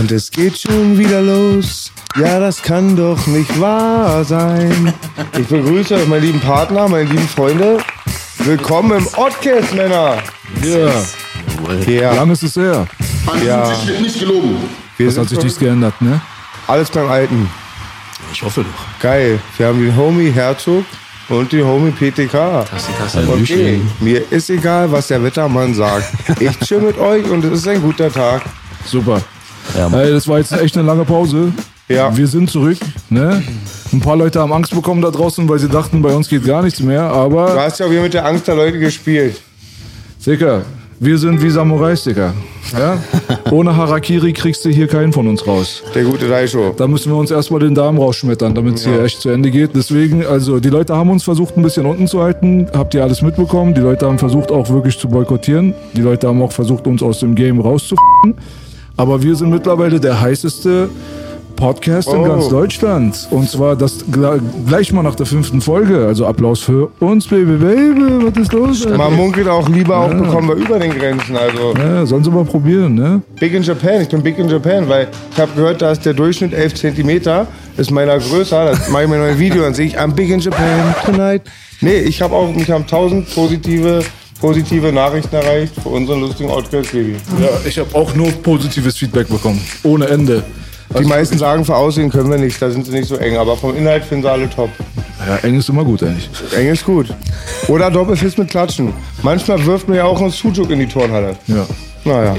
Und es geht schon wieder los. Ja, das kann doch nicht wahr sein. Ich begrüße euch, meine lieben Partner, meine lieben Freunde. Willkommen im Oddcast, Männer. Ja, Ja, lang ist es her. ja. Nicht gelogen. Das hat sich nichts geändert, ne? alles beim Alten. Ich hoffe doch. Geil. Wir haben den Homie Herzog und den Homie PTK. Tassi, Tassi, Okay, mir ist egal, was der Wettermann sagt. Ich chill mit euch und es ist ein guter Tag. Super. Ja, Mann. Ey, das war jetzt echt eine lange Pause. Ja. Wir sind zurück, ne? Ein paar Leute haben Angst bekommen da draußen, weil sie dachten, bei uns geht gar nichts mehr. Du Aber, hast ja wieder mit der Angst der Leute gespielt. Dicker, wir sind wie Samurais, Dicker. Ja? Ohne Harakiri kriegst du hier keinen von uns raus. Der gute Daisho. Da müssen wir uns erstmal den Darm rausschmettern, damit es hier echt zu Ende geht. Deswegen, also die Leute haben uns versucht, ein bisschen unten zu halten. Habt ihr alles mitbekommen? Die Leute haben versucht, auch wirklich zu boykottieren. Die Leute haben auch versucht, uns aus dem Game rauszufinden. Aber wir sind mittlerweile der heißeste Podcast in Oh. ganz Deutschland. Und zwar das gle- gleich mal nach der fünften Folge. Also Applaus für uns, Baby, Baby. Was ist los? Man munkelt auch lieber auch bekommen wir über den Grenzen. Also Ja, sollen sie mal probieren, ne? Big in Japan, ich bin Big in Japan, weil ich habe gehört, da ist der Durchschnitt 11 Zentimeter, ist meiner größer. Das mache ich mir ein Video und sehe ich, I'm Big in Japan tonight. Nee, ich habe auch, mich haben 1000 positive, positive Nachrichten erreicht für unseren lustigen Outcast Baby. Ja, ich habe auch nur positives Feedback bekommen. Ohne Ende. Die meisten sagen, für Aussehen können wir nichts, da sind sie nicht so eng, aber vom Inhalt finden sie alle top. Ja, eng ist immer gut eigentlich. Eng ist gut. Oder Doppelfist mit Klatschen. Manchmal wirft mir ja auch ein Sujuk in die Turnhalle. Ja. Naja.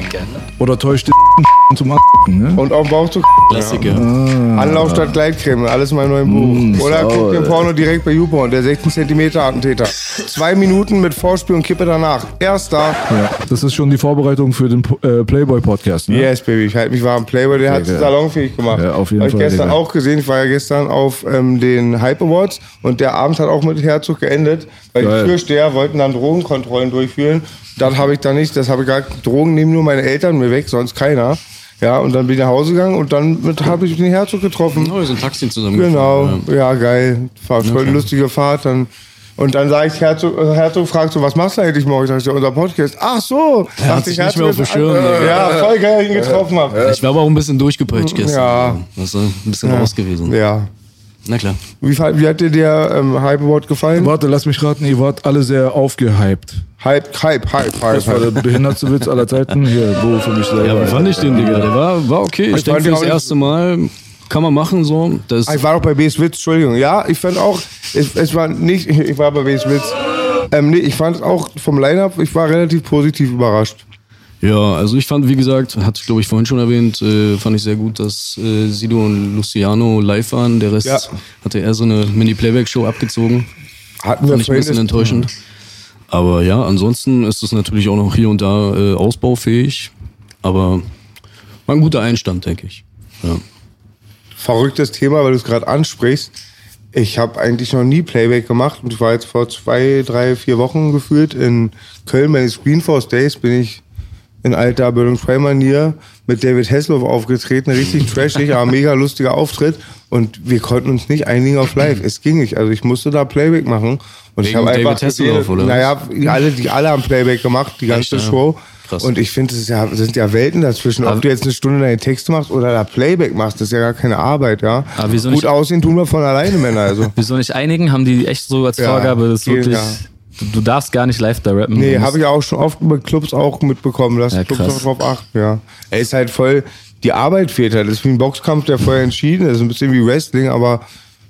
Oder täuscht den zum ne? Und auf den Bauch zu Klassiker. Anlauf statt Gleitcreme, alles in meinem neuen Buch. Oder guck dir Porno direkt bei YouPorn, der 16 cm Attentäter. Zwei Minuten mit Vorspiel und Kippe danach. Erster. Ja, das ist schon die Vorbereitung für den äh, Playboy-Podcast, ne? Yes, Baby, ich halte mich warm. Playboy, der hat es salonfähig gemacht. Ja, auf jeden Hab ich Fall, gestern Digga. auch gesehen. Ich war ja gestern auf ähm, den Hype Awards und der Abend hat auch mit Herzog geendet, weil Geil. die Türsteher wollten dann Drogenkontrollen durchführen. Das habe ich dann nicht. Das habe ich gesagt, Drogen nehmen nur meine Eltern mir weg, sonst keiner. Ja, und dann bin ich nach Hause gegangen und dann habe ich den Herzog getroffen. Oh, wir sind Taxi zusammen Genau, gefahren, ja, geil. War voll lustige Fahrt. Dann, und dann sage ich, Herzog, äh, Herzog fragt so, was machst du eigentlich morgen? Ich sage, unser Podcast. Ach so. hat Dachte sich ich, nicht mehr auf dem Schirm, Digga. Ja, voll geil, dass ich ihn getroffen habe. Ja. Ich war aber auch ein bisschen durchgepeitscht gestern. Ja. Das ist ein bisschen raus gewesen. Ja. Na klar. Wie, wie hat dir der ähm, Hype Award gefallen? Warte, lass mich raten, ihr wart alle sehr aufgehypt. Hype, Hype, Hype, Hype. Das war der behindertste Witz aller Zeiten. Hier, wo für mich selber. Ja, wie fand ich den, Digga? Der war, war okay. Ich, Ich denke, auch nicht- erste Mal kann man machen so. Das, Ah, Ich war doch bei BS Witz, Entschuldigung. Ja, ich fand auch, es, es war nicht, ich war bei BS Witz. Ähm, nee, ich fand es auch vom Line-Up, ich war relativ positiv überrascht. Ja, also ich fand, wie gesagt, hatte ich glaube ich vorhin schon erwähnt, äh, fand ich sehr gut, dass äh, Sido und Luciano live waren. Der Rest Ja. hatte eher so eine Mini-Playback-Show abgezogen. Hatten wir Fand ich ein bisschen enttäuschend. Aber ja, ansonsten ist es natürlich auch noch hier und da äh, ausbaufähig. Aber war ein guter Einstand, denke ich. Ja. verrücktes Thema, weil du es gerade ansprichst. Ich habe eigentlich noch nie Playback gemacht und ich war jetzt vor zwei, drei, vier Wochen gefühlt in Köln bei den Screenforce Days bin ich in alter Bildungsfrei-Manier mit David Hasselhoff aufgetreten, richtig trashig, aber mega lustiger Auftritt und wir konnten uns nicht einigen auf Live. Es ging nicht, also ich musste da Playback machen und ich Wegen habe David einfach Hasselhoff, oder naja, alle, die alle haben Playback gemacht, die ganze Echt, ja? Show. Krass. Und ich finde, es ja, sind ja Welten dazwischen. Ob du jetzt eine Stunde deine Texte machst oder da Playback machst, das ist ja gar keine Arbeit, ja. Aber wieso Gut nicht- aussehen tun wir von alleine, Männer. Also. Wieso nicht einigen? Haben die echt so als Ja, Vorgabe, das geht, wirklich. ja. Du, du darfst gar nicht live da rappen. Nee, habe ich auch schon oft bei Clubs auch mitbekommen, dass Ja, Clubs auch drauf achten, ja. Er ist halt voll, die Arbeit fehlt halt. Das ist wie ein Boxkampf, der vorher entschieden ist. Ein bisschen wie Wrestling, aber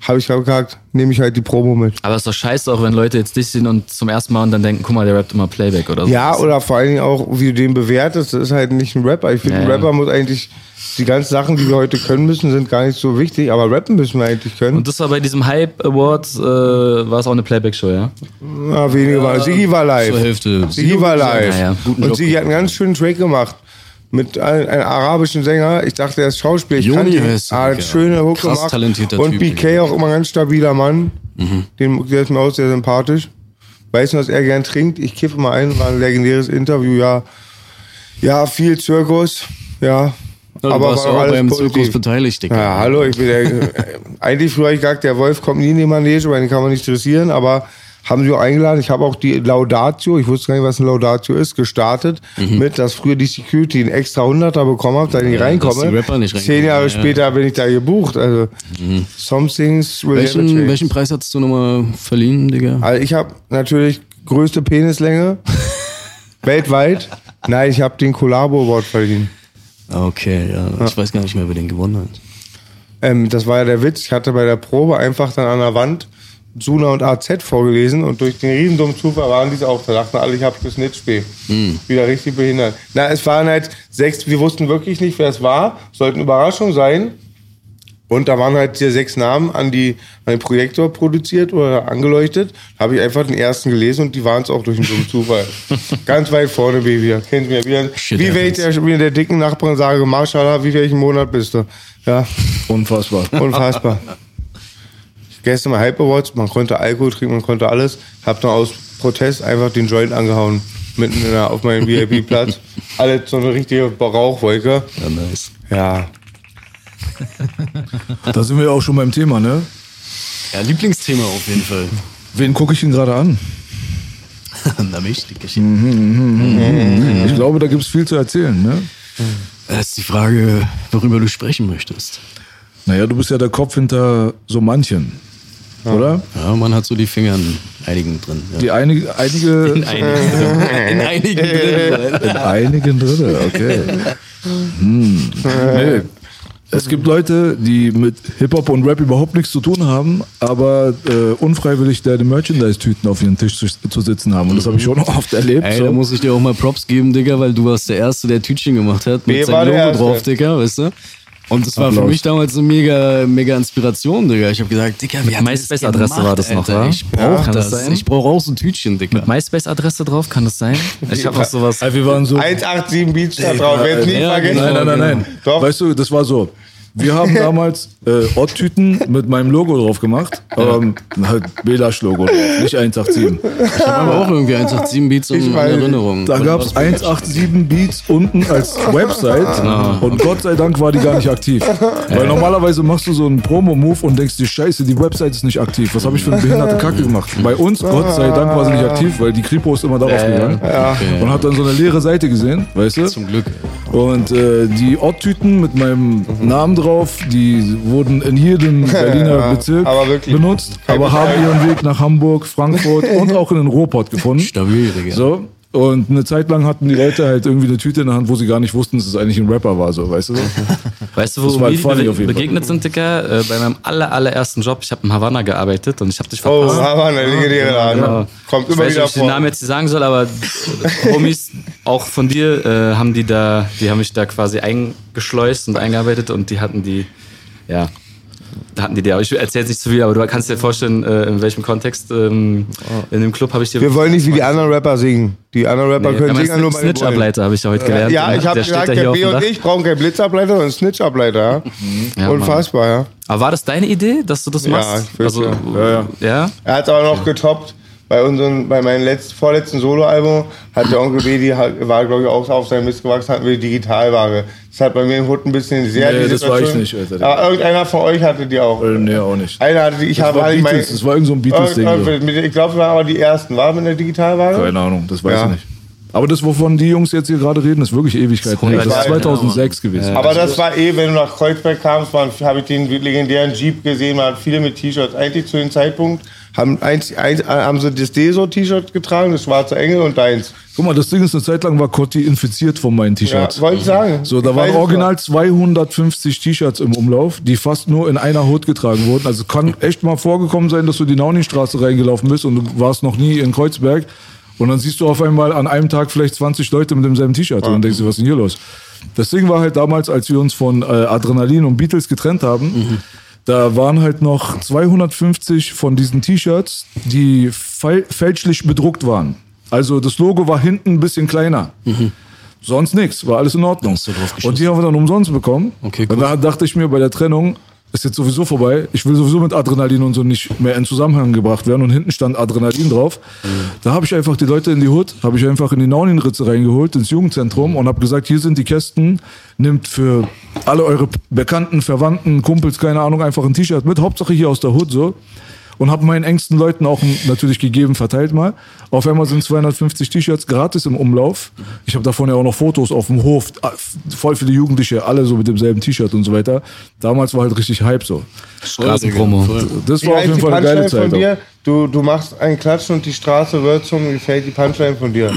habe ich gesagt, nehme ich halt die Promo mit. Aber es ist doch scheiße auch, wenn Leute jetzt dich sehen und zum ersten Mal und dann denken, guck mal, der rappt immer Playback oder so. Ja, oder vor allen Dingen auch, wie du den bewertest, das ist halt nicht ein Rapper. Ich finde, Ja, ein ja. Rapper muss eigentlich, die ganzen Sachen, die wir heute können müssen, sind gar nicht so wichtig, aber rappen müssen wir eigentlich können. Und das war bei diesem Hype Award, äh, war es auch eine Playback-Show, ja? Na, wenige war. Sigi war live. Zur Hälfte. Sigi war live. Ja, ja. Guten Und Job Sigi hat einen ganz schönen Track gemacht. Mit ein- einem arabischen Sänger. Ich dachte, er ist Schauspieler. Ich Joni kannte ihn. Ah, ja. schöne Hook Krass gemacht. talentierter Und Typ, BK auch immer ein ganz stabiler Mann. Den, der ist mir auch sehr sympathisch. Weiß nur, was er gern trinkt. Ich kiffe mal ein. War ein legendäres Interview. Ja, ja viel Zirkus. Ja. Ja, du aber warst war auch beim positiv. Zirkus beteiligt, Digga. Ja, hallo, ich bin der, eigentlich früher ich gesagt, der Wolf kommt nie in die Manege, weil den kann man nicht dressieren, aber haben sie auch eingeladen. Ich habe auch die Laudatio, ich wusste gar nicht, was ein Laudatio ist, gestartet mit, dass früher die Security einen extra Hunderter bekommen hat, da ich Ja, reinkomme. die Rapper nicht Zehn Jahre ja. später bin ich da gebucht. Also, some things will never Welchen, welchen Preis hast du nochmal verliehen, Digga? Also ich habe natürlich größte Penislänge weltweit. Nein, ich habe den Collabo Award verdient. Okay, ja. Ich weiß gar nicht mehr, wer den gewonnen hat. Ähm, das war ja der Witz. Ich hatte bei der Probe einfach dann an der Wand Suna und AZ vorgelesen und durch den riesen dummen Zufall waren diese auch. Da dachten alle, ich habe gesnitcht. Hm. Wieder richtig behindert. Na, es waren halt sechs, wir wussten wirklich nicht, wer es war. Sollten Überraschung sein. Und da waren halt hier sechs Namen an, die, an den Projektor produziert oder angeleuchtet. Habe ich einfach den ersten gelesen und die waren es auch durch einen dummen Zufall. Ganz weit vorne, Baby. Kennt mir wieder. Shit wie wenn ich der, wie der dicken Nachbarin sage, Marschallah, wie welchen Monat bist du? Ja, Unfassbar. Unfassbar. Gestern mal Hype Awards, man konnte Alkohol trinken, man konnte alles. Hab dann aus Protest einfach den Joint angehauen. Mitten in der, auf meinem VIP-Platz. Alles so eine richtige Rauchwolke. Ja, nice. Ja. Da sind wir ja auch schon beim Thema, ne? Ja, Lieblingsthema auf jeden Fall. Wen gucke ich ihn gerade an? Na, mich, die Geschichte. Ich glaube, da gibt es viel zu erzählen, ne? Das ist die Frage, worüber du sprechen möchtest. Naja, du bist ja der Kopf hinter so manchen, oder? Ja, man hat so die Finger in einigen drin. Ja. Die einige, einige in einigen drin. In einigen drin. in einigen drin, okay. Hm. Nee. Es gibt Leute, die mit Hip-Hop und Rap überhaupt nichts zu tun haben, aber äh, unfreiwillig deine Merchandise-Tüten auf ihren Tisch zu, zu sitzen haben. Und das habe ich schon oft erlebt. Ey, so. da muss ich dir auch mal Props geben, Digga, weil du warst der Erste, der Tütchen gemacht hat. Mit seinem Logo drauf, Digga, weißt du? Und das war für Applaus. mich damals eine mega, mega Inspiration, Digga. Ich habe gesagt, Digga, wie hat das MySpace-Adresse gemacht, war das noch, Alter? Ich brauch Kann das das. sein? Ich brauche auch so ein Tütchen, Digga. MySpace-Adresse drauf, kann das sein? Ich habe noch sowas. Wir waren so. 187 Beats da drauf, werd's nie Ja, vergessen. Nein, nein, nein, nein. Doch. Weißt du, das war so. Wir haben damals äh, Ott-Tüten mit meinem Logo drauf gemacht, aber halt Belasch-Logo drauf, nicht 187. Ich habe aber auch irgendwie 187 Beats in, weiß. Erinnerung. Da gab es 187 Beats unten als Website und Gott sei Dank war die gar nicht aktiv. Weil normalerweise machst du so einen Promo-Move und denkst dir, scheiße, die Website ist nicht aktiv. Was habe ich für eine behinderte Kacke gemacht? Bei uns, Gott sei Dank, war sie nicht aktiv, weil die Kripo ist immer darauf gegangen. Und hat dann so eine leere Seite gesehen, weißt du? Zum Glück. Und äh, die Ott-Tüten mit meinem Namen drauf, die wurden in jedem Berliner Bezirk aber wirklich. benutzt, aber haben ihren Weg nach Hamburg, Frankfurt und auch in den Ruhrpott gefunden. Stabil, Digga. So. Und eine Zeit lang hatten die Leute halt irgendwie eine Tüte in der Hand, wo sie gar nicht wussten, dass es eigentlich ein Rapper war, so, weißt du? Weißt du, wo wir be begegnet sind, Dicker? Äh, bei meinem aller, allerersten Job. Ich habe in Havanna gearbeitet und ich habe dich Oh, verpasst. aber eine legendäre Laden. Ja. Kommt Ich immer weiß nicht, wieder ob ich den vor. Namen jetzt nicht sagen soll, aber Homies auch von dir äh, haben die da, die haben mich da quasi eingeschleust und eingearbeitet und die hatten die, ja, da hatten die dir. Aber ich erzähle nicht zu viel, aber du kannst dir vorstellen, äh, in welchem Kontext ähm, in dem Club habe ich dir. Wir wollen nicht wie die anderen Rapper singen. Die anderen Rapper Nee, können singen, nur meine Freunde. Snitch-Ableiter habe ich ja heute gelernt. Ja, ich habe gesagt, der B und ich brauchen keinen Blitzableiter, sondern Snitch-Ableiter. Ja? Ja, Mann. Unfassbar, ja. Aber war das deine Idee, dass du das Ja, machst? ich fürchte, also, ja. Ja, ja. Er hat aber noch getoppt. Bei unserem, bei meinem letzten, vorletzten Soloalbum hat der Onkel B, die war, glaube ich, auch auf seinem Mist gewachsen, hatten wir Digitalware. Das hat bei mir im Hut ein bisschen sehr Nee, das war ich nicht, Alter. Aber irgendeiner von euch hatte die auch. Äh, nee, auch nicht. Einer hatte die, ich Das habe halt Beatles, das war irgend so ein Beatles-Ding, Ich glaube, wir waren aber die ersten, war mit der Digitalware? Keine Ahnung, das weiß Ja. ich nicht. Aber das, wovon die Jungs jetzt hier gerade reden, ist wirklich Ewigkeit. her. Das ist 2006 gewesen. Aber das war eh, wenn du nach Kreuzberg kamst, habe ich den legendären Jeep gesehen, man hat viele mit T-Shirts. Eigentlich zu dem Zeitpunkt haben, eins, eins, haben sie das Deso-T-Shirt getragen, das schwarze Engel und deins. Guck mal, das Ding ist, eine Zeit lang war Cotti infiziert von meinen T-Shirts. Ja, wollte ich sagen. So, da Ich waren original 250 T-Shirts im Umlauf, die fast nur in einer Hut getragen wurden. Also kann echt mal vorgekommen sein, dass du die Nauningstraße reingelaufen bist und du warst noch nie in Kreuzberg. Und dann siehst du auf einmal an einem Tag vielleicht 20 Leute mit demselben T-Shirt und denkst dir, was ist denn hier los? Das Ding war halt damals, als wir uns von äh, Adrenalin und Beatles getrennt haben, da waren halt noch 250 von diesen T-Shirts, die fäl fälschlich bedruckt waren. Also das Logo war hinten ein bisschen kleiner. Sonst nichts, war alles in Ordnung. Und die haben wir dann umsonst bekommen. Okay, Und cool. da dachte ich mir bei der Trennung, ist jetzt sowieso vorbei. Ich will sowieso mit Adrenalin und so nicht mehr in Zusammenhang gebracht werden. Und hinten stand Adrenalin drauf. Da habe ich einfach die Leute in die Hut, habe ich einfach in die Nauninritze reingeholt, ins Jugendzentrum und habe gesagt, hier sind die Kästen, nimmt für alle eure Bekannten, Verwandten, Kumpels, keine Ahnung, einfach ein T-Shirt mit. Hauptsache hier aus der Hut so. Und habe meinen engsten Leuten auch natürlich gegeben, verteilt mal. Auf einmal sind 250 T-Shirts gratis im Umlauf. Ich habe davon ja auch noch Fotos auf dem Hof. Voll viele Jugendliche, alle so mit demselben T-Shirt und so weiter. Damals war halt richtig Hype so. Straßenpromo. Das Wie war auf jeden die Fall eine geile Zeit. dir? Du, du machst einen Klatsch und die Straße wird zum, wie fällt die Punchline von dir?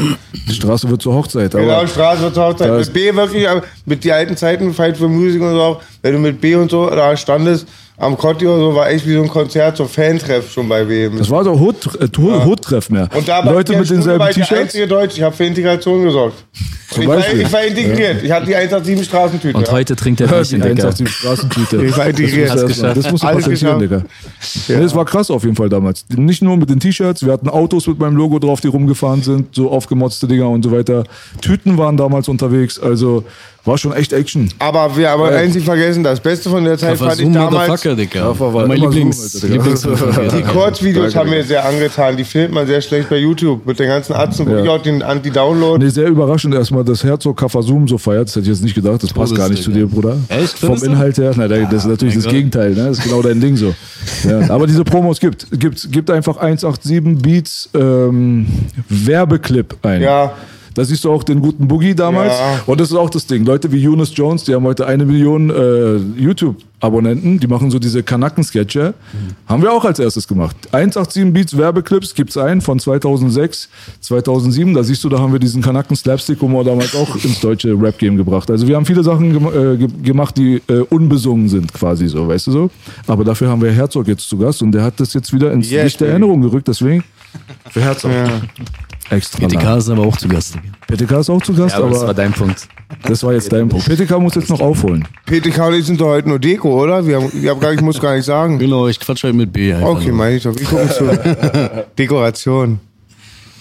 Die Straße wird zur Hochzeit. Aber Genau, Straße wird zur Hochzeit. Mit B wirklich, aber mit die alten Zeiten, Fight for Music und so, auch, wenn du mit B und so da standest, am Kotti oder so, war echt wie so ein Konzert, so Fantreff schon bei WM. das war doch Hood, äh, Hood-Treff mehr. Und da Leute mit denselben Stuttgart der T-Shirts. einzige Deutsch. Ich habe für Integration gesorgt. Zum Ich war, ich war integriert. Ich hatte die 187 Straßentüte. Und ja. heute trinkt er Die Bierchen, Digga. 187 Straßentüte. Ich war integriert. Das, mal- das musst du Alles patentieren, Digga. geschafft. Nee, das war krass auf jeden Fall damals. Nicht nur mit den T-Shirts, wir hatten Autos mit meinem Logo drauf, die rumgefahren sind, so aufgemotzte Dinger und so weiter. Tüten waren damals unterwegs, also war schon echt Action. Aber wir haben eins nicht vergessen, das Beste von der Zeit fand ich damals. Motherfucker, Digga. Kaffer war mein immer so, Lieblings. Die Kurzvideos haben mir sehr angetan. Die filmt man sehr schlecht bei YouTube mit den ganzen Atzen. Ja. Ich auch den Anti-Download. Nee, sehr überraschend erstmal, dass Herzog Kafasum so feiert. Das hätte ich jetzt nicht gedacht. Das passt gar nicht zu dir, Bruder. Echt? Vom? Inhalt her. Na, das ist natürlich das Gott. Gegenteil. Ne? Das ist genau dein Ding so. Ja, aber diese Promos gibt. Gibt, gibt einfach 187 Beats ähm, Werbeclip ein. Ja. Da siehst du auch den guten Boogie damals. Ja. Und das ist auch das Ding. Leute wie Eunice Jones, die haben heute eine Million äh, YouTube-Abonnenten. Die machen so diese Kanaken-Sketche. Haben wir auch als erstes gemacht. 187 Beats Werbeclips gibt's einen von 2006, 2007. Da siehst du, da haben wir diesen Kanaken-Slapstick-Humor damals auch ins deutsche Rap-Game gebracht. Also wir haben viele Sachen gem äh, ge gemacht, die äh, unbesungen sind quasi so, weißt du so. Aber dafür haben wir Herzog jetzt zu Gast und der hat das jetzt wieder ins Yes, Licht der. Erinnerung gerückt. Deswegen für Herzog. Extra. PTK lang. ist aber auch zu Gast. PTK ist auch zu Gast, Ja, aber aber das war dein Punkt. das war jetzt dein Punkt. PTK muss jetzt noch aufholen. PTK und ich sind doch heute nur Deko, oder? Wir haben, ich, hab gar, ich muss gar nicht sagen. Genau, ich quatsch halt mit B einfach. Okay, meine ich doch. Wir gucken zu. Dekoration.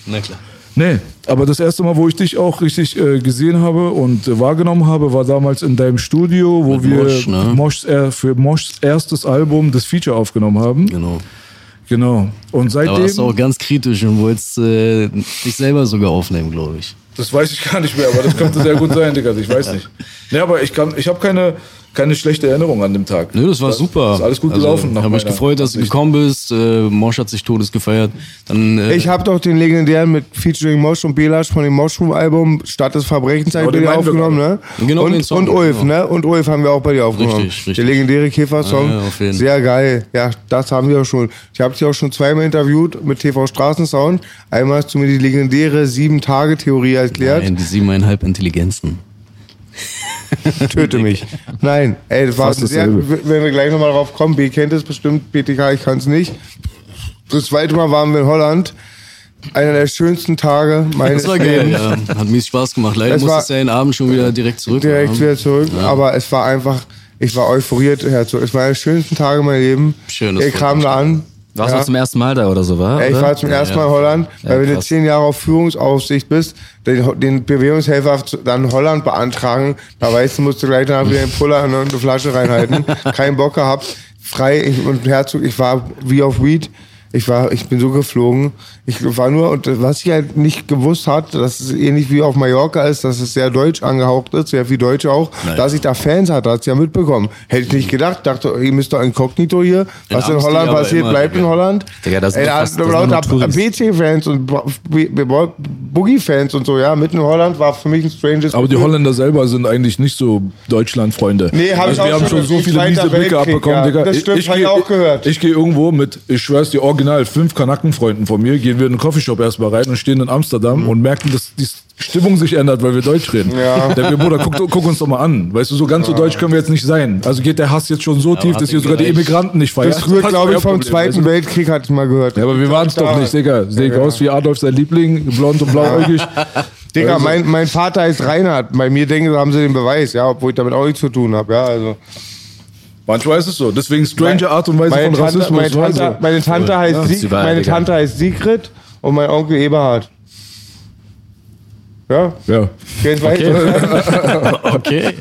Na klar. Nee, aber das erste Mal, wo ich dich auch richtig äh, gesehen habe und äh, wahrgenommen habe, war damals in deinem Studio, wo Mit wir Mosch, ne? Moschs, äh, für Moschs erstes Album das Feature aufgenommen haben. Genau. Genau. Und Da warst du auch seitdem, ganz kritisch und wolltest äh, dich selber sogar aufnehmen, glaube ich. das weiß ich gar nicht mehr, aber das könnte sehr gut sein, Digga. Ich weiß nicht. Nee, aber ich kann, ich habe keine, keine schlechte Erinnerung an dem Tag. Nö, das war super. Ist alles gut also, gelaufen. Ich habe mich gefreut, dass du gekommen bist. Äh, Mosch hat sich todes gefeiert. Dann, äh, Ich habe doch den legendären mit Featuring Mosch und Belasch von dem Moschroom-Album Stadt des Verbrechens Genau, bei den dir aufgenommen, ne? Genau, den und, Song, und Ulf, genau. ne? Und Ulf haben wir auch bei dir aufgenommen. Richtig, richtig. Der legendäre Käfer-Song. Ja. Sehr geil. Ja, das haben wir auch schon. Ich habe dich auch schon zweimal interviewt mit TV Straßensound. Einmal hast du mir die legendäre Sieben-Tage-Theorie erklärt. nein, die siebeneinhalb Intelligenzen. Töte mich. Nein, ey, das war sehr, wenn wir gleich nochmal drauf kommen, B kennt es bestimmt, BTK, ich kann es nicht. Das zweite Mal waren wir in Holland. Einer der schönsten Tage meines Das war geil, Lebens. ja. Hat mies Spaß gemacht. Leider Es musstest du ja den Abend schon wieder direkt zurück. Direkt ja. wieder zurück. Aber es war einfach, ich war euphoriert, Herzog. Es war einer der schönsten Tage meines Lebens. Schön, das Ich freut kam mich. da an. Warst ja. du zum ersten Mal da oder so, war? Ey, ich war zum ersten Mal in Holland, weil Ja, wenn du zehn Jahre auf Führungsaufsicht bist, den, den Bewegungshelfer zu- dann Holland beantragen, da weißt du, musst du gleich danach wieder den Puller und eine Flasche reinhalten. Keinen Bock gehabt, frei ich, und Herzog, ich war wie auf Weed. Ich war, ich bin so geflogen. Ich war nur, und was ich halt nicht gewusst hatte, dass es ähnlich wie auf Mallorca ist, dass es sehr deutsch angehaucht ist, sehr viel Deutsche auch, dass ich da Fans hatte, hat's ja mitbekommen. Hätte ich nicht gedacht, dachte, ihr müsst doch inkognito hier. Was in Amsterdam Holland passiert, bleibt in. Holland. Digga, das sind Ey, fast- hat lauter. PC-Fans und Boogie-Fans und so, ja. Mitten in Holland war für mich ein stranges Aber die. Holländer selber sind eigentlich nicht so Deutschland-Freunde. Nee, hab ich also auch wir haben schon so viele miese Blicke abbekommen, ja. Digga. Das stimmt, hab ich auch gehört. Ich gehe irgendwo mit, ich schwör's dir, original fünf Kanackenfreunden von mir, gehen wir in den Coffeeshop erstmal rein und stehen in Amsterdam und merken, dass die Stimmung sich ändert, weil wir Deutsch reden. Mhm. Ja. Der Bruder, guck, guck uns doch mal an. Weißt du, so ganz so deutsch können wir jetzt nicht sein. Also geht der Hass jetzt schon so tief, hat dass hier sogar die. Immigranten nicht feiern. Das rührt, glaube ich, vom Problem, Zweiten weißt du? Weltkrieg, hatte ich mal gehört. Ja, aber wir waren es doch nicht, Digga. Sehe ich aus wie Adolf sein Liebling, blond und blauäugig. Digga, Also- mein, mein Vater heißt Reinhard. Bei mir denken haben sie den Beweis, ja, obwohl ich damit auch nichts zu tun habe, ja, also. Manchmal ist es so. Deswegen strange Art und Weise Meine von Tante, Rassismus. meine, Tante, also. meine Tante heißt, ist Sieg, meine. Tante heißt Sigrid und mein Onkel Eberhard. Ja, Ja. geht weiter. Okay.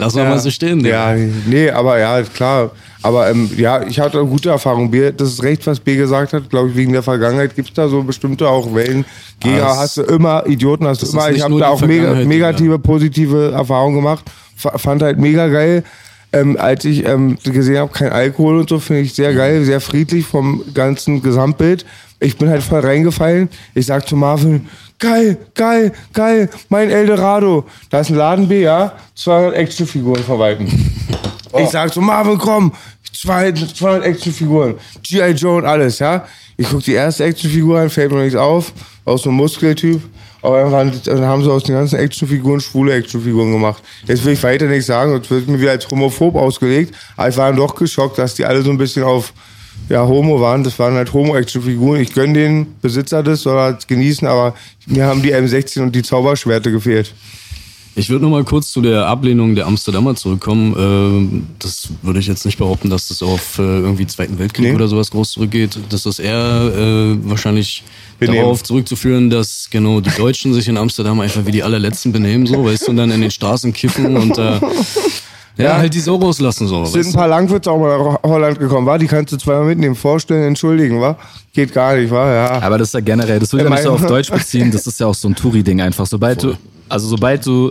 Lass mal mal so stehen, Digga. Ja, nee, aber ja, klar. Aber ähm, ja, ich hatte eine gute Erfahrung. B, das ist recht, was B gesagt hat. Glaube ich, wegen der Vergangenheit gibt es da so bestimmte auch Wellen. Gegner das- hast du immer, Idioten hast du immer. Ich habe da auch mega, Vergangenheit, negative, positive Erfahrungen gemacht. F fand halt mega geil. Ähm, als ich ähm, gesehen habe, kein Alkohol und so, finde ich sehr geil, sehr friedlich vom ganzen Gesamtbild. Ich bin halt voll reingefallen. Ich sag zu Marvin, geil, geil, geil, mein Eldorado. Da ist ein Laden B, ja, 200 Actionfiguren verwalten. Ich sag so, Marvin, komm, 200, 200 Actionfiguren, G.I. Joe und alles, ja. Ich guck die erste Actionfigur an, fällt mir nichts auf, aus so einem Muskeltyp. Aber dann, haben sie aus den ganzen Actionfiguren schwule Actionfiguren gemacht. Jetzt will ich weiter nichts sagen, sonst wird mir wieder als homophob ausgelegt. Aber ich war dann doch geschockt, dass die alle so ein bisschen auf ja, Homo waren. Das waren halt Homo-Actionfiguren. Ich gönn den Besitzer das, soll er genießen, aber mir haben die M16 und die Zauberschwerte gefehlt. Ich würde noch mal kurz zu der Ablehnung der Amsterdamer zurückkommen. Ähm, das würde ich jetzt nicht behaupten, dass das auf äh, irgendwie Zweiten Weltkrieg Nee. oder sowas groß zurückgeht. Das ist eher äh, wahrscheinlich Benehmen. darauf zurückzuführen, dass genau die Deutschen sich in Amsterdam einfach wie die allerletzten benehmen, so, weißt du, und dann in den Straßen kiffen und äh, ja, halt die Sau rauslassen, so. sind ein paar Langwitze auch mal nach Holland gekommen, war? Die kannst du zweimal mitnehmen, vorstellen, entschuldigen, war? Geht gar nicht, war? Ja. Aber das ist ja generell, das will ich ja nicht so auf Deutsch beziehen, das ist ja auch so ein Touri-Ding einfach. Sobald du, also sobald du,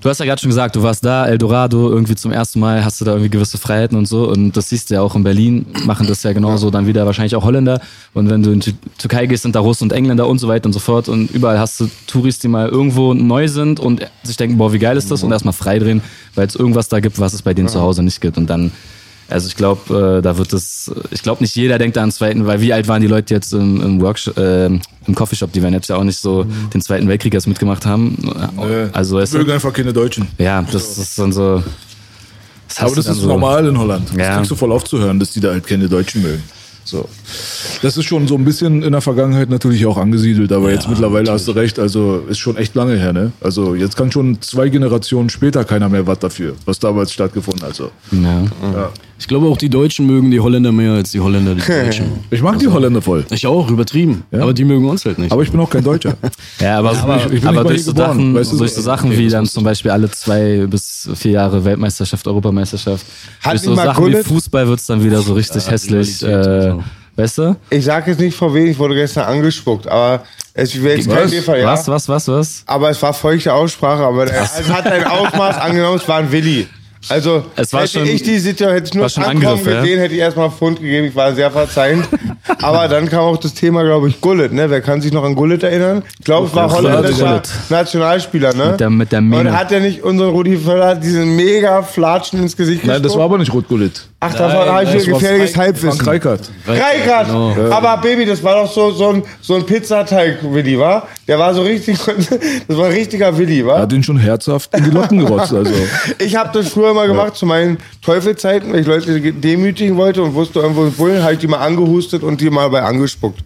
du hast ja gerade schon gesagt, du warst da, Eldorado, irgendwie zum ersten Mal hast du da irgendwie gewisse Freiheiten und so. Und das siehst du ja auch in Berlin, machen das ja genauso, dann wieder wahrscheinlich auch Holländer. Und wenn du in die Türkei gehst, sind da Russen und Engländer und so weiter und so fort und überall hast du Touris, die mal irgendwo neu sind und sich denken, boah, wie geil ist das? Und erstmal freidrehen, weil es irgendwas da gibt, was es bei denen zu Hause nicht gibt. Und dann also ich glaube, äh, da wird es, ich glaube nicht jeder denkt da an den Zweiten, weil wie alt waren die Leute jetzt im, im Workshop, äh, im Coffeeshop, die werden jetzt ja auch nicht so den Zweiten Weltkrieg erst mitgemacht haben. Also es, mögen einfach keine Deutschen. ja, das ist dann so. Das Aber das ist so, normal in Holland. Das Ja. kriegst du voll aufzuhören, dass die da halt keine Deutschen mögen. So. Das ist schon so ein bisschen in der Vergangenheit natürlich auch angesiedelt, aber jetzt mittlerweile hast du recht, also ist schon echt lange her, ne? Also jetzt kann schon zwei Generationen später keiner mehr was dafür, was damals stattgefunden hat. Also. Ja. Ich glaube auch die Deutschen mögen die Holländer mehr als die Holländer die Deutschen. Ich mag die Holländer voll, Ich auch, übertrieben. Aber die mögen uns halt nicht. aber ich bin auch kein Deutscher. Ja, aber, ich nicht- ich bin nicht aber durch, so geboren, Sachen, weißt du, durch so- Sachen wie dann zum Beispiel alle zwei bis vier Jahre Weltmeisterschaft, Europameisterschaft, Hat durch so Sachen wie Gullit- Fußball wird's dann wieder so richtig hässlich. Rivalität Äh, weißt du? Ich sag jetzt nicht vor wem, ich wurde gestern angespuckt, aber es wäre jetzt kein Was? Bierfall, ja. Was, was, was, was? Aber es war feuchte Aussprache, aber es hat ein Ausmaß angenommen, es war ein Willi. Also, Es war hätte schon- ich die Situation, hätte ich nur das schon Ankommen Angriff, ja? gesehen, hätte ich erstmal Pfund gegeben, ich war sehr verzeihend. aber dann kam auch das Thema, glaube ich, Gullit, ne? Wer kann sich noch an Gullit erinnern? Ich glaube, es war holländischer Gullit. Nationalspieler, ne? Mit der- mit der Mähne. Und hat er nicht unseren Rudi Völler diesen mega Flatschen ins Gesicht Nein, das gespuckt? war aber nicht Rot-Gullit. Ach, da ich das war gefährliches Frank- Halbwissen. Frank Reichardt. Reikert! Aber Baby, das war doch so, so ein, so ein Pizzateig-Willi, wa? Der war so richtig, das war ein richtiger Willi, Er wa? hat ihn schon herzhaft in die Locken gerotzt. Also. Ich habe das früher mal gemacht zu meinen Teufelzeiten, wenn ich Leute demütigen wollte und wusste irgendwo ein Bullen, halt die mal angehustet und die mal bei angespuckt.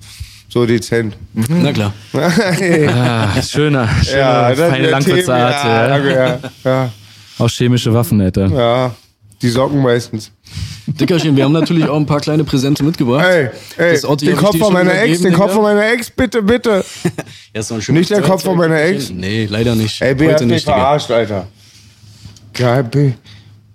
So dezent. Na klar. Ah, schöner, schöner, das feine sind Langwitze Themen, Art, ja, ja. danke, ja, ja, Auch chemische Waffen, Alter. ja. Die Socken meistens. Dickerchen, wir haben natürlich auch ein paar kleine Präsente mitgebracht. Ey, ey, den Kopf von meiner Ex, den Kopf von meiner Ex, bitte, bitte. Ja, ist noch ein Nicht der Kopf von meiner Ex? Nee, leider nicht. Ey, B hat mich verarscht, Alter. Geil, B.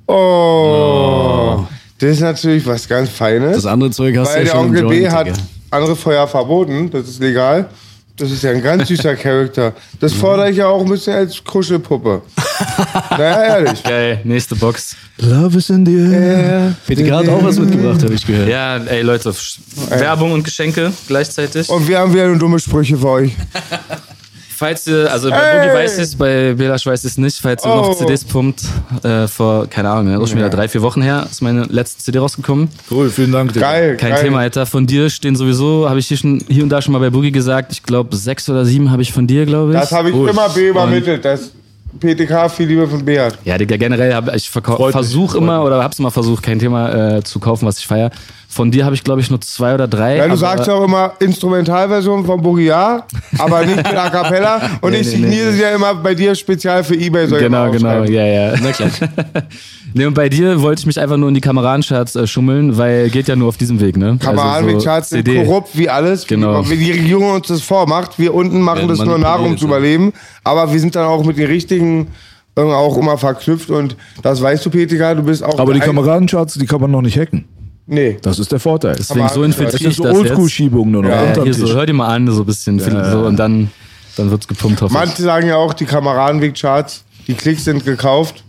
Oh. Das ist natürlich was ganz Feines. Das andere Zeug hast du Weil ja der schon Onkel im B Joint, hat andere Feuer verboten, das ist legal. Das ist ja ein ganz süßer Charakter. Das fordere ich ja auch ein bisschen als Kuschelpuppe. naja, ehrlich. Geil, nächste Box. Love is in the air. Peter hat auch was mitgebracht, habe ich gehört. Ja, ey Leute, Werbung und Geschenke gleichzeitig. Und wir haben wieder dumme Sprüche für euch. Falls ihr, also bei Hey! Boogie weiß ich es, bei Belasch weiß ich es nicht, falls ihr Oh. noch CDs pumpt, äh, vor, keine Ahnung, auch schon wieder drei, vier Wochen her, ist meine letzte CD rausgekommen. Cool, vielen Dank. Digga. Geil, Kein geil. Thema, Alter. Von dir stehen sowieso, habe ich hier schon hier und da schon mal bei Boogie gesagt, ich glaube sechs oder sieben habe ich von dir, glaube ich. Das habe ich Oh, immer B übermittelt. Das PTK, viel Liebe von Beat. Ja, Digga, generell habe ich mich, versuche immer oder hab's immer versucht, kein Thema äh, zu kaufen, was ich feier. Von dir habe ich, glaube ich, nur zwei oder drei. Ja, du sagst ja auch immer Instrumentalversion von Boogie, ja, aber nicht mit A Cappella. Und Nee, ich nee, signiere nee. sie ja immer bei dir spezial für Ebay. soll ich Genau, genau, ja, ja. Na klar. Nee, und bei dir wollte ich mich einfach nur in die Kameradencharts äh, schummeln, weil geht ja nur auf diesem Weg, ne? Kameradenweg-Charts sind CD. korrupt wie alles. Genau. Wie die Regierung uns das vormacht. Wir unten machen Werden das nur nach, um zu ja. überleben. Aber wir sind dann auch mit den richtigen äh, auch immer verknüpft. Und das weißt du, Petika, du bist auch... Aber die Kameradencharts, die kann man noch nicht hacken. Nee. Das ist der Vorteil. Deswegen so Aber- Das infiltriere ist ich so das. Oldschool-Schiebung nur noch. Ja, unterm Hier so, hör dir mal an, so ein bisschen, find, so, und dann, dann wird's gepumpt, hoffe ich. Manche sagen ja auch, die Kameradenweg-Charts, die Klicks sind gekauft.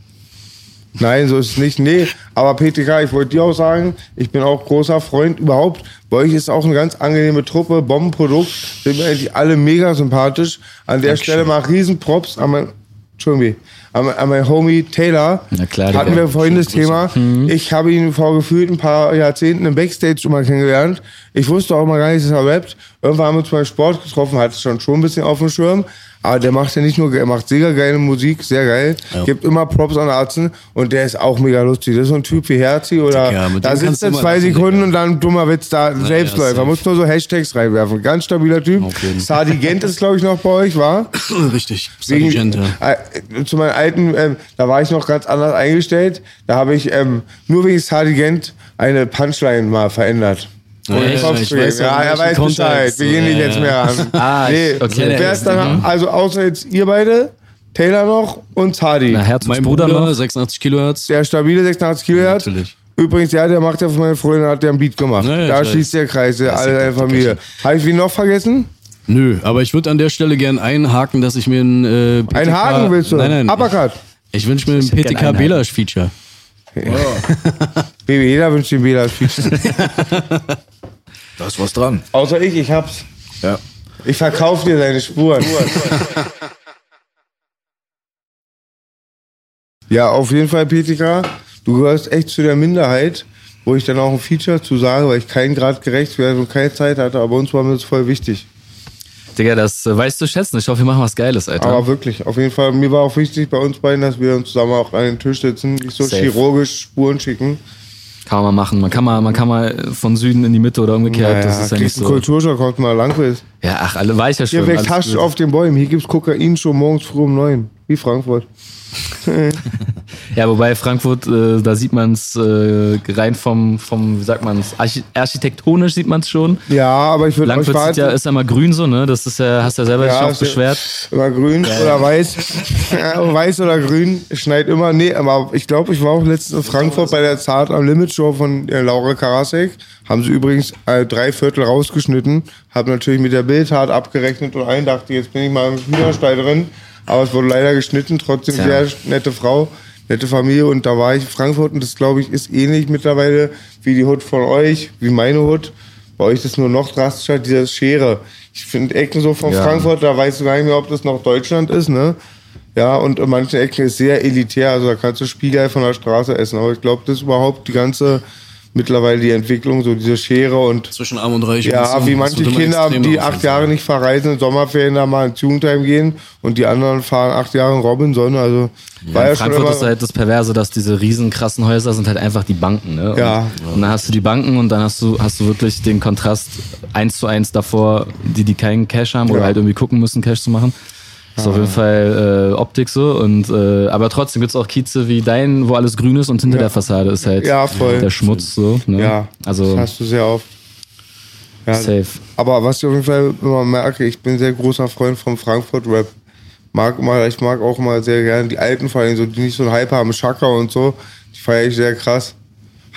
Nein, so ist es nicht. Nee, aber PTK, ich wollte dir auch sagen, ich bin auch großer Freund überhaupt. Bei euch ist auch eine ganz angenehme Truppe, Bombenprodukt. Sind mir eigentlich alle mega sympathisch. An der Stelle mal Riesenprops an mein, Entschuldigung, an, mein- an mein Homie Taylor. Na klar, Hatten wir vorhin das Thema. Mhm. Ich habe ihn vor gefühlt ein paar Jahrzehnten im Backstage schon mal kennengelernt. Ich wusste auch mal gar nicht, dass er rappt. Irgendwann haben wir uns beim Sport getroffen, hat es schon schon ein bisschen auf dem Schirm. Aber der macht ja nicht nur, er macht sehr geile Musik, sehr geil. Gibt immer Props an Arzen und der ist auch mega lustig. Das ist so ein Typ wie Herzi oder mit da sitzt er zwei Sekunden und dann dummer Witz da, Selbstläufer. safe. Muss nur so Hashtags reinwerfen. Ganz stabiler Typ. Auf jeden. Sadi Gent ist, glaube ich, noch bei euch, war? Richtig. Sargent, ja. äh, zu meinen alten, ähm, da war ich noch ganz anders eingestellt. Da habe ich ähm, nur wegen Sargent eine Punchline mal verändert. Ja, ja, ich weiß ja, er weiß Bescheid. Kontext. Wir gehen nicht Ja, jetzt ja. mehr ran. Ah, nee, ich- okay. wer ist dann, also außer jetzt ihr beide, Taylor noch und Sadi. Na, Herz Mein Bruder, Bruder, noch. 86 Kilohertz. Der stabile 86 Kilohertz. Natürlich. Übrigens, ja, der macht ja von meiner Freundin, hat der ein Beat gemacht. Ja, ja, da ich schließt der Kreis, ja, alle der deine Familie. Habe ich wen noch vergessen? Nö, aber ich würde an der Stelle gern einhaken, dass ich mir ein äh, PTK, Ein Haken willst du? Nein, nein. Uppercut. Ich, ich wünsche mir ein PTK einen Belasch Feature. Baby, jeder wünscht den Bela Feature. Da ist was dran. Außer ich, ich hab's. Ja. Ich verkaufe dir deine Spuren. ja, auf jeden Fall, Petika, du gehörst echt zu der Minderheit, wo ich dann auch ein Feature zu sage, weil ich keinen Grad gerecht werde und keine Zeit hatte, aber uns war mir das voll wichtig. Digga, das äh, weißt du schätzen. Ich hoffe, wir machen was Geiles, Alter. Aber wirklich, auf jeden Fall, mir war auch wichtig bei uns beiden, dass wir uns zusammen auch an den Tisch sitzen, nicht so Safe. chirurgisch Spuren schicken. Kann man mal machen. Man kann mal, man kann mal von Süden in die Mitte oder umgekehrt. das ist ja nicht so. Kulturschock, kommt mal Langwitz. Ja, ach, alle weiß ja schon. Hier wächst Hasch auf den Bäumen, hier gibt's Kokain schon morgens früh um neun. Wie Frankfurt. Ja, wobei Frankfurt, äh, da sieht man es äh, rein vom, vom, wie sagt man es, Archi architektonisch sieht man es schon. Ja, aber ich würde Langwitz verraten, ja, ist ja mal grün so, ne? Das ist ja, hast ja selber Ja, ist ja- beschwert. Immer grün oder weiß. Ja, weiß oder grün, schneit immer. Nee, aber ich glaube, ich war auch letztens in Frankfurt bei der Zart am Limit Show von äh, Laura Karasek. Haben sie übrigens äh, drei Viertel rausgeschnitten. Hab natürlich mit der Bildtat abgerechnet und allen dachte, jetzt bin ich mal im Hühnerstall drin. Aber es wurde leider geschnitten, trotzdem Tja. sehr nette Frau, nette Familie. Und da war ich in Frankfurt und das, glaube ich, ist ähnlich mittlerweile wie die Hut von euch, wie meine Hut. Bei euch ist es nur noch drastischer, diese Schere. Ich finde Ecken so von Ja. Frankfurt, da weißt du gar nicht mehr, ob das noch Deutschland ist, ne? Ja, und in manchen Ecken ist sehr elitär, also da kannst du Spiegelei von der Straße essen. Aber ich glaube, das ist überhaupt die ganze, mittlerweile die Entwicklung, so diese Schere und Zwischen Arm und Reich. ja, wie manche Kinder, die acht Jahre nicht verreisen, in Sommerferien da mal ins Jugendheim gehen und die anderen fahren acht Jahre in Robinson. Also war Ja, ja in schon Frankfurt immer, ist halt das Perverse, dass diese riesen krassen Häuser sind halt einfach die Banken, ne? Und, Ja. Und dann hast du die Banken und dann hast du, hast du wirklich den Kontrast eins zu eins davor, die, die keinen Cash haben oder Ja. halt irgendwie gucken müssen, Cash zu machen. Das ist auf jeden Fall äh, Optik so und äh, aber trotzdem gibt's auch Kieze wie dein, wo alles grün ist und hinter Ja. der Fassade ist halt Ja, der Schmutz so. Ne? ja, also das hast du sehr oft. Ja, safe. Aber was ich auf jeden Fall immer merke, ich bin sehr großer Freund vom Frankfurt-Rap. Mag mal, ich mag auch mal sehr gerne die alten vor allem, so, die nicht so einen Hype haben, Chaka und so. Die feiere ich sehr krass.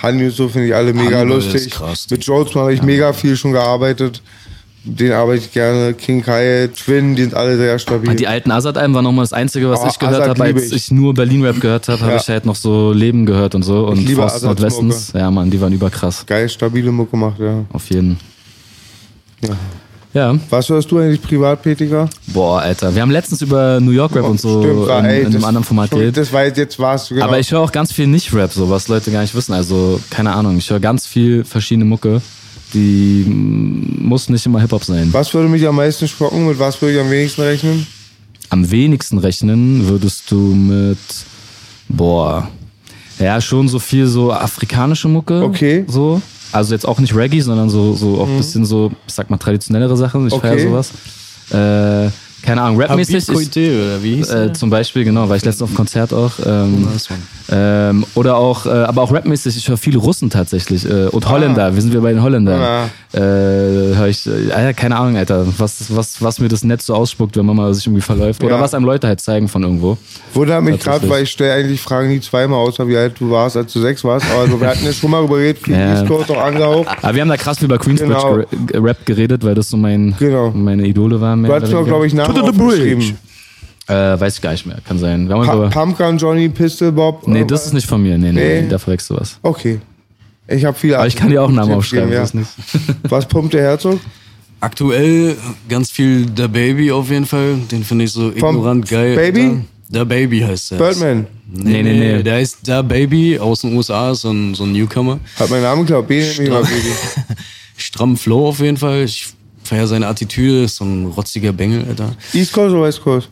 Hanyu so finde ich alle mega Hannibal lustig. krass. Mit Jones habe ich mega viel schon gearbeitet. Denen arbeite ich gerne. King Kai, Twin, die sind alle sehr stabil. Die alten Azad-Alben war nochmal das Einzige, was Oh, ich gehört habe, als ich. ich nur Berlin-Rap gehört habe, habe Ja. ich halt noch so Leben gehört und so. Und Azads Nordwestens. Ja, Mann, die waren überkrass. Geil, stabile Mucke gemacht, ja. Auf jeden. Ja. Was hörst du eigentlich privat, Petika? Boah, Alter. Wir haben letztens über New York Rap und so Stimmt, in, ey, in einem anderen Format geredet. Das war jetzt, jetzt war's, genau. Aber ich höre auch ganz viel Nicht-Rap, so was Leute gar nicht wissen. Also, keine Ahnung, ich höre ganz viel verschiedene Mucke. Die muss nicht immer Hip-Hop sein. was würde mich am meisten schocken? Mit was würde ich am wenigsten rechnen? Am wenigsten rechnen würdest du mit, boah, ja, schon so viel so afrikanische Mucke. Okay. Mhm. So. Also jetzt auch nicht Reggae, sondern so, so auch ein bisschen so, ich sag mal, traditionellere Sachen. Ich Okay. feier sowas. Äh, keine Ahnung, rapmäßig ist, Koité, oder wie hieß äh, zum Beispiel, genau, war ich letztens auf dem Konzert auch. Ähm, ähm, oder auch, äh, aber auch rapmäßig, ich höre viele Russen tatsächlich. Äh, und Holländer, wir sind wir bei den Holländern. Ah. Äh, höre ich, äh, keine Ahnung, Alter, was, was, was mir das Netz so ausspuckt, wenn man mal sich irgendwie verläuft. Oder Ja. was einem Leute halt zeigen von irgendwo. Wundert mich gerade, weil ich stelle eigentlich Fragen nie zweimal, außer wie alt du warst, als du sechs warst. Aber wir hatten ja schon mal überredet, viel Ja. Coast auch angehaucht. Aber wir haben da krass über Queensbridge Genau. Rap geredet, weil das so mein, Genau. meine Idole waren. Du hast mir, glaube ich, Namen To the bridge. Äh, weiß ich gar nicht mehr, kann sein. Wir haben Pa Pumpgun, Johnny, Pistol, Bob. nee, das ist nicht von mir. Nee, nee, Nee. da verwechselst du was. Okay. Ich habe viele Aber ich kann dir auch einen Namen aufschreiben. ja. ist nicht. Was pumpt der Herzog? Aktuell ganz viel Der Baby auf jeden Fall. Den finde ich so Vom ignorant geil. Baby? Der Baby heißt der. Birdman. Nee, nee, nee. Der heißt Der Baby aus den USA, so ein, so ein Newcomer. Hat meinen Namen geklaut. Baby. Stramm Flow auf jeden Fall. Ich feiere seine Attitüde, ist so ein rotziger Bengel, Alter. East Coast oder West Coast?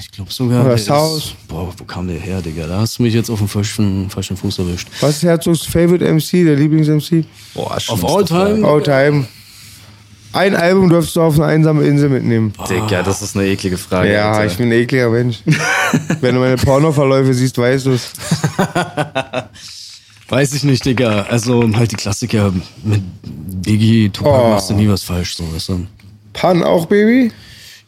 Ich glaube sogar. Oder der South. Ist, boah, wo kam der her, Digga? Da hast du mich jetzt auf dem falschen, falschen Fuß erwischt. Was ist Herzogs Favorite MC, der Lieblings-MC? Boah, Auf All Time? All Time. Ein Album dürftest du auf eine einsame Insel mitnehmen. Digga, das ist eine eklige Frage. Ja, Alter. ich bin ein ekliger Mensch. Wenn du meine Pornoverläufe siehst, weißt du es. Weiß ich nicht, Digga. Also halt die Klassiker mit Biggie, Tupac Oh. machst du nie was falsch, so weißt du. Pan auch, Baby?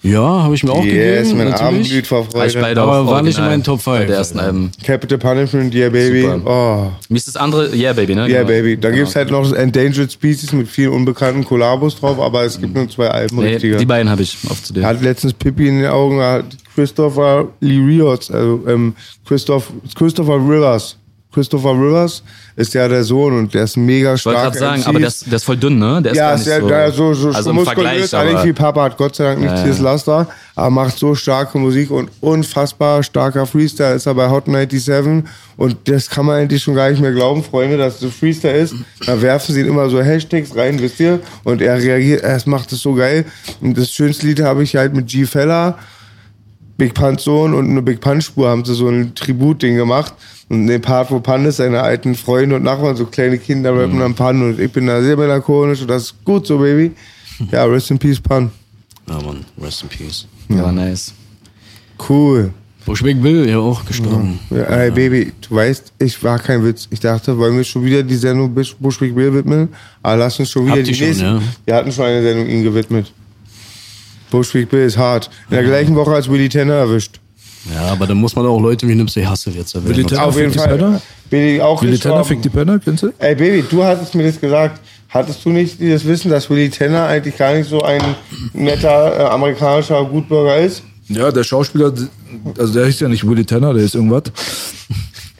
Ja, habe ich mir auch Yes, gegeben, mein Arm blüht vor Freude. beide Aber auch war nicht in meinen Top bei five, Der ersten. Alben. Capital Punishment, Yeah Baby. Super. Oh, Wie ist das andere? Yeah, Baby, ne? Yeah Genau. Baby. Dann Genau. gibt's halt noch das Endangered Species mit vielen unbekannten Kollabos drauf, aber es gibt nur zwei Alben, Nee, richtige. die beiden habe ich auf CD. Er hat letztens Pippi in den Augen, hat Christopher Lee Rios, also ähm, Christoph, Christopher Rivers. Christopher Rivers ist ja der Sohn und der ist mega Ich wollte stark. gerade sagen, aber der ist, der ist voll dünn, ne? Der ist ja, gar ist ja so, da so, so also muskulös, eigentlich wie Papa hat Gott sei Dank nicht Ja, dieses ja. Laster, aber macht so starke Musik und unfassbar starker Freestyle ist er bei Hot 97 und das kann man eigentlich schon gar nicht mehr glauben, Freunde, dass es so Freestyle ist. Da werfen sie immer so Hashtags rein, wisst ihr, und er reagiert, er macht es so geil. Und das schönste Lied habe ich halt mit G Feller, Big Punch Sohn und eine Big Punch Spur haben sie so ein Tributding gemacht. Und den Part, wo Pandes seine alten Freunde und Nachbarn, so kleine Kinder Mhm. rappen am Pan und ich bin da sehr melancholisch und das ist gut so, Baby. Ja, rest in peace, Pan. Ja, Mann, rest in peace. Ja, nice. Cool. Bushwick Bill, ja auch gestorben. Ja, ey, Baby, du weißt, ich war kein Witz. Ich dachte, wollen wir schon wieder die Sendung Bush- Bushwick Bill widmen? Aber lass uns schon wieder Habt die ihr schon, nächste. ja? Wir hatten schon eine Sendung ihm gewidmet. Bushwick Bill ist hart. In der gleichen Woche als Willy Tanner erwischt. Ja, aber dann muss man auch Leute wie Nipsey Hussle jetzt erwähnen. Willy Tanner Auf jeden fickt die Fall. Penner? Baby auch Willy Tanner fickt die Penner, kennst du? Ey, Baby, du hattest mir das gesagt. Hattest du nicht das Wissen, dass Willy Tanner eigentlich gar nicht so ein netter äh, amerikanischer Gutbürger ist? Ja, der Schauspieler, also der ist ja nicht Willy Tanner, der ist irgendwas.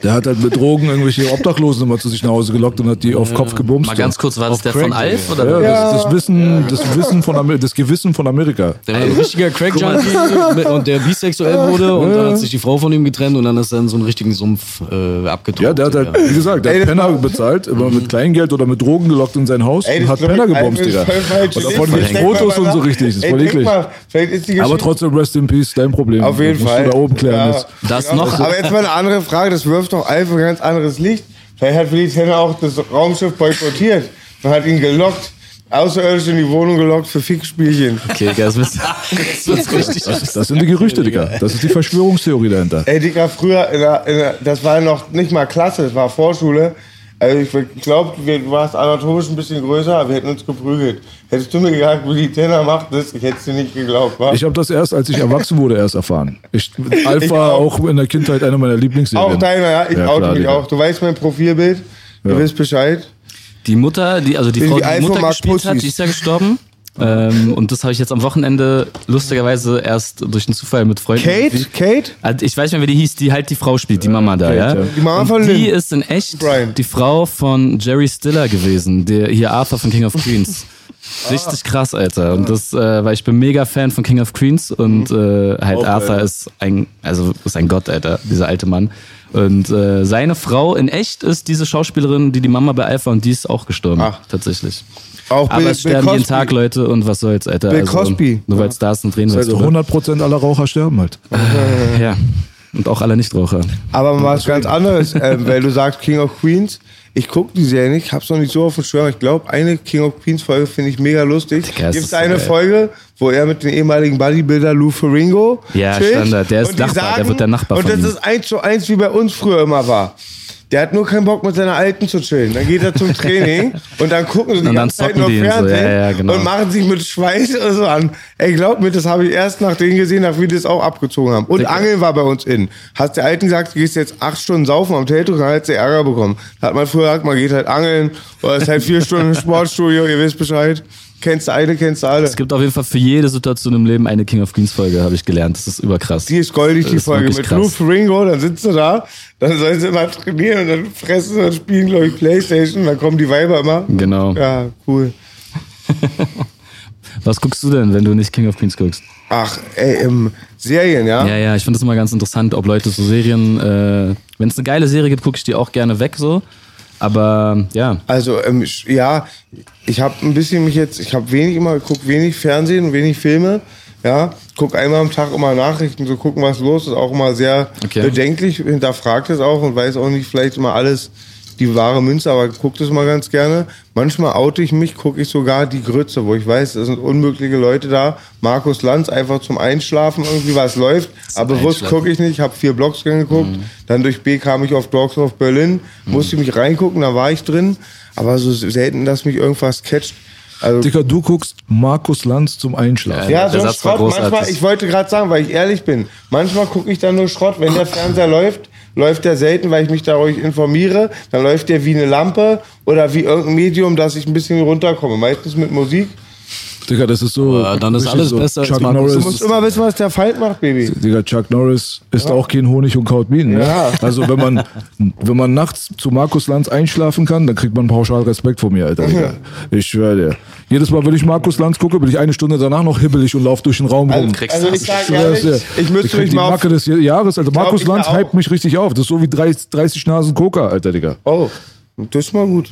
Der hat halt mit Drogen irgendwelche Obdachlosen immer zu sich nach Hause gelockt und hat die auf Kopf gebumst. Mal ganz kurz, war das der Crack, von Alf? Oder? ja, das, das Wissen, das Wissen von Amer das Gewissen von Amerika. Der war ein richtiger Crack-Junkie und der bisexuell wurde und dann hat sich die Frau von ihm getrennt und dann ist er in so einen richtigen Sumpf äh, abgetaucht. Ja, der hat halt, wie gesagt, der Ey, hat Penner bezahlt, immer mit Kleingeld oder mit Drogen gelockt in sein Haus Ey, und hat Penner gebumst, Digga. Und davon mal Fotos und so richtig, das ist voll eklig. Aber trotzdem, rest in peace, dein Problem. auf jeden Fall. musst du da oben klären. Das noch? Aber jetzt mal eine andere Frage, das wirft doch Alf ein ganz anderes Licht. Vielleicht hat Willy Tanner auch das Raumschiff boykottiert. Man hat ihn gelockt, außerirdisch in die Wohnung gelockt für Fickspielchen. Okay, das das wird's richtig. Das, das sind die Gerüchte, Digga. Das ist die Verschwörungstheorie dahinter. Ey, Digga, früher, in der, in der, das war noch nicht mal Klasse, das war Vorschule. Also ich glaube, du warst anatomisch ein bisschen größer, aber wir hätten uns geprügelt. Hättest du mir gesagt, Willy Tanner macht das, ich hätte es dir nicht geglaubt, wa? Ich habe das erst, als ich erwachsen wurde, erst erfahren. Ich, Alf Ich war auch. auch in der Kindheit einer meiner Lieblingsserien. auch deiner, ja, ich Ja, oute mich auch. Du weißt mein Profilbild, du Ja. wisst Bescheid. Die Mutter, die, also die Frau, wie die die Alpha Mutter gespielt hat, die ist ja gestorben. Ähm, und das habe ich jetzt am Wochenende lustigerweise erst durch einen Zufall mit Freunden. Kate? Kate? Also ich weiß nicht mehr, wie die hieß, die halt die Frau spielt, die Mama da, ja. ja. Die Mama und von Die Lynn. ist in echt Brian. die Frau von Jerry Stiller gewesen, der hier Arthur von King of Queens. Richtig krass, Alter. Und das, äh, weil ich bin mega Fan von King of Queens und äh, halt Auch, Arthur Alter. ist ein, also ist ein Gott, Alter, dieser alte Mann. Und äh, seine Frau in echt ist diese Schauspielerin, die die Mama bei Alpha und die ist auch gestorben, Ach. tatsächlich. Auch Aber Bill, es sterben Bill jeden. Tag Leute und was soll's, Alter. Bill Cosby. Nur weil Stars sind, drehen wir Also drüber. 100% aller Raucher sterben halt. Ja. Und auch alle Nichtraucher. Aber mal was ganz anderes, äh, weil du sagst King of Queens. Ich gucke die Serie nicht, hab's noch nicht so auf dem Schirm. Ich glaube, eine King of Queens Folge finde ich mega lustig. Es Gibt ist es eine geil. Folge, wo er mit dem ehemaligen Bodybuilder Lou Ferringo Ja, chillt Standard. Der ist und die Nachbar, der wird der Nachbar Und von das ihm. ist eins zu eins, wie bei uns früher immer war. Der hat nur keinen Bock mit seiner Alten zu chillen. Dann geht er zum Training und dann gucken sie die Und ganze Zeit nur und so. Fernsehen Ja, ja, genau. und machen sich mit Schweiß oder so an. Ey, glaub mir, das habe ich erst nach denen gesehen, nach wie die das auch abgezogen haben. Und Digga. Angeln war bei uns in. Hast der Alten gesagt, du gehst jetzt acht Stunden saufen am Telto, dann hat sie Ärger bekommen. Da hat man früher gesagt, man geht halt angeln oder ist halt vier Stunden im Sportstudio, ihr wisst Bescheid. Kennst du eine, kennst du alle. Es gibt auf jeden Fall für jede Situation im Leben eine King of Queens Folge, habe ich gelernt. Das ist überkrass. Die ist goldig, die ist Folge. Mit krass. Lou Ferringo, dann sitzt du da, dann sollen sie immer trainieren und dann fressen und spielen, glaube ich, Playstation, dann kommen die Weiber immer. Genau. Ja, cool. Was guckst du denn, wenn du nicht King of Queens guckst? Ach, ey, ähm, Serien, ja? Ja, ja, ich finde das immer ganz interessant, ob Leute so Serien, äh, wenn es eine geile Serie gibt, gucke ich die auch gerne weg so. Aber ja, Also, ähm, ja, ich habe ein bisschen mich jetzt, ich habe wenig immer, guck wenig Fernsehen, wenig Filme, ja, guck einmal am Tag immer Nachrichten, so gucken, was los ist, auch immer sehr Okay. bedenklich, hinterfragt es auch und weiß auch nicht vielleicht immer alles die wahre Münze, aber guck das mal ganz gerne. Manchmal oute ich mich, gucke ich sogar die Grütze, wo ich weiß, es sind unmögliche Leute da. Markus Lanz einfach zum Einschlafen irgendwie was läuft, aber bewusst gucke ich nicht, habe vier Blogs geguckt, dann durch B kam ich auf Dogs of Berlin, musste mich reingucken, da war ich drin, aber so selten, dass mich irgendwas catcht. Also, Dicker, du guckst Markus Lanz zum Einschlafen. ja, der so Schrott. Manchmal, ich wollte gerade sagen, weil ich ehrlich bin, manchmal gucke ich dann nur Schrott. Wenn der Fernseher läuft, läuft der selten, weil ich mich darüber informiere. Dann läuft der wie eine Lampe oder wie irgendein Medium, dass ich ein bisschen runterkomme. Meistens mit Musik. Digga, das ist so. Aber dann ist alles besser als Chuck Du Norris. musst immer wissen, was der Feind macht, Baby. Digga, Chuck Norris isst auch kein Honig und kaut Bienen. Ne? Ja. Also wenn man, wenn man nachts zu Markus Lanz einschlafen kann, dann kriegt man pauschal Respekt von mir, Alter. Digga. Ich schwöre dir. Jedes Mal, wenn ich Markus Lanz gucke, bin ich eine Stunde danach noch hibbelig und laufe durch den Raum rum. kriegst Also ich das. sag schwör's dir. ehrlich, ich müsste mich die mal auf... Macke des Jahres, Alter. Markus Lanz hypt mich richtig auf. Das ist so wie 30, 30 Nasen Coca, Alter, Digga. Oh, das ist mal gut.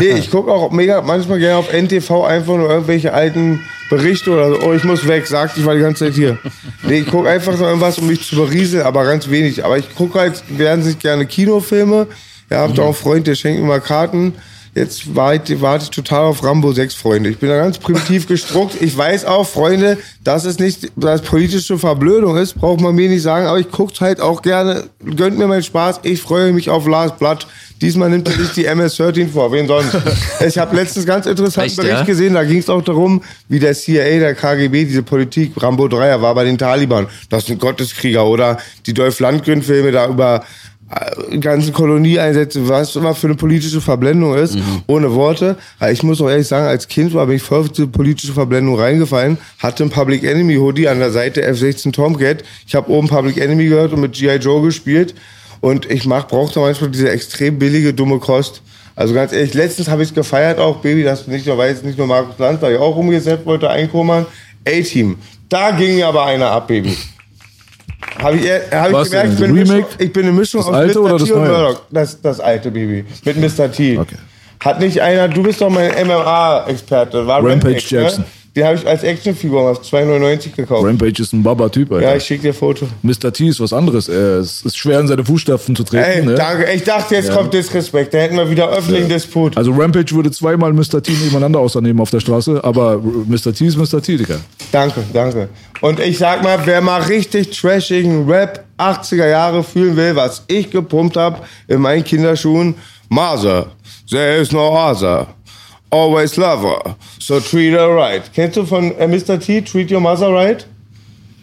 nee, ich gucke auch mega manchmal gerne auf NTV einfach nur irgendwelche alten Berichte oder so. Oh, ich muss weg, sagt, ich war die ganze Zeit hier. Nee, ich gucke einfach so irgendwas, um mich zu berieseln, aber ganz wenig. Aber ich gucke halt, werden sich gerne Kinofilme. Ja, habt ihr auch einen Freund, der schenkt mir mal Karten. Jetzt warte, warte ich total auf Rambo 6, Freunde. Ich bin da ganz primitiv gestruckt. Ich weiß auch, Freunde, dass es nicht dass politische Verblödung ist, braucht man mir nicht sagen, aber ich guck's halt auch gerne, gönnt mir meinen Spaß. Ich freue mich auf Lars Blatt. Diesmal nimmt er sich die MS-13 vor, wen sonst? Ich habe letztens ganz interessanten Echt, Bericht ja? gesehen, da ging es auch darum, wie der CIA, der KGB, diese Politik, Rambo 3 war bei den Taliban. Das sind Gotteskrieger oder die Dolph Lundgren-Filme da über äh, ganzen Kolonieeinsätze, was immer für eine politische Verblendung ist, ohne Worte. Ich muss auch ehrlich sagen, als Kind war bin ich voll auf diese politische Verblendung reingefallen, hatte ein Public Enemy Hoodie an der Seite F16 Tomcat. Ich habe oben Public Enemy gehört und mit G.I. Joe gespielt. Und ich mach, brauchte manchmal diese extrem billige, dumme Kost. Also ganz ehrlich, letztens habe ich es gefeiert auch, Baby, dass du nicht nur weißt, nicht nur Markus Lanz, da ich auch rumgesetzt wollte, einkommern. A-Team. Da ging mir aber einer ab, Baby. Habe ich, hab ich gemerkt, ich bin? Mischung, ich bin eine Mischung Das aus alte Mr. oder das T und? Murdoch. Das, das alte, Baby. Mit Mr. T. Okay. Hat nicht einer, du bist doch mein MMA-Experte, war Rampage Rampage, Jackson. Ne? Den habe ich als Actionfigur auf 2,99 gekauft. Rampage ist ein Baba-Typ, Alter. ja, ich schicke dir ein Foto. Mr. T ist was anderes. Er ist, schwer in seine Fußstapfen zu treten. Ey, ne? danke. Ich dachte, jetzt kommt Disrespekt. Da hätten wir wieder öffentlichen Disput. Also Rampage würde zweimal Mr. T nebeneinander auseinandernehmen auf der Straße, aber Mr. T ist Mr. T, Digga. Danke, danke. Und ich sag mal, wer mal richtig trashigen Rap 80er Jahre fühlen will, was ich gepumpt hab in meinen Kinderschuhen, Mother, there is no other. Always love her, so treat her right. Kennst du von äh, Mr. T, Treat Your Mother Right?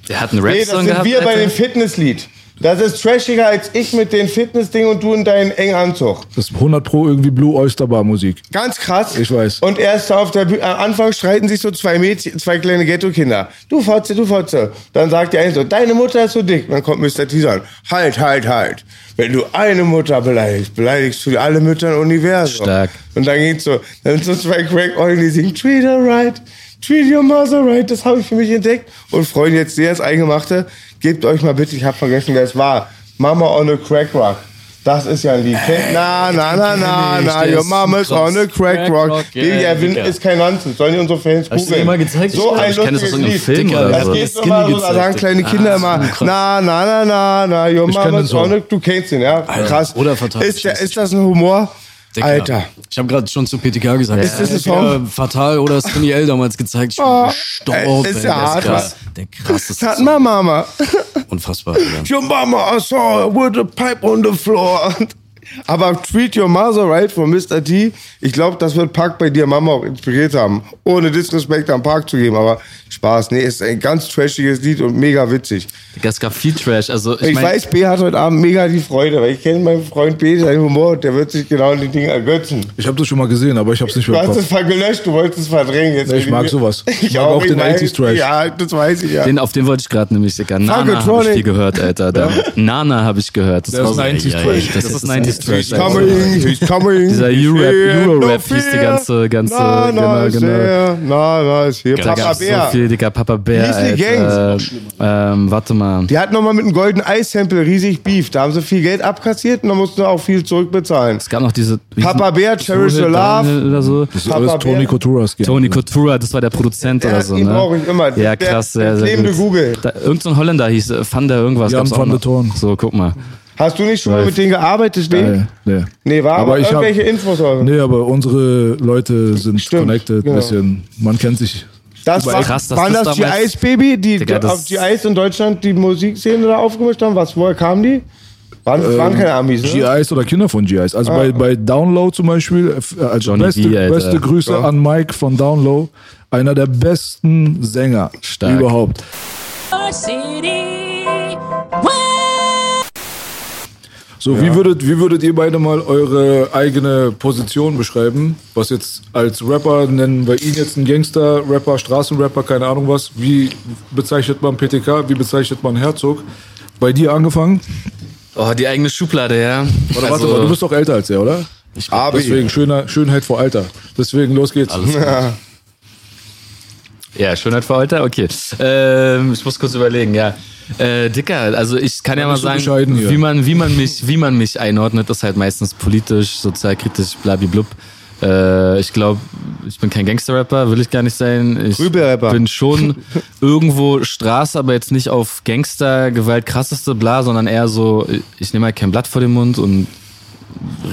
Der hat einen Nee, das Rap-Song sind gehabt. wir bei Alter. dem Fitnesslied. Das ist trashiger als ich mit den Fitnessding und du in deinen engen Anzug. Das ist 100 Pro irgendwie Blue Oyster Bar Musik. Ganz krass. Ich weiß. Und erst auf der Bühne, am Anfang streiten sich so zwei Mädchen, zwei kleine Ghetto-Kinder. Du Fotze, du Fotze. Dann sagt die eine so, deine Mutter ist so dick. Dann kommt Mr. T an. Halt, halt, halt. Wenn du eine Mutter beleidigst, beleidigst du alle Mütter im Universum. Stark. Und dann geht's so, dann sind so zwei crack die singen, treat her right, treat your mother right. Das habe ich für mich entdeckt. Und Freunde, jetzt sehr das Eingemachte. Gebt euch mal bitte, ich habe vergessen, wer es war. Mama on a crack rock. Das ist ja ein Lied. Kennt- Na, na, na, na, na, der your mama is on a crack rock. Ja, Erwin ist kein Nonsens. Sollen die unsere Fans googeln? mal gezeigt? So Ich ein lustiges Lied. Das so. geht Skinny so da sagen kleine Kinder Ah, immer, na, na, na, na, na, your mama is on a, du kennst ihn, ja? Krass. oder der, ist das ein Humor? Alter. Ich habe gerade schon zu PTK gesagt. Ist das ein hab Song? Fatal oder Skinny L damals gezeigt. Ich bin Oh, gestorben. äh, ist ja hart, krass. Der krasseste. Hat meine Mama. Unfassbar. Ja. Your mama, I saw her with a pipe on the floor. Aber Treat Your Mother Right von Mr. T, ich glaube, das wird Park bei dir Mama auch inspiriert haben. Ohne Disrespekt am Park zu geben, aber Spaß. Nee, ist ein ganz trashiges Lied und mega witzig. Digga, Es gab viel Trash. Also ich, Ich, mein, weiß, B hat heute Abend mega die Freude, weil ich kenne meinen Freund B, seinen Humor, der wird sich genau an die Dinge ergötzen. Ich habe das schon mal gesehen, aber ich habe es nicht Du mehr im hast es Kopf. mal gelöscht, du wolltest es verdrängen. Jetzt Nee, ich mag sowas. Ich, Ich mag auch, auch den. 80s Trash. Ja, das weiß ich ja. den, auf den wollte ich gerade nämlich, Digga. Nana habe ich viel gehört, Alter. Da, Nana habe ich gehört. Das war ist so, 90s ey, Trash. ey, Das ist 90s Trash. He's coming, he's coming. Dieser Euro-Rap- no hieß die ganze- ganze- na, na, genau, ist genau. ist hier. Papa gab's so Bär. Digga. Papa Bär, hieß die Alter. Ähm, warte mal. Die hatten nochmal mit einem goldenen Eis-Sample riesig Beef. Da haben sie viel Geld abkassiert und dann mussten sie auch viel zurückbezahlen. Es gab noch diese... Papa Bär, Cherish Daniel Love. Oder so. Das ist Papa alles. Tony Koturas Game. Tony Coutura, das war der Produzent Ja, oder so, ihn ne? brauch ich immer. Ja, Der- krass, der sehr, sehr lebende. Google. Da, irgend so ein Holländer hieß äh, Van der irgendwas. Auch van der. Thorn. So, guck mal. Hast du nicht schon mal mit denen gearbeitet, Nee, Weg? nee. Nee, war aber, Aber ich hab- irgendwelche Infos. oder? Nee, aber unsere Leute sind Stimmt, connected genau. ein bisschen. Man kennt sich. Das war, Krass, dass waren das das damals- GIs Baby, die Digga, das- auf GIs in Deutschland die Musikszene da aufgemischt haben? Was, woher kamen die? Waren, Ähm, waren keine Amis, ne? GIs oder Kinder von GIs. Also Ah. bei, bei Download zum Beispiel, äh, also Johnny beste, Alter. beste Grüße Ja. an Mike von Download. Einer der besten Sänger Stark. überhaupt. So, wie, würdet, wie würdet ihr beide mal eure eigene Position beschreiben? Was jetzt als Rapper, nennen wir ihn jetzt einen Gangster, Rapper, Straßenrapper, keine Ahnung was. Wie bezeichnet man PTK? Wie bezeichnet man Herzog? Bei dir angefangen? Oh, die eigene Schublade, ja. Oder warte Also- mal, du bist doch älter als er, oder? Abi. Deswegen Schöner, Schönheit vor Alter. Deswegen los geht's. Ja, Schönheit vor Alter, okay. Ähm, ich muss kurz überlegen, ja. Äh, Dicker, also ich kann ja mal sagen, wie man, wie man mich, wie man mich einordnet, ist halt meistens politisch, sozialkritisch, blablablub. Äh, ich glaube, ich bin kein Gangster-Rapper, will ich gar nicht sein. Ich bin schon irgendwo Straße, aber jetzt nicht auf Gangster-Gewalt krasseste bla, sondern eher so, ich nehme halt kein Blatt vor den Mund und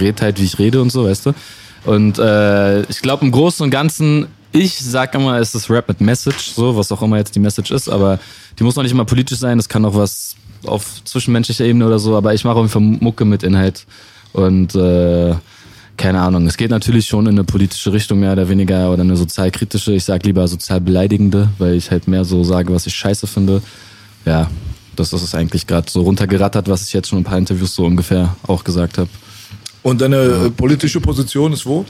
red halt, wie ich rede und so, weißt du. Und äh, ich glaube im Großen und Ganzen, ich sag immer, es ist Rap mit Message, so, was auch immer jetzt die Message ist, aber die muss noch nicht immer politisch sein, das kann auch was auf zwischenmenschlicher Ebene oder so, aber ich mache auf jeden Fall Mucke mit Inhalt. Und äh, keine Ahnung, es geht natürlich schon in eine politische Richtung mehr oder weniger oder eine sozialkritische. Ich sag lieber sozial beleidigende, weil ich halt mehr so sage, was ich scheiße finde. Ja, das ist es eigentlich gerade so runtergerattert, was ich jetzt schon in ein paar Interviews so ungefähr auch gesagt habe. Und deine äh, politische Position ist wo?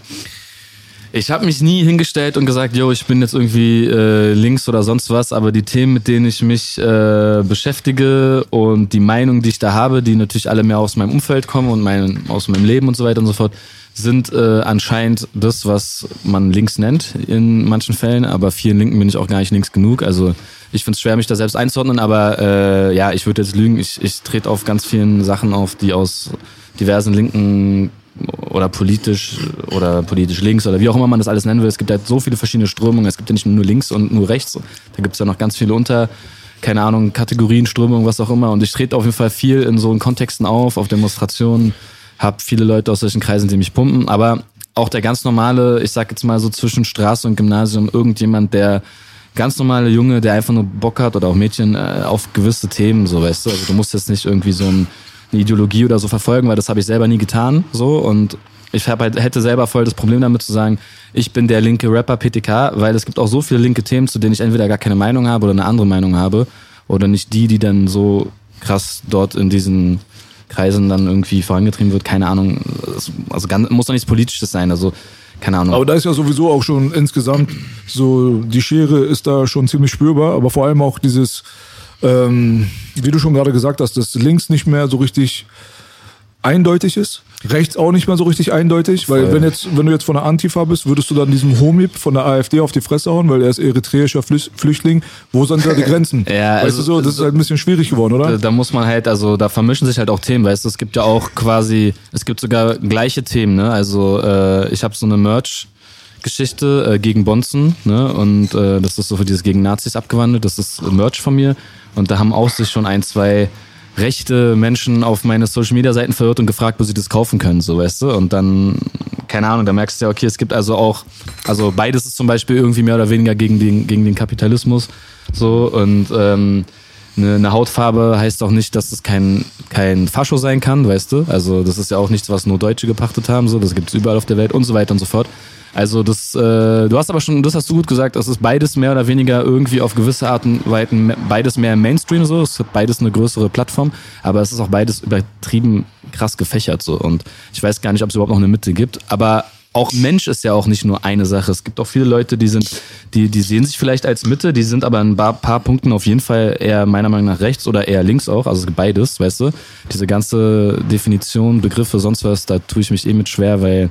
Ich habe mich nie hingestellt und gesagt, yo, ich bin jetzt irgendwie äh, links oder sonst was, aber die Themen, mit denen ich mich äh, beschäftige und die Meinung, die ich da habe, die natürlich alle mehr aus meinem Umfeld kommen und mein, aus meinem Leben und so weiter und so fort, sind äh, anscheinend das, was man links nennt in manchen Fällen, aber vielen Linken bin ich auch gar nicht links genug. Also ich finde es schwer, mich da selbst einzuordnen, aber äh, ja, ich würde jetzt lügen. Ich, ich trete auf ganz vielen Sachen auf, die aus diversen linken oder politisch oder politisch links oder wie auch immer man das alles nennen will. Es gibt halt so viele verschiedene Strömungen. Es gibt ja nicht nur links und nur rechts. Da gibt es ja noch ganz viele unter, keine Ahnung, Kategorien, Strömungen, was auch immer. Und ich trete auf jeden Fall viel in so Kontexten auf, auf Demonstrationen, habe viele Leute aus solchen Kreisen, die mich pumpen. Aber auch der ganz normale, ich sag jetzt mal so zwischen Straße und Gymnasium, irgendjemand, der ganz normale Junge, der einfach nur Bock hat oder auch Mädchen äh, auf gewisse Themen, so weißt du. Also du musst jetzt nicht irgendwie so ein, eine Ideologie oder so verfolgen, weil das habe ich selber nie getan, so und ich hab halt, hätte selber voll das Problem damit zu sagen, ich bin der linke Rapper PTK, weil es gibt auch so viele linke Themen, zu denen ich entweder gar keine Meinung habe oder eine andere Meinung habe oder nicht die, die dann so krass dort in diesen Kreisen dann irgendwie vorangetrieben wird. Keine Ahnung. Also ganz, muss doch nichts Politisches sein. Also keine Ahnung. Aber da ist ja sowieso auch schon insgesamt so, die Schere ist da schon ziemlich spürbar, aber vor allem auch dieses, ähm, wie du schon gerade gesagt hast, dass links nicht mehr so richtig eindeutig ist. Rechts auch nicht mehr so richtig eindeutig, weil wenn jetzt, wenn du jetzt von der Antifa bist, würdest du dann diesem Homib von der AfD auf die Fresse hauen, weil er ist eritreischer Flüch- Flüchtling. Wo sind da die Grenzen? Ja, weißt also- du so, das ist halt ein bisschen schwierig geworden, oder? Da, da muss man halt, also da vermischen sich halt auch Themen, weißt du, es gibt ja auch quasi, es gibt sogar gleiche Themen, ne? Also äh, ich habe so eine Merch-Geschichte äh, gegen Bonzen, ne? Und äh, das ist so für dieses gegen Nazis abgewandelt, das ist Merch von mir. Und da haben auch sich schon ein, zwei rechte Menschen auf meine Social Media Seiten verirrt und gefragt, wo sie das kaufen können, so weißt du. Und dann, keine Ahnung, da merkst du ja, okay, es gibt also auch, also beides ist zum Beispiel irgendwie mehr oder weniger gegen den, gegen den Kapitalismus. So und ähm, eine, Hautfarbe heißt auch nicht, dass es kein, kein Fascho sein kann, weißt du? Also das ist ja auch nichts, was nur Deutsche gepachtet haben, so das gibt es überall auf der Welt und so weiter und so fort. Also das, äh, du hast aber schon, das hast du gut gesagt, das ist beides mehr oder weniger irgendwie auf gewisse Art und Weisen, beides mehr im Mainstream so, es hat beides eine größere Plattform, aber es ist auch beides übertrieben krass gefächert so und ich weiß gar nicht, ob es überhaupt noch eine Mitte gibt, aber auch Mensch ist ja auch nicht nur eine Sache. Es gibt auch viele Leute, die sind, die, die sehen sich vielleicht als Mitte, die sind aber in ein paar, paar Punkten auf jeden Fall eher meiner Meinung nach rechts oder eher links auch. Also beides, weißt du. Diese ganze Definition, Begriffe, sonst was, da tue ich mich eh mit schwer, weil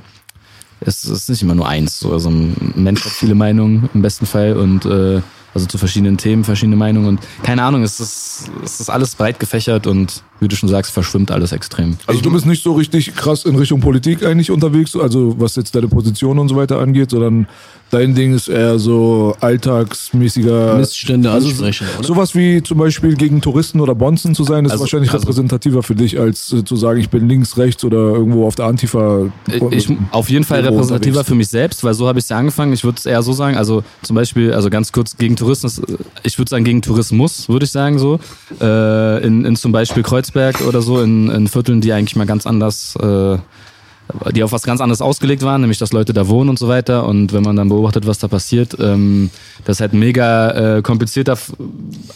es ist nicht immer nur eins. So. Also ein Mensch hat viele Meinungen im besten Fall und äh, also zu verschiedenen Themen verschiedene Meinungen und keine Ahnung, es ist, es ist alles breit gefächert und wie du schon sagst, verschwimmt alles extrem. Also du bist nicht so richtig krass in Richtung Politik eigentlich unterwegs, also was jetzt deine Position und so weiter angeht, sondern dein Ding ist eher so alltagsmäßiger Missstände ansprechen, oder? Sowas wie zum Beispiel gegen Touristen oder Bonzen zu sein, ist Also- wahrscheinlich also- repräsentativer für dich, als äh, zu sagen, ich bin links, rechts oder irgendwo auf der Antifa. Ich, auf jeden Fall repräsentativer unterwegs. für mich selbst, weil so habe ich es ja angefangen. Ich würde es eher so sagen, also zum Beispiel, also ganz kurz gegen Tourismus, ich würde sagen gegen Tourismus, würde ich sagen so. Äh, in, in zum Beispiel Kreuzberg oder so, in, in Vierteln, die eigentlich mal ganz anders, äh, die auf was ganz anderes ausgelegt waren, nämlich dass Leute da wohnen und so weiter. Und wenn man dann beobachtet, was da passiert, ähm, das ist halt mega äh, komplizierter,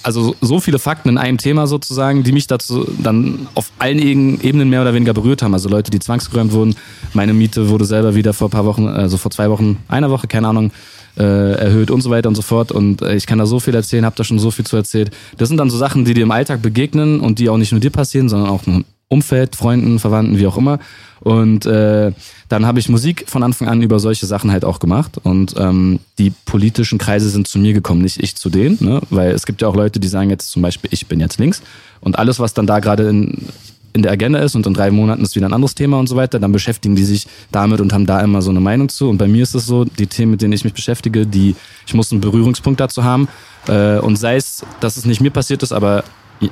also so viele Fakten in einem Thema sozusagen, die mich dazu dann auf allen Ebenen mehr oder weniger berührt haben. Also Leute, die zwangsgeräumt wurden. Meine Miete wurde selber wieder vor ein paar Wochen, also vor zwei Wochen, einer Woche, keine Ahnung, erhöht und so weiter und so fort. Und äh, ich kann da so viel erzählen, habe da schon so viel zu erzählt. Das sind dann so Sachen, die dir im Alltag begegnen und die auch nicht nur dir passieren, sondern auch im Umfeld, Freunden, Verwandten, wie auch immer. Und äh, dann habe ich Musik von Anfang an über solche Sachen halt auch gemacht. Und ähm, die politischen Kreise sind zu mir gekommen, nicht ich zu denen. Ne? Weil es gibt ja auch Leute, die sagen jetzt zum Beispiel, ich bin jetzt links. Und alles, was dann da gerade in, in der Agenda ist und in drei Monaten ist wieder ein anderes Thema und so weiter, dann beschäftigen die sich damit und haben da immer so eine Meinung zu. Und bei mir ist es so, die Themen, mit denen ich mich beschäftige, die, ich muss einen Berührungspunkt dazu haben. Äh, und sei es, dass es nicht mir passiert ist, aber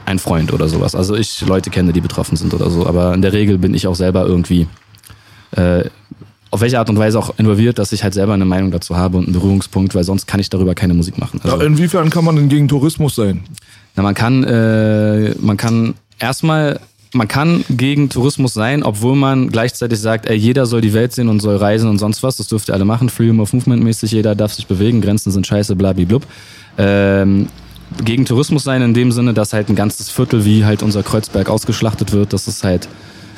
ein Freund oder sowas. Also ich Leute kenne, die betroffen sind oder so. Aber in der Regel bin ich auch selber irgendwie äh, auf welche Art und Weise auch involviert, dass ich halt selber eine Meinung dazu habe und einen Berührungspunkt, weil sonst kann ich darüber keine Musik machen. Also, Ja, inwiefern kann man denn gegen Tourismus sein? na, man kann, äh, man kann erstmal, man kann gegen Tourismus sein, obwohl man gleichzeitig sagt, ey, jeder soll die Welt sehen und soll reisen und sonst was. Das dürft ihr alle machen. Freedom of Movement mäßig, jeder darf sich bewegen, Grenzen sind scheiße, blablablub. Ähm, gegen Tourismus sein in dem Sinne, dass halt ein ganzes Viertel wie halt unser Kreuzberg ausgeschlachtet wird, dass es halt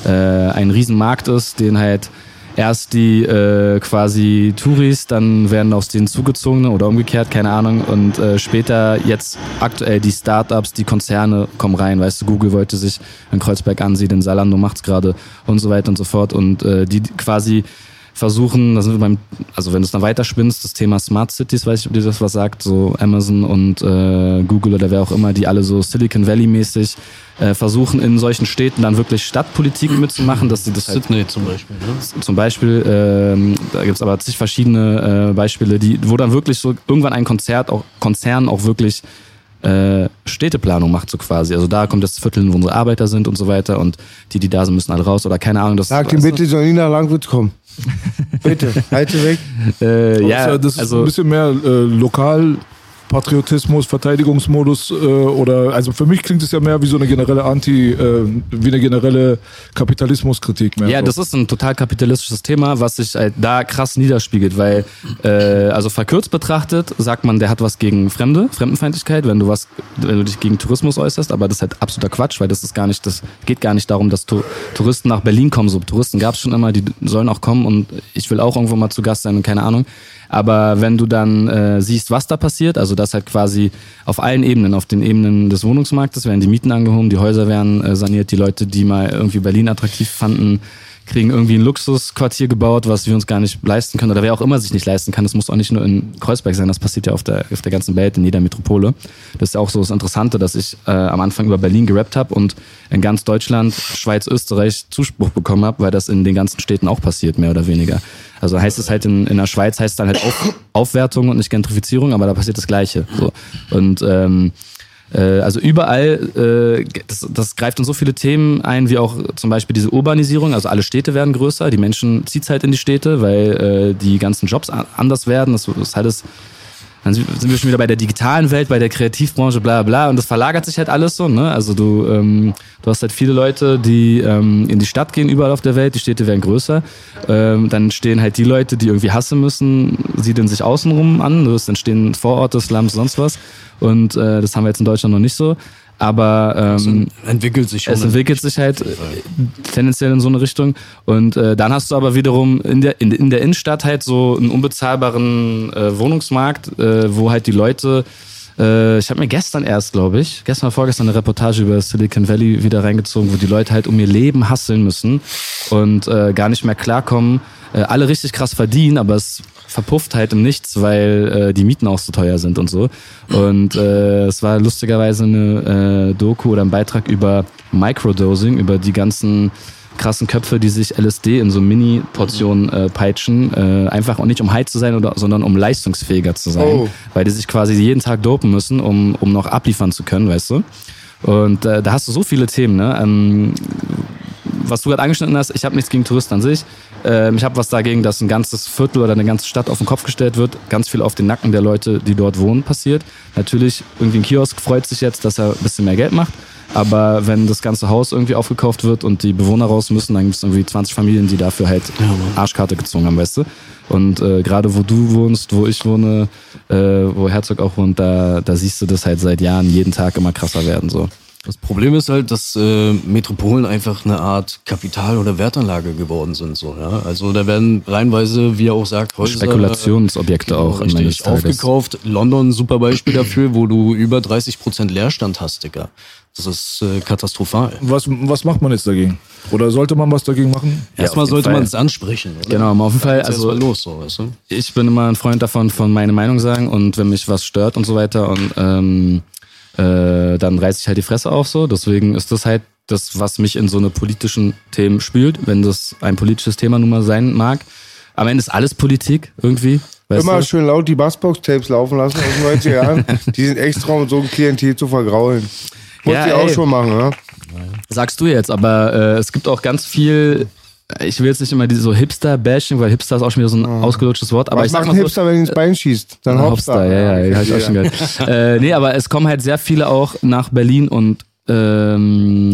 äh, ein Riesenmarkt ist, den halt erst die äh, quasi Touris, dann werden aus denen zugezogene oder umgekehrt, keine Ahnung. Und äh, später jetzt aktuell die Startups, die Konzerne kommen rein. Weißt du, Google wollte sich in Kreuzberg ansiedeln, Salando macht's gerade und so weiter und so fort. Und äh, die quasi versuchen, da sind wir beim, also wenn du es dann weiterspinnst, das Thema Smart Cities, weiß ich, ob dir das was sagt, so Amazon und äh, Google oder wer auch immer, die alle so Silicon Valley mäßig äh, versuchen in solchen Städten dann wirklich Stadtpolitik mitzumachen, dass sie das halt Sydney zum Beispiel. Ne? zum Beispiel, ähm, da gibt's aber zig verschiedene äh, Beispiele, die, wo dann wirklich so irgendwann ein Konzert, auch Konzern auch wirklich äh, Städteplanung macht so quasi. Also da kommt das Viertel, wo unsere Arbeiter sind und so weiter und die, die da sind, müssen alle raus oder keine Ahnung. Das, Sag du? bitte, soll nie nach Langwitz kommen. Bitte, halte weg. Äh, Das ist ja, das ist ein also bisschen mehr äh, lokal Patriotismus, Verteidigungsmodus äh, oder also für mich klingt es ja mehr wie so eine generelle Anti, äh, wie eine generelle Kapitalismuskritik mehr. Ja, so. das ist ein total kapitalistisches Thema, was sich halt da krass niederspiegelt, weil äh, also verkürzt betrachtet sagt man, der hat was gegen Fremde, Fremdenfeindlichkeit, wenn du was, wenn du dich gegen Tourismus äußerst, aber das ist halt absoluter Quatsch, weil das ist gar nicht, das geht gar nicht darum, dass Touristen nach Berlin kommen. So Touristen gab es schon immer, die sollen auch kommen und ich will auch irgendwo mal zu Gast sein und keine Ahnung. Aber wenn du dann äh, siehst, was da passiert, also das halt quasi auf allen Ebenen, auf den Ebenen des Wohnungsmarktes werden die Mieten angehoben, die Häuser werden äh, saniert, die Leute, die mal irgendwie Berlin attraktiv fanden, kriegen irgendwie ein Luxusquartier gebaut, was wir uns gar nicht leisten können oder wer auch immer sich nicht leisten kann. Das muss auch nicht nur in Kreuzberg sein, das passiert ja auf der, auf der ganzen Welt, in jeder Metropole. Das ist ja auch so das Interessante, dass ich äh, am Anfang über Berlin gerappt habe und in ganz Deutschland, Schweiz, Österreich Zuspruch bekommen habe, weil das in den ganzen Städten auch passiert, mehr oder weniger. Also heißt es halt in, in der Schweiz heißt es dann halt Auf, Aufwertung und nicht Gentrifizierung, aber da passiert das Gleiche. So. Und ähm, äh, also überall, äh, das, das greift in so viele Themen ein, wie auch zum Beispiel diese Urbanisierung. Also alle Städte werden größer, die Menschen zieht's halt in die Städte, weil äh, die ganzen Jobs anders werden. Das ist alles dann sind wir schon wieder bei der digitalen Welt, bei der Kreativbranche, bla bla. Und das verlagert sich halt alles so. Ne? Also du, ähm, du hast halt viele Leute, die ähm, in die Stadt gehen, überall auf der Welt. Die Städte werden größer. Ähm, dann stehen halt die Leute, die irgendwie hassen müssen, siedeln sich außenrum an. Es entstehen Vororte, Slums, sonst was. Und äh, das haben wir jetzt in Deutschland noch nicht so. Aber ähm, Entwickelt sich schon. es entwickelt sich halt tendenziell in so eine Richtung. Und äh, dann hast du aber wiederum in der, in, in der Innenstadt halt so einen unbezahlbaren äh, Wohnungsmarkt, äh, wo halt die Leute. Äh, ich habe mir gestern erst, glaube ich, gestern oder vorgestern eine Reportage über Silicon Valley wieder reingezogen, wo die Leute halt um ihr Leben hasseln müssen und äh, gar nicht mehr klarkommen. Äh, alle richtig krass verdienen, aber es verpufft halt im Nichts, weil äh, die Mieten auch so teuer sind und so. Und äh, es war lustigerweise eine äh, Doku oder ein Beitrag über Microdosing, über die ganzen krassen Köpfe, die sich LSD in so Mini-Portionen äh, peitschen, äh, einfach auch nicht um high zu sein, oder, sondern um leistungsfähiger zu sein, Oh. weil die sich quasi jeden Tag dopen müssen, um, um noch abliefern zu können, weißt du? Und äh, da hast du so viele Themen, ne? Ähm, was du gerade angeschnitten hast, ich habe nichts gegen Touristen an sich. Ähm, ich habe was dagegen, dass ein ganzes Viertel oder eine ganze Stadt auf den Kopf gestellt wird. Ganz viel auf den Nacken der Leute, die dort wohnen, passiert. Natürlich, irgendwie ein Kiosk freut sich jetzt, dass er ein bisschen mehr Geld macht. Aber wenn das ganze Haus irgendwie aufgekauft wird und die Bewohner raus müssen, dann gibt es irgendwie 20 Familien, die dafür halt Arschkarte gezogen haben, weißt du? Und äh, gerade wo du wohnst, wo ich wohne, äh, wo Herzog auch wohnt, da, da siehst du das halt seit Jahren jeden Tag immer krasser werden. So. Das Problem ist halt, dass äh, Metropolen einfach eine Art Kapital- oder Wertanlage geworden sind. So, ja? Also da werden reinweise, wie er auch sagt, Häuser, Spekulationsobjekte auch am Ende des richtig aufgekauft. London, super Beispiel dafür, wo du über 30% Leerstand hast, Digga. Das ist äh, katastrophal. Was, was macht man jetzt dagegen? Oder sollte man was dagegen machen? Erstmal auf jeden sollte man es ansprechen. Oder? Genau, auf jeden Fall, also- erstmal los, so, weißt du? ich bin immer ein Freund davon, von meine Meinung sagen und wenn mich was stört und so weiter und ähm, äh, dann reiß ich halt die Fresse auf so. Deswegen ist das halt das, was mich in so eine politischen Themen spült, wenn das ein politisches Thema nun mal sein mag. Am Ende ist alles Politik irgendwie. Weißt Immer du? schön laut die Bassbox-Tapes laufen lassen aus den 90er Jahren. Die sind extra, um so ein Klientel zu vergraulen. Muss Ja, ich auch schon machen, ne? Sagst du jetzt, aber äh, es gibt auch ganz viel. Ich will jetzt nicht immer diese so Hipster-Bashing, weil Hipster ist auch schon wieder so ein ausgelutschtes Wort. Aber Was ich macht ein so, Hipster, wenn er ins Bein schießt? Dann Hopster, Hopster. ja, ja, ja hab ich auch schon gehört. äh, nee, aber es kommen halt sehr viele auch nach Berlin und ähm,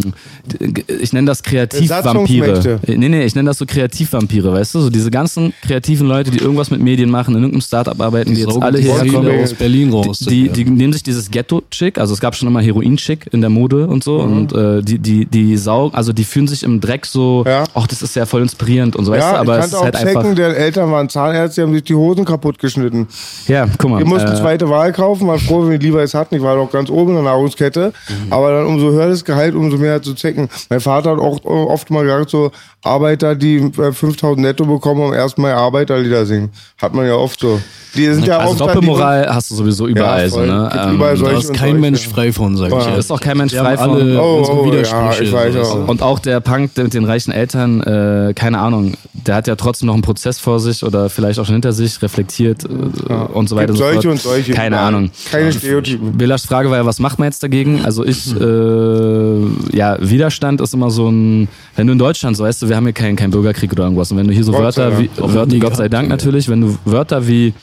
ich nenne das Kreativvampire. Nee, nee, ich nenne das so Kreativvampire, weißt du? So diese ganzen kreativen Leute, die irgendwas mit Medien machen, in irgendeinem Startup arbeiten, die jetzt Saugen alle die hierher kommen. aus Berlin raus. Die, die nehmen sich dieses Ghetto-Chick, also es gab schon immer Heroin-Chick in der Mode und so, Mhm. und äh, die, die, die saugen, also die fühlen sich im Dreck so, Ja. ach, das ist ja voll inspirierend und so, weißt Ja, du, aber ich es ist halt einfach. Zecken, deren Eltern waren Zahnärzte, die haben sich die Hosen kaputt geschnitten. Ja, guck mal. Wir mussten äh, zweite Wahl kaufen, waren froh, wenn wir lieber es hatten. Ich war doch ganz oben in der Nahrungskette. Mhm. Aber dann umso höher das Gehalt, umso mehr zu zecken. Mein Vater hat auch oft mal gesagt, so Arbeiter, die äh, 5000 netto bekommen, am ersten Mal Arbeiterlieder singen. Hat man ja oft so. Die sind ja also oft Doppelmoral hast du sowieso überall Ja, so, voll. ne? Gibt überall Ähm, solche Da ist kein. Mensch frei von, sag ich. Ja. ja. ist auch kein Mensch frei von. alle Oh, oh, ja, Widersprüche. so, auch. Und auch der Punk der mit den reichen Eltern, äh, keine Ahnung, der hat ja trotzdem noch einen Prozess vor sich oder vielleicht auch schon hinter sich, reflektiert äh, und so weiter Gibt und so solche und solche. Keine überall. Ahnung. Keine Stereotypen. Belasch Frage war ja, was macht man jetzt dagegen? Also ich, äh, ja, Widerstand ist immer so ein, wenn du in Deutschland, so weißt du, wir haben hier keinen kein Bürgerkrieg oder irgendwas. Und wenn du hier so Gott sei Wörter wie, Dank. Wörter, Gott sei Dank natürlich, wenn du Wörter wie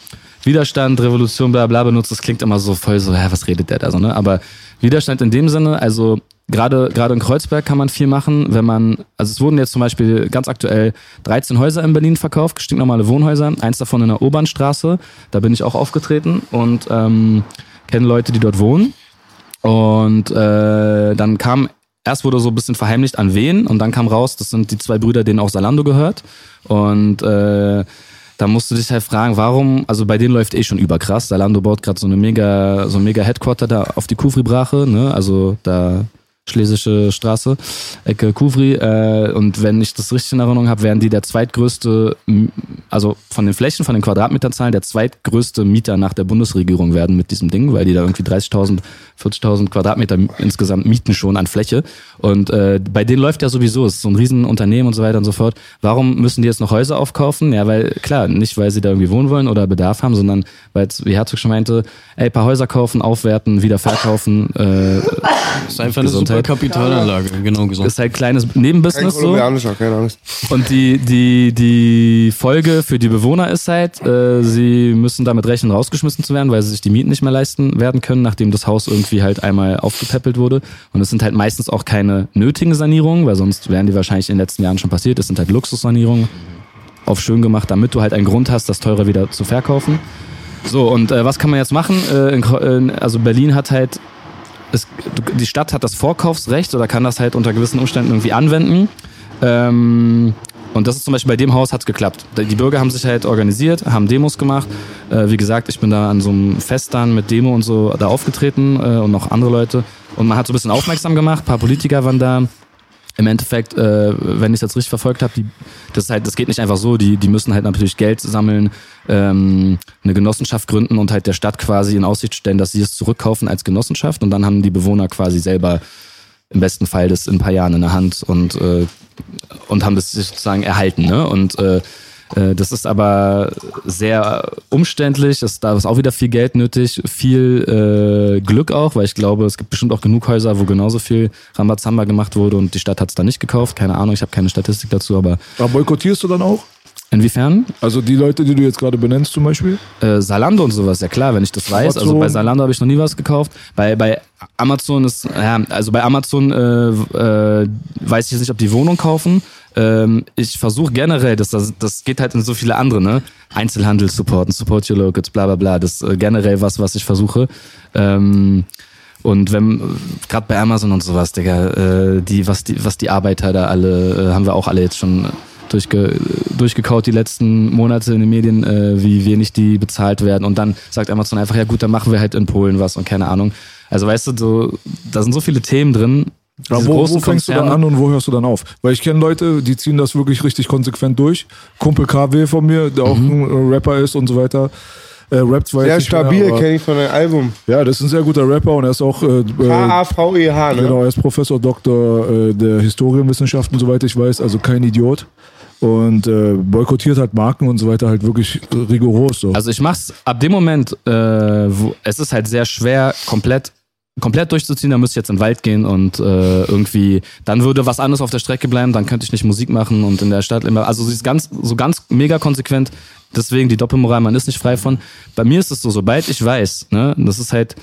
Widerstand, Revolution, bla bla benutzt, das klingt immer so voll so, hä, was redet der da so, ne? Aber Widerstand in dem Sinne, also gerade gerade in Kreuzberg kann man viel machen, wenn man, also es wurden jetzt zum Beispiel ganz aktuell 13 Häuser in Berlin verkauft, stinknormale Wohnhäuser, eins davon in der Obernstraße, da bin ich auch aufgetreten und ähm, kenne Leute, die dort wohnen. Und äh, dann kam, erst wurde so ein bisschen verheimlicht an wen und dann kam raus, das sind die zwei Brüder, denen auch Salando gehört. Und äh, da musst du dich halt fragen, warum, also bei denen läuft eh schon überkrass. Salando baut gerade so eine mega, so ein mega Headquarter da auf die Kufri-Brache, ne? Also da Schlesische Straße, Ecke Kuvri. Äh, und wenn ich das richtig in Erinnerung habe, wären die der zweitgrößte, also von den Flächen, von den Quadratmeterzahlen, der zweitgrößte Mieter nach der Bundesregierung werden mit diesem Ding, weil die da irgendwie 30.000, 40.000 Quadratmeter insgesamt mieten schon an Fläche. Und äh, bei denen läuft ja sowieso, es ist so ein Riesenunternehmen und so weiter und so fort. Warum müssen die jetzt noch Häuser aufkaufen? Ja, weil, klar, nicht weil sie da irgendwie wohnen wollen oder Bedarf haben, sondern weil, wie Herzog schon meinte, ey, paar Häuser kaufen, aufwerten, wieder verkaufen, äh, Das ist einfach eine super Gesundheit. Kapitalanlage, genau gesagt. ist halt kleines Kein Nebenbusiness so. kolumbianischer, keine Angst. Und die, die, die Folge für die Bewohner ist halt, äh, sie müssen damit rechnen, rausgeschmissen zu werden, weil sie sich die Mieten nicht mehr leisten werden können, nachdem das Haus irgendwie halt einmal aufgepäppelt wurde. Und es sind halt meistens auch keine nötigen Sanierungen, weil sonst wären die wahrscheinlich in den letzten Jahren schon passiert. Es sind halt Luxussanierungen auf schön gemacht, damit du halt einen Grund hast, das teurer wieder zu verkaufen. So, und äh, was kann man jetzt machen? Äh, in, also Berlin hat halt, es, die Stadt hat das Vorkaufsrecht oder kann das halt unter gewissen Umständen irgendwie anwenden. Ähm, und das ist zum Beispiel bei dem Haus hat's geklappt. Die Bürger haben sich halt organisiert, haben Demos gemacht. Äh, wie gesagt, ich bin da an so einem Fest dann mit Demo und so da aufgetreten äh, und noch andere Leute. Und man hat so ein bisschen aufmerksam gemacht, ein paar Politiker waren da. Im Endeffekt, äh, wenn ich es jetzt richtig verfolgt habe, das ist halt, das geht nicht einfach so. Die, die müssen halt natürlich Geld sammeln, ähm, eine Genossenschaft gründen und halt der Stadt quasi in Aussicht stellen, dass sie es zurückkaufen als Genossenschaft. Und dann haben die Bewohner quasi selber im besten Fall das in ein paar Jahren in der Hand und äh, und haben das sozusagen erhalten. Ne? Und äh, das ist aber sehr umständlich. Es, da ist auch wieder viel Geld nötig, viel äh, Glück auch, weil ich glaube, es gibt bestimmt auch genug Häuser, wo genauso viel Rambazamba gemacht wurde und die Stadt hat es da nicht gekauft. Keine Ahnung, ich habe keine Statistik dazu, aber Aber boykottierst du dann auch? inwiefern? Also die Leute, die du jetzt gerade benennst zum Beispiel? Äh, Salando und sowas, ja klar, wenn ich das weiß. Also Amazon. bei Salando habe ich noch nie was gekauft. Bei, bei Amazon ist, ja, also bei Amazon äh, äh, weiß ich jetzt nicht, ob die Wohnung kaufen. Ähm, ich versuche generell, das, das, das geht halt in so viele andere, ne? Einzelhandel supporten, support your locals, bla bla bla. Das ist äh, generell was, was ich versuche. Ähm, und wenn, gerade bei Amazon und sowas, Digga, äh, die, was die, was die Arbeiter da alle, äh, haben wir auch alle jetzt schon durchge, durchgekaut die letzten Monate in den Medien, äh, wie wenig die bezahlt werden. Und dann sagt Amazon einfach, ja gut, dann machen wir halt in Polen was und keine Ahnung. Also weißt du, so, da sind so viele Themen drin. Diese wo, wo fängst du dann an und wo hörst du dann auf? Weil ich kenne Leute, die ziehen das wirklich richtig konsequent durch. Kumpel KW von mir, der auch Mhm. ein äh, Rapper ist und so weiter. Äh, rappt zwar Sehr stabil, kenne ich von deinem Album. Ja, das ist ein sehr guter Rapper und er ist auch äh, äh, H-A-V-E-H, ne? Genau, er ist Professor Doktor äh, der Historienwissenschaften, soweit ich weiß, also kein Idiot. Und äh, boykottiert halt Marken und so weiter halt wirklich rigoros. So. Also ich mach's ab dem Moment, äh, wo es ist halt sehr schwer, komplett komplett durchzuziehen, da müsste ich jetzt in den Wald gehen und äh, irgendwie, dann würde was anderes auf der Strecke bleiben, dann könnte ich nicht Musik machen und in der Stadt immer, also sie ist ganz, so ganz mega konsequent, deswegen die Doppelmoral, man ist nicht frei von. Bei mir ist es so, sobald ich weiß, ne, das ist halt,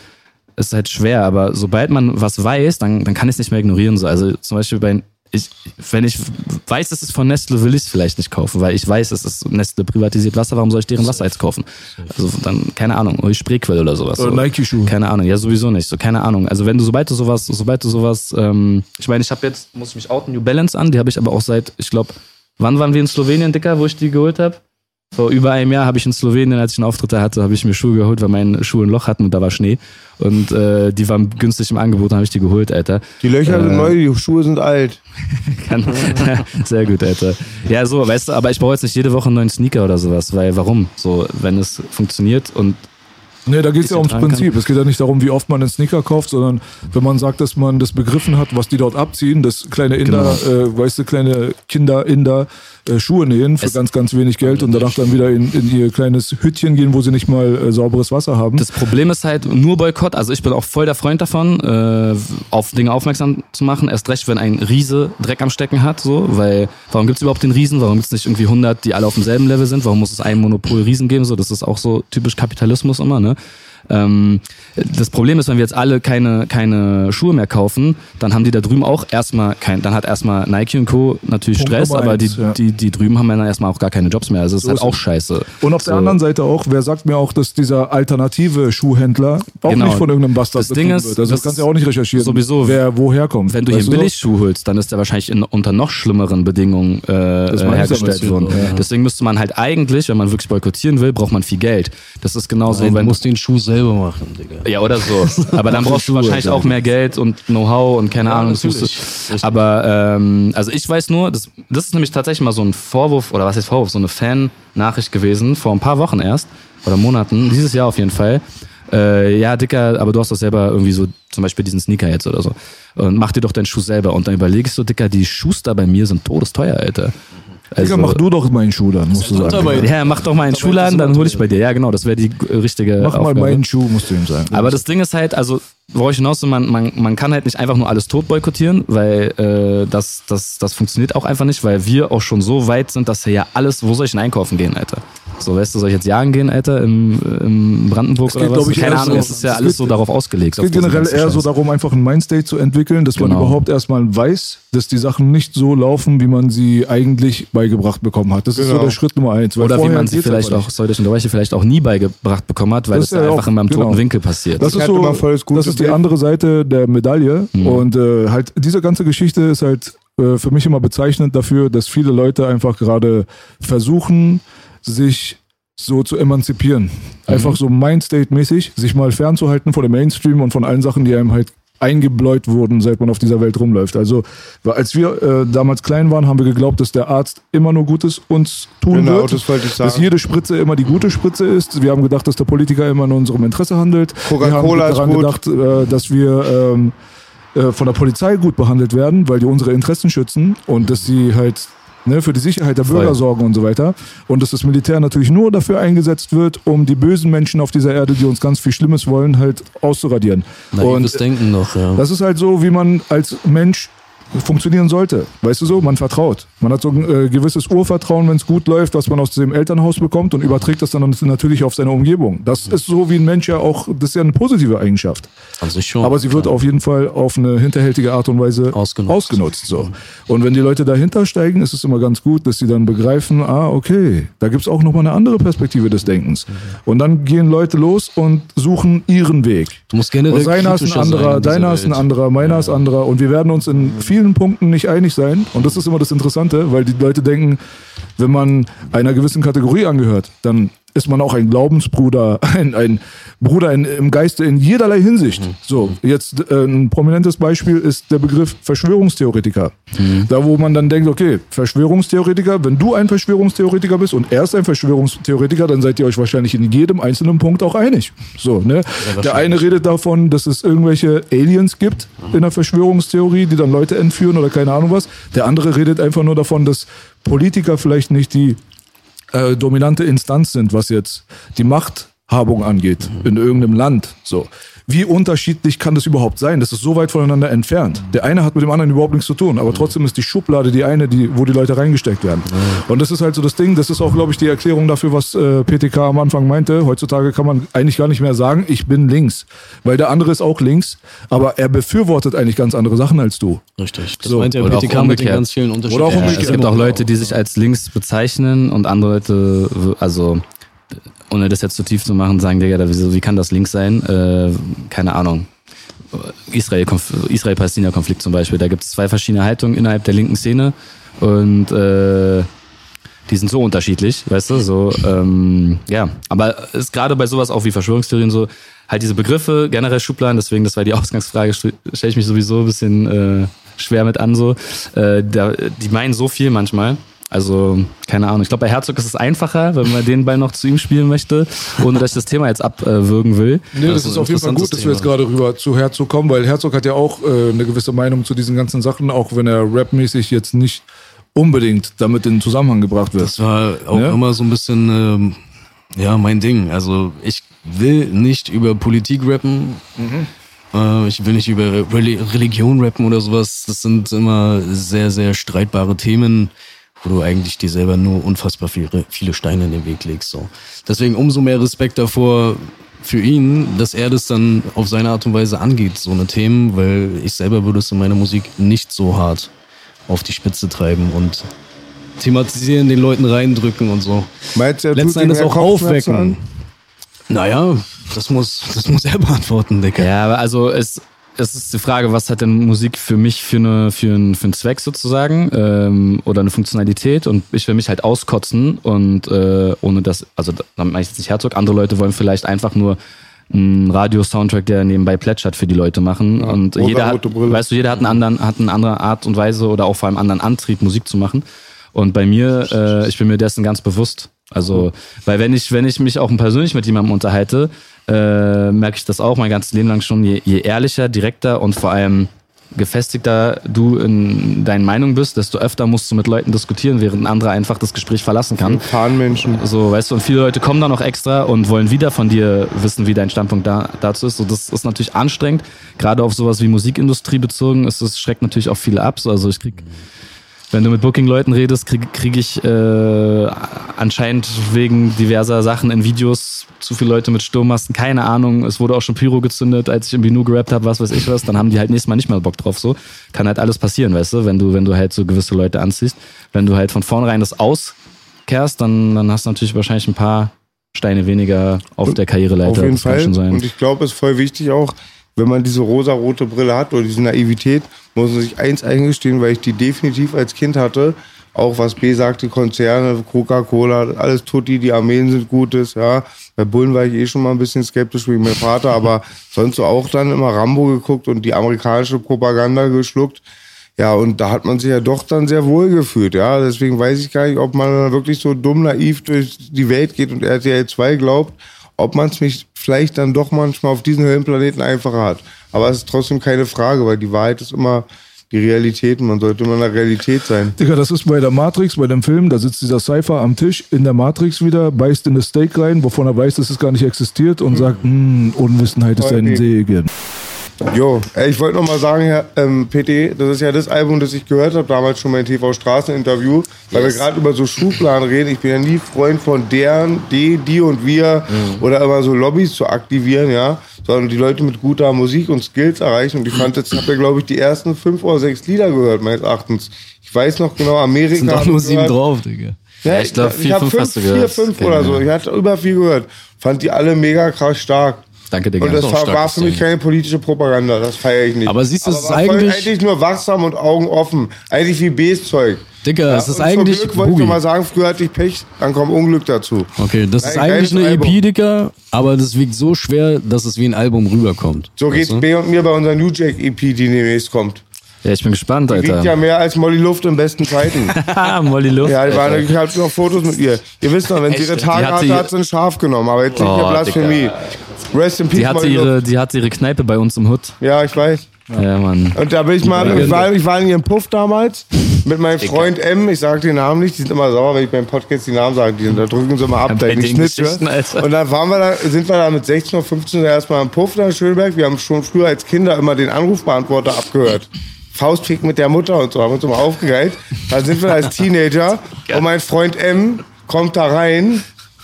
ist halt schwer, aber sobald man was weiß, dann, dann kann ich es nicht mehr ignorieren. So. Also zum Beispiel bei, ich, wenn ich weiß, es ist von Nestle, will ich es vielleicht nicht kaufen, weil ich weiß, es ist Nestle privatisiert Wasser, warum soll ich deren Wasser jetzt kaufen? Also dann, keine Ahnung, oder Spreequelle oder sowas. Oder so. Nike-Schuhe. Keine Ahnung, ja sowieso nicht, so keine Ahnung. Also wenn du, sobald du sowas, sobald du sowas, ähm, ich meine, ich habe jetzt, muss ich mich outen, New Balance an, die habe ich aber auch seit, ich glaube, wann waren wir in Slowenien, Dicker, wo ich die geholt habe? Vor über einem Jahr habe ich in Slowenien, als ich einen Auftritt da hatte, habe ich mir Schuhe geholt, weil meine Schuhe ein Loch hatten und da war Schnee. Und äh, die waren günstig im Angebot, dann habe ich die geholt, Alter. Die Löcher sind neu, die Schuhe sind alt. Kann, sehr gut, Alter. Ja, so, weißt du, aber ich brauche jetzt nicht jede Woche einen neuen Sneaker oder sowas, weil warum? So, wenn es funktioniert und Nee, da geht es ja ums Prinzip. Es geht ja nicht darum, wie oft man einen Sneaker kauft, sondern wenn man sagt, dass man das begriffen hat, was die dort abziehen, dass kleine Inder, Genau. äh, weißt du, kleine Kinder, Inder, äh, Schuhe nähen für Es- ganz, ganz wenig Geld und danach dann wieder in, in ihr kleines Hüttchen gehen, wo sie nicht mal äh, sauberes Wasser haben. Das Problem ist halt nur Boykott. Also ich bin auch voll der Freund davon, äh, auf Dinge aufmerksam zu machen. Erst recht, wenn ein Riese Dreck am Stecken hat, so, weil warum gibt's überhaupt den Riesen? Warum gibt's nicht irgendwie 100, die alle auf demselben Level sind? Warum muss es ein Monopol Riesen geben? So, das ist auch so typisch Kapitalismus immer, ne? Ähm, das Problem ist, wenn wir jetzt alle keine, keine Schuhe mehr kaufen, dann haben die da drüben auch erstmal kein, dann hat erstmal Nike und Co. natürlich Punkt Stress, aber eins, die, ja. die, die drüben haben dann erstmal auch gar keine Jobs mehr. Also es ist So halt ist auch es. scheiße. Und auf der So. anderen Seite auch, wer sagt mir auch, dass dieser alternative Schuhhändler auch Genau. nicht von irgendeinem Bastard Das Ding ist, wird. Also das, das kannst du ja auch nicht recherchieren, sowieso- wer woher kommt. Wenn du hier Weißt so? Billigschuh holst, dann ist der wahrscheinlich in, unter noch schlimmeren Bedingungen äh, äh, hergestellt worden. ja. Deswegen müsste man halt eigentlich, wenn man wirklich boykottieren will, braucht man viel Geld. Das ist genauso, Nein, du wenn musst den Schuh selber machen, Digga. ja oder so. Aber dann brauchst du wahrscheinlich auch mehr Geld und Know-how und keine Ja, Ahnung. das. Aber ähm, also ich weiß nur, das, das ist nämlich tatsächlich mal so ein Vorwurf oder was ist Vorwurf, so eine Fan-Nachricht gewesen vor ein paar Wochen erst oder Monaten, dieses Jahr auf jeden Fall. Äh, ja, Dicker, aber du hast doch selber irgendwie so zum Beispiel diesen Sneaker jetzt oder so. Und mach dir doch deinen Schuh selber. Und dann überlegst du, Dicker, die Schuster bei mir sind todesteuer, Alter. Also, Digga, mach du doch meinen Schuh dann, musst du sagen. Ja, mach doch mal einen Schuhladen, dann hol ich bei dir. Ja, genau, das wäre die richtige Mach mal Aufgabe. meinen Schuh, musst du ihm sagen. Aber das Ding ist halt, also worauf ich hinaus will, man, man, man kann halt nicht einfach nur alles tot boykottieren, weil äh, das, das, das funktioniert auch einfach nicht, weil wir auch schon so weit sind, dass ja alles, wo soll ich denn einkaufen gehen, Alter? So, weißt du, soll ich jetzt jagen gehen, Alter, im, im Brandenburg Es geht, oder was? ich, Keine Ahnung, so- es ist ja es alles geht- so darauf ausgelegt. Es geht generell eher so darum, einfach ein Mindstate zu entwickeln, dass man Genau. überhaupt erstmal weiß, dass die Sachen nicht so laufen, wie man sie eigentlich beigebracht bekommen hat. Das ist so Genau. der Schritt Nummer eins. weil Oder wie man sie vielleicht auch, sollte ich unterbrechen, vielleicht auch nie beigebracht bekommen hat, weil Das es ist da ja einfach auch- in meinem toten genau. Winkel passiert. Das ist, so, immer voll das das ist die andere Seite der Medaille. Und äh, halt diese ganze Geschichte ist halt äh, für mich immer bezeichnend dafür, dass viele Leute einfach gerade versuchen, sich so zu emanzipieren. Einfach so Mindstate-mäßig, sich mal fernzuhalten von dem Mainstream und von allen Sachen, die einem halt eingebläut wurden, seit man auf dieser Welt rumläuft. Also, als wir äh, damals klein waren, haben wir geglaubt, dass der Arzt immer nur Gutes uns tun Genau, wird. das wollte ich Dass sagen. jede Spritze immer die gute Spritze ist. Wir haben gedacht, dass der Politiker immer in unserem Interesse handelt. Coca-Cola wir ist haben daran gut. gedacht, äh, dass wir ähm, äh, von der Polizei gut behandelt werden, weil die unsere Interessen schützen und dass sie halt ne, für die Sicherheit der Bürger sorgen und so weiter. Und dass das Militär natürlich nur dafür eingesetzt wird, um die bösen Menschen auf dieser Erde, die uns ganz viel Schlimmes wollen, halt auszuradieren. Naives und Denken noch, ja. das ist halt so, wie man als Mensch funktionieren sollte. Weißt du so? Man vertraut. Man hat so ein äh, gewisses Urvertrauen, wenn es gut läuft, was man aus dem Elternhaus bekommt und überträgt das dann natürlich auf seine Umgebung. Das ist so, wie ein Mensch ja auch, das ist ja eine positive Eigenschaft. Sich schon. Aber sie wird auf jeden Fall auf eine hinterhältige Art und Weise Ausgenutzt. ausgenutzt so. Und wenn die Leute dahinter steigen, ist es immer ganz gut, dass sie dann begreifen, ah, okay, da gibt's auch nochmal eine andere Perspektive des Denkens. Und dann gehen Leute los und suchen ihren Weg. du musst generell Und seiner ist ein anderer, sein deiner ist ein anderer, meiner ist anderer. Und wir werden uns in vielen Punkten nicht einig sein. Und das ist immer das Interessante, weil die Leute denken, wenn man einer gewissen Kategorie angehört, dann ist man auch ein Glaubensbruder, ein, ein Bruder in, im Geiste in jederlei Hinsicht. So, jetzt äh, ein prominentes Beispiel ist der Begriff Verschwörungstheoretiker. Da, wo man dann denkt, okay, Verschwörungstheoretiker, wenn du ein Verschwörungstheoretiker bist und er ist ein Verschwörungstheoretiker, dann seid ihr euch wahrscheinlich in jedem einzelnen Punkt auch einig. So, ne? Der eine redet davon, dass es irgendwelche Aliens gibt in der Verschwörungstheorie, die dann Leute entführen oder keine Ahnung was. Der andere redet einfach nur davon, dass Politiker vielleicht nicht die äh, dominante Instanz sind, was jetzt die Machthabung angeht in irgendeinem Land. So. Wie unterschiedlich kann das überhaupt sein? Das ist so weit voneinander entfernt. Der eine hat mit dem anderen überhaupt nichts zu tun, aber trotzdem ist die Schublade die eine, die, wo die Leute reingesteckt werden. Und das ist halt so das Ding, das ist auch, glaube ich, die Erklärung dafür, was äh, PTK am Anfang meinte. Heutzutage kann man eigentlich gar nicht mehr sagen, ich bin links. Weil der andere ist auch links, aber er befürwortet eigentlich ganz andere Sachen als du. Richtig. Das So. meint der PTK mit den ganz vielen Unterschieden. Oder auch Ja, umgekehrt. es gibt auch. Leute, die sich als links bezeichnen und andere Leute, also ohne das jetzt zu tief zu machen, sagen, Digga, wieso, wie kann das links sein? Äh, keine Ahnung. Israel- Israel-Palästina-Konflikt zum Beispiel. Da gibt es zwei verschiedene Haltungen innerhalb der linken Szene und äh, die sind so unterschiedlich, weißt du, so, ähm, ja. Aber ist gerade bei sowas auch wie Verschwörungstheorien so, halt diese Begriffe, generell Schubladen, deswegen, das war die Ausgangsfrage, stelle ich mich sowieso ein bisschen äh, schwer mit an, so. Äh, da, die meinen so viel manchmal. Also, keine Ahnung. Ich glaube, bei Herzog ist es einfacher, wenn man den Ball noch zu ihm spielen möchte, ohne dass ich das Thema jetzt abwürgen will. Nee, das, ist ist ein auf jeden Fall gut, dass wir jetzt gerade rüber zu Herzog kommen, weil Herzog hat ja auch äh, eine gewisse Meinung zu diesen ganzen Sachen, auch wenn er rapmäßig jetzt nicht unbedingt damit in Zusammenhang gebracht wird. Das war auch Ja? immer so ein bisschen, ähm, ja, mein Ding. Also ich will nicht über Politik rappen. Äh, ich will nicht über Reli Religion rappen oder sowas. Das sind immer sehr, sehr streitbare Themen, wo du eigentlich dir selber nur unfassbar viele, viele Steine in den Weg legst. So. Deswegen umso mehr Respekt davor für ihn, dass er das dann auf seine Art und Weise angeht, so eine Themen, weil ich selber würde es in meiner Musik nicht so hart auf die Spitze treiben und thematisieren, den Leuten reindrücken und so. Meinst du, er Letzten Endes auch aufwecken. Naja, das muss, das muss er beantworten, Digga. Ja, aber also es, es ist die Frage, was hat denn Musik für mich für, eine, für, einen, für einen Zweck sozusagen ähm, oder eine Funktionalität? Und ich will mich halt auskotzen und äh, ohne das, also damit meine ich jetzt nicht Herzog, andere Leute wollen vielleicht einfach nur einen Radio-Soundtrack, der nebenbei plätschert für die Leute machen. Und rosa, jeder hat, weißt du, jeder hat, einen anderen, hat eine andere Art und Weise oder auch vor allem einen anderen Antrieb, Musik zu machen. Und bei mir, äh, ich bin mir dessen ganz bewusst. Also, weil wenn ich, wenn ich mich auch persönlich mit jemandem unterhalte, äh, merke ich das auch mein ganzes Leben lang schon, je, je ehrlicher, direkter und vor allem gefestigter du in deinen Meinungen bist, desto öfter musst du mit Leuten diskutieren, während ein anderer einfach das Gespräch verlassen kann. Fahnenmenschen. So, weißt du, und viele Leute kommen dann noch extra und wollen wieder von dir wissen, wie dein Standpunkt da, dazu ist. So, das ist natürlich anstrengend. Gerade auf sowas wie Musikindustrie bezogen ist es schreckt natürlich auch viele ab. So, also ich krieg, wenn du mit Booking-Leuten redest, kriege krieg ich äh, anscheinend wegen diverser Sachen in Videos zu viele Leute mit Sturmmasken, keine Ahnung. Es wurde auch schon Pyro gezündet, als ich im Binu gerappt habe, was weiß ich was. Dann haben die halt nächstes Mal nicht mehr Bock drauf. So kann halt alles passieren, weißt du, wenn du wenn du halt so gewisse Leute anziehst. Wenn du halt von vornherein das auskehrst, dann dann hast du natürlich wahrscheinlich ein paar Steine weniger auf der Karriereleiter. Auf jeden Fall. schon sein. Und ich glaube, es ist voll wichtig auch, wenn man diese rosa-rote Brille hat oder diese Naivität, muss man sich eins eingestehen, weil ich die definitiv als Kind hatte. Auch was B sagte, Konzerne, Coca-Cola, alles Tutti, die Armeen sind Gutes, ja. Bei Bullen war ich eh schon mal ein bisschen skeptisch wegen meinem Vater, aber sonst so auch dann immer Rambo geguckt und die amerikanische Propaganda geschluckt. Ja, und da hat man sich ja doch dann sehr wohl gefühlt, ja. Deswegen weiß ich gar nicht, ob man wirklich so dumm naiv durch die Welt geht und RTL 2 glaubt, ob man es nicht vielleicht dann doch manchmal auf diesen Höllenplaneten einfacher hat. Aber es ist trotzdem keine Frage, weil die Wahrheit ist immer die Realität und man sollte immer in der Realität sein. Digga, das ist bei der Matrix, bei dem Film, da sitzt dieser Cypher am Tisch in der Matrix wieder, beißt in das Steak rein, wovon er weiß, dass es gar nicht existiert und sagt, "Hm, Unwissenheit ist ein. Segen. Jo, ich wollte noch mal sagen, Herr ähm, PT, das ist ja das Album, das ich gehört habe, damals schon mein TV-Straßen-Interview, weil wir gerade über so Schubladen reden. Ich bin ja nie Freund von deren, die, die und wir oder immer so Lobbys zu aktivieren, ja, sondern die Leute mit guter Musik und Skills erreichen. Und ich fand jetzt, habt ihr, glaube ich, die ersten fünf oder sechs Lieder gehört, meines Erachtens. Ich weiß noch genau, Amerika. Sind doch nur ich sieben gehört. drauf, Digga. Ja, ich glaub, vier, hab fünf fünf, hast du vier, gehört. fünf Okay, oder so. Ich hatte über viel gehört. Fand die alle mega krass stark. Danke, Digga. Und das war, war für mich keine politische Propaganda, das feiere ich nicht. Aber siehst du, es ist eigentlich- eigentlich nur wachsam und Augen offen. Eigentlich wie B-Zeug. Digga, es ist und eigentlich Zum Glück wollte ich mal sagen, früher hatte ich Pech, dann kommt Unglück dazu. Okay, das ist eigentlich eine EP. Digga, aber das wiegt so schwer, dass es wie ein Album rüberkommt. So Weißt geht's du? B und mir bei unserer New Jack EP, die demnächst kommt. Ja, ich bin gespannt, Die wiegt ja Alter. mehr als Molly Luft in besten Zeiten. Molly Luft. ja, die waren, Alter. ich hatte noch Fotos mit ihr. Ihr wisst noch, wenn sie ihre Tage Die hatte hat sie ein Schaf genommen. Aber jetzt nicht Oh, mehr Blasphemie. Rest in Peace, Die hatte, ihre, die hatte ihre Kneipe bei uns im Hood. Ja, ich weiß. Ja, Mann. Und da bin ich mal, ich war, ich war in ihrem Puff damals mit meinem Freund M. Ich sage den Namen nicht, die sind immer sauer, wenn ich beim Podcast die Namen sage. Die, da drücken sie immer ab, Ja, da ich nicht. Und dann waren wir da, sind wir da mit 16 oder 15 erstmal im Puff da in Schönberg. Wir haben schon früher als Kinder immer den Anrufbeantworter abgehört. Faustfick mit der Mutter und so, haben uns immer aufgegeilt. Dann sind wir als Teenager und mein Freund M kommt da rein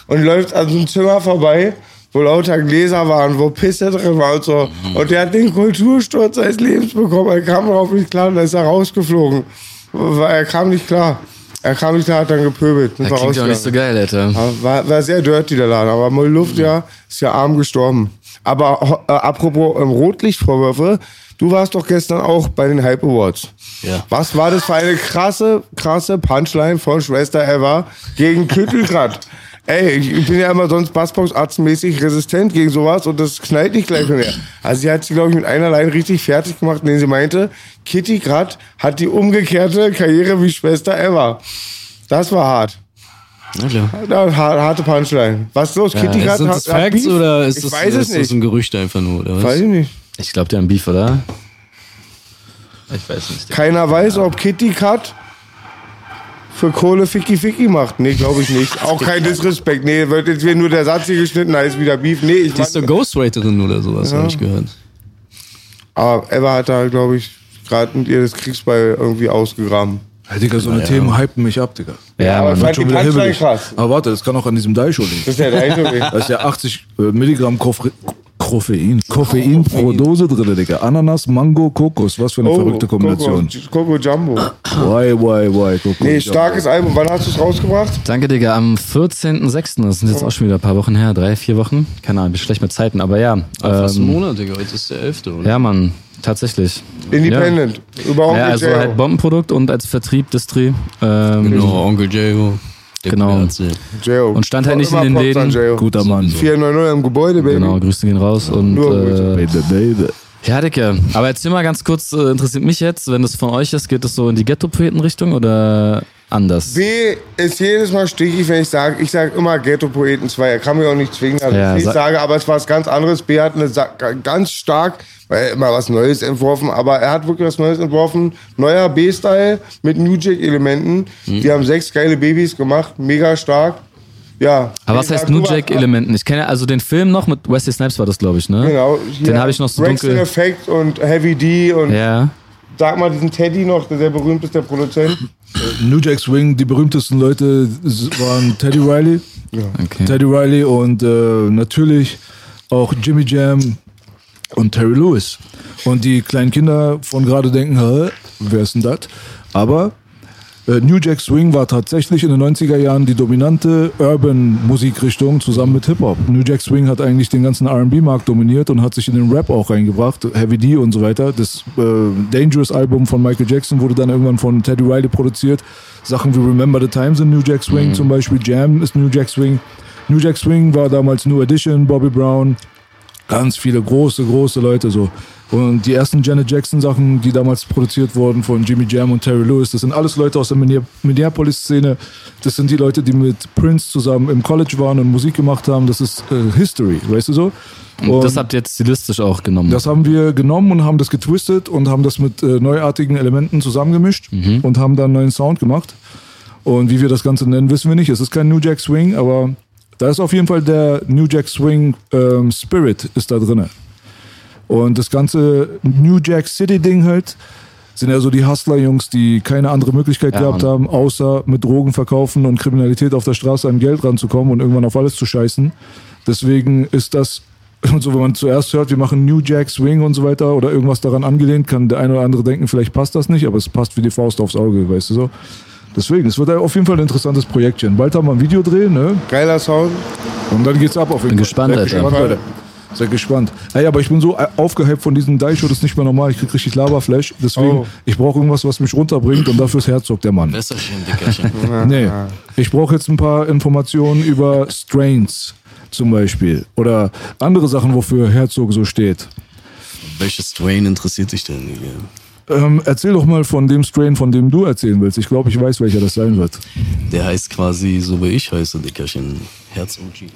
und läuft an so einem Zimmer vorbei, wo lauter Gläser waren, wo Pisse drin war und so. Und der hat den Kultursturz seines Lebens bekommen. Er kam darauf nicht klar und dann ist er rausgeflogen. Er kam nicht klar. Er kam nicht klar, hat dann gepöbelt. Das wir klingt ja auch nicht so geil, Alter. War, war sehr dirty, der Laden. Aber Molly Luft, ja, ist ja arm gestorben. Aber äh, apropos ähm, Rotlichtvorwürfe, du warst doch gestern auch bei den Hype Awards. Ja. Was war das für eine krasse, krasse Punchline von Schwester Eva gegen Küttelgrad? Ey, ich bin ja immer sonst Bassbox-arztmäßig resistent gegen sowas und das knallt nicht gleich mehr. Also sie hat sie, glaube ich, mit einer Line richtig fertig gemacht, indem sie meinte, Kitty Grad hat die umgekehrte Karriere wie Schwester Eva. Das war hart. Na klar. Ja, har- harte Punchline. Was ist los? Kitty Kat Sind hat, das hat Facts Beef? oder ist ich das, weiß es ist das nicht. ein Gerücht einfach nur? Oder was? Weiß ich nicht. Ich glaube, die haben Beef, oder? Ich weiß nicht. Keiner weiß, ob Kitty Kat für Kohle Ficky Ficky macht. Nee, glaube ich nicht. Auch kein Disrespekt. Nee, wird jetzt wieder nur der Satz hier geschnitten, da ist wieder Beef. Nee, ich Die ist doch mein, Ghostwriterin oder sowas, Ja. habe ich gehört. Aber Eva hat da, glaube ich, gerade mit ihr das Kriegsbeil irgendwie ausgegraben. Ja, Digga, so eine Themen hypen mich ab, Digga. Ja, aber ich fand die Punchline krass. Aber warte, das kann auch an diesem Daisho liegen. Das ist ja Eindruck. Da ist ja 80 äh, Milligramm Koffre Koffein. Koffein pro Dose drin, Digga. Ananas, Mango, Kokos. Was für eine verrückte Kombination. Coco, Coco Jumbo. Why, why, why, Coco. Nee, starkes Album. Wann hast du es rausgebracht? Danke, Digga. Am 14.06. Das sind jetzt auch schon wieder ein paar Wochen her. Drei, vier Wochen. Keine Ahnung, bin schlecht mit Zeiten. Aber ja. Fast ähm, einen Monat, Digga. Heute ist der 11. Oder? Ja, Mann. Tatsächlich. Independent. Über Onkel Ja, also halt Bombenprodukt und als Vertrieb, Distri. Ähm, Genau, Onkel J.O. Der Genau. J.O. Und stand halt nicht in den Läden. J.O. Guter Mann. 490 im Gebäude, Baby. Genau, Grüße gehen raus. Und Nur äh, Baby, baby. ja, Dicke. Aber erzähl mal ganz kurz, äh, interessiert mich jetzt, wenn das von euch ist, geht das so in die Ghetto-Poeten-Richtung oder anders? B ist jedes Mal stickig, wenn ich sage, ich sage immer Ghetto-Poeten 2. Er kann mich auch nicht zwingen, dass Ja, ich sa- nicht sage, aber es war was ganz anderes. B hat eine ganz stark, weil er immer was Neues entworfen, aber er hat wirklich was Neues entworfen. Neuer B-Style mit New Jack-Elementen. Mhm. Wir haben sechs geile Babys gemacht, mega stark. Ja. Aber was heißt New du Jack warst- Elementen? Ich kenne also den Film noch mit Wesley Snipes war das, glaube ich, ne? Genau. Den habe ich noch so Braxton dunkel. Effect und Heavy D und Ja. sag mal diesen Teddy noch, der sehr berühmt ist, der Produzent. New Jack Swing, die berühmtesten Leute waren Teddy Riley. Okay. Teddy Riley und äh, natürlich auch Jimmy Jam und Terry Lewis. Und die kleinen Kinder von gerade denken, Hä, wer ist denn das? Aber äh, New Jack Swing war tatsächlich in den 90er Jahren die dominante Urban-Musikrichtung zusammen mit Hip-Hop. New Jack Swing hat eigentlich den ganzen R&B-Markt dominiert und hat sich in den Rap auch reingebracht, Heavy D und so weiter. Das äh, Dangerous-Album von Michael Jackson wurde dann irgendwann von Teddy Riley produziert. Sachen wie Remember the Time sind New Jack Swing zum Beispiel, Jam ist New Jack Swing. New Jack Swing war damals New Edition, Bobby Brown, ganz viele große, große Leute so. Und die ersten Janet Jackson Sachen, die damals produziert wurden von Jimmy Jam und Terry Lewis, das sind alles Leute aus der Minne- Minneapolis-Szene. Das sind die Leute, die mit Prince zusammen im College waren und Musik gemacht haben. Das ist äh, History, weißt du so? Und das habt ihr jetzt stilistisch auch genommen. Das haben wir genommen und haben das getwistet und haben das mit äh, neuartigen Elementen zusammengemischt und haben dann einen neuen Sound gemacht. Und wie wir das Ganze nennen, wissen wir nicht. Es ist kein New Jack Swing, aber da ist auf jeden Fall der New Jack Swing ähm, Spirit ist da drinne. Und das ganze New Jack City Ding halt sind ja so die Hustler-Jungs, die keine andere Möglichkeit Ja, gehabt Mann. haben, außer mit Drogen verkaufen und Kriminalität auf der Straße an Geld ranzukommen und irgendwann auf alles zu scheißen. Deswegen ist das, und so wenn man zuerst hört, wir machen New Jack Swing und so weiter oder irgendwas daran angelehnt, kann der eine oder andere denken, vielleicht passt das nicht, aber es passt wie die Faust aufs Auge, weißt du so. Deswegen, es wird auf jeden Fall ein interessantes Projektchen. Bald haben wir ein Videodreh, ne? Geiler Sound. Und dann geht's ab auf jeden Bin Fall. gespannt, Seid Alter. gespannt, Leute. Seid gespannt. Ey, aber ich bin so äh, aufgehypt von diesem Daisho, das ist nicht mehr normal. Ich krieg richtig Laberflash. Deswegen, Oh. ich brauche irgendwas, was mich runterbringt und dafür ist Herzog der Mann. Wässerchen, Dickerchen. Nee, ich brauche jetzt ein paar Informationen über Strains zum Beispiel. Oder andere Sachen, wofür Herzog so steht. Welches Strain interessiert dich denn? Ähm, erzähl doch mal von dem Strain, von dem du erzählen willst. Ich glaube, ich weiß, welcher das sein wird. Der heißt quasi so wie ich heiße, Dickerchen. Herz OG.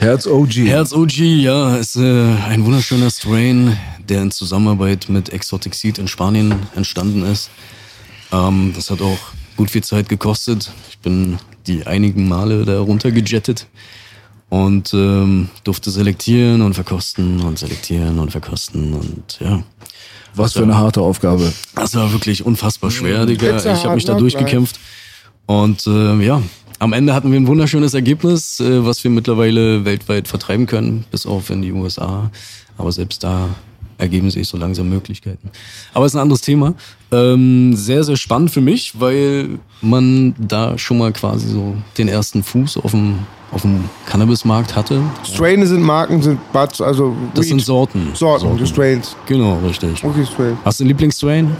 Herz OG. Herz OG, ja, ist äh, ein wunderschöner Strain, der in Zusammenarbeit mit Exotic Seed in Spanien entstanden ist. Ähm, das hat auch gut viel Zeit gekostet. Ich bin die einigen Male da runtergejettet und ähm, durfte selektieren und verkosten und selektieren und verkosten und ja. Was für eine harte Aufgabe. Das war wirklich unfassbar schwer, Digga. Pizza Ich habe mich da Hut, durchgekämpft. Und äh, ja, am Ende hatten wir ein wunderschönes Ergebnis, äh, was wir mittlerweile weltweit vertreiben können, bis auf in die USA. Aber selbst da ergeben sich so langsam Möglichkeiten. Aber es ist ein anderes Thema. Ähm, sehr, sehr spannend für mich, weil man da schon mal quasi so den ersten Fuß auf dem, auf dem Cannabismarkt hatte. Strains sind Marken, sind Buds, also Das Weed. sind Sorten. Sorten, die Strains. Genau, richtig. Okay, Strain. Hast du einen Lieblingsstrain?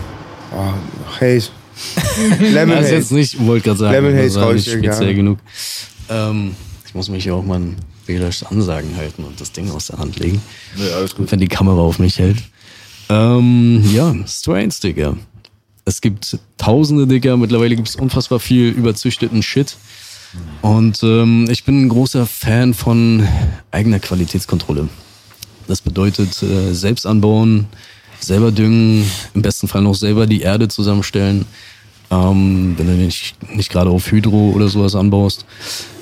Oh, Haze. Lemon Also jetzt nicht, wollte gerade sagen, Lemon Haze das war nicht ich speziell gerne. genug. Ähm, ich muss mich ja auch mal an Belasch Ansagen halten und das Ding aus der Hand legen. Ja, alles gut. Wenn die Kamera auf mich hält. Ähm, ja, Strains, Digga. Es gibt tausende, Digga. Mittlerweile gibt es unfassbar viel überzüchteten Shit. Und ähm, ich bin ein großer Fan von eigener Qualitätskontrolle. Das bedeutet äh, selbst anbauen, selber düngen, im besten Fall noch selber die Erde zusammenstellen. Ähm, wenn du nicht, nicht gerade auf Hydro oder sowas anbaust.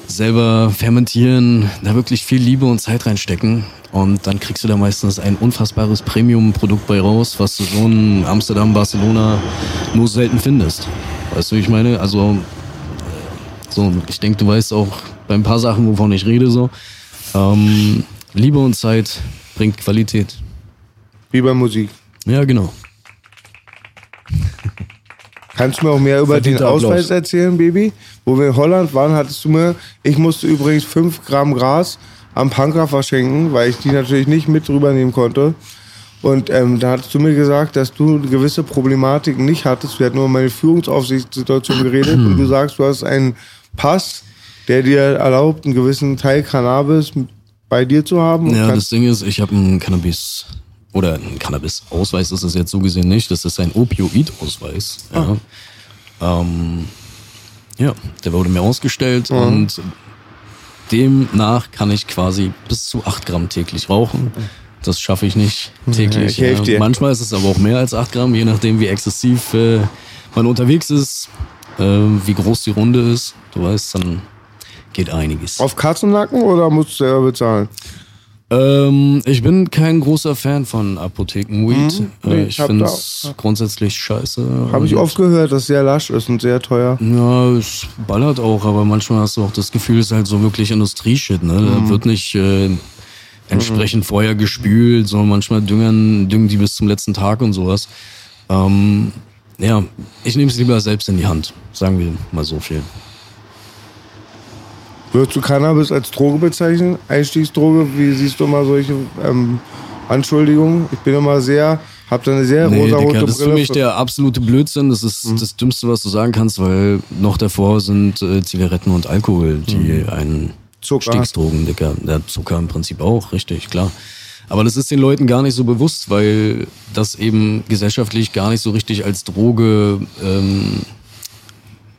Selber fermentieren, da wirklich viel Liebe und Zeit reinstecken. Und dann kriegst du da meistens ein unfassbares Premium-Produkt bei raus, was du so in Amsterdam, Barcelona nur selten findest. Weißt du, wie ich meine? Also, so, ich denke, du weißt auch bei ein paar Sachen, wovon ich rede, so. Ähm, Liebe und Zeit bringt Qualität. Wie bei Musik. Ja, genau. Kannst du mir auch mehr über den Verdienter Applaus. Ausweis erzählen, Baby? Wo wir in Holland waren, hattest du mir, ich musste übrigens 5 Gramm Gras am Panker verschenken, weil ich die natürlich nicht mit rübernehmen konnte. Und ähm, da hattest du mir gesagt, dass du gewisse Problematiken nicht hattest. Wir hatten nur über meine Führungsaufsichtssituation geredet und du sagst, du hast einen Pass, der dir erlaubt, einen gewissen Teil Cannabis bei dir zu haben. Ja, das Ding ist, ich habe einen Cannabis oder ein Cannabis-Ausweis ist es jetzt so gesehen nicht. Das ist ein Opioid-Ausweis. Ja. Ähm, ja, der wurde mir ausgestellt und demnach kann ich quasi bis zu 8 Gramm täglich rauchen. Das schaffe ich nicht täglich. ich dir. Manchmal ist es aber auch mehr als 8 Gramm, je nachdem wie exzessiv äh, man unterwegs ist, äh, wie groß die Runde ist. Du weißt, dann geht einiges. Auf Katzennacken oder musst du selber bezahlen? Ähm, ich bin kein großer Fan von Apothekenweed. Nee, äh, ich ich hab finde es grundsätzlich scheiße. Habe ich oft gehört, dass es sehr lasch ist und sehr teuer. Ja, es ballert auch, aber manchmal hast du auch das Gefühl, es ist halt so wirklich Industrieshit, ne? Mhm. Da wird nicht äh, entsprechend vorher gespült, sondern manchmal düngern, düngen die bis zum letzten Tag und sowas. Ähm, ja, ich nehme es lieber selbst in die Hand, sagen wir mal so viel. Würdest du Cannabis als Droge bezeichnen? Einstiegsdroge? Wie siehst du immer solche ähm, Anschuldigungen? Ich bin immer sehr, hab da eine sehr Nee, rosarote Digga, das ist für Brille. mich der absolute Blödsinn. Das ist Mhm. das Dümmste, was du sagen kannst, weil noch davor sind äh, Zigaretten und Alkohol, die einen Mhm. Zucker. Stiegsdrogen, Digga. Ja, Zucker im Prinzip auch, richtig, klar. Aber das ist den Leuten gar nicht so bewusst, weil das eben gesellschaftlich gar nicht so richtig als Droge ähm,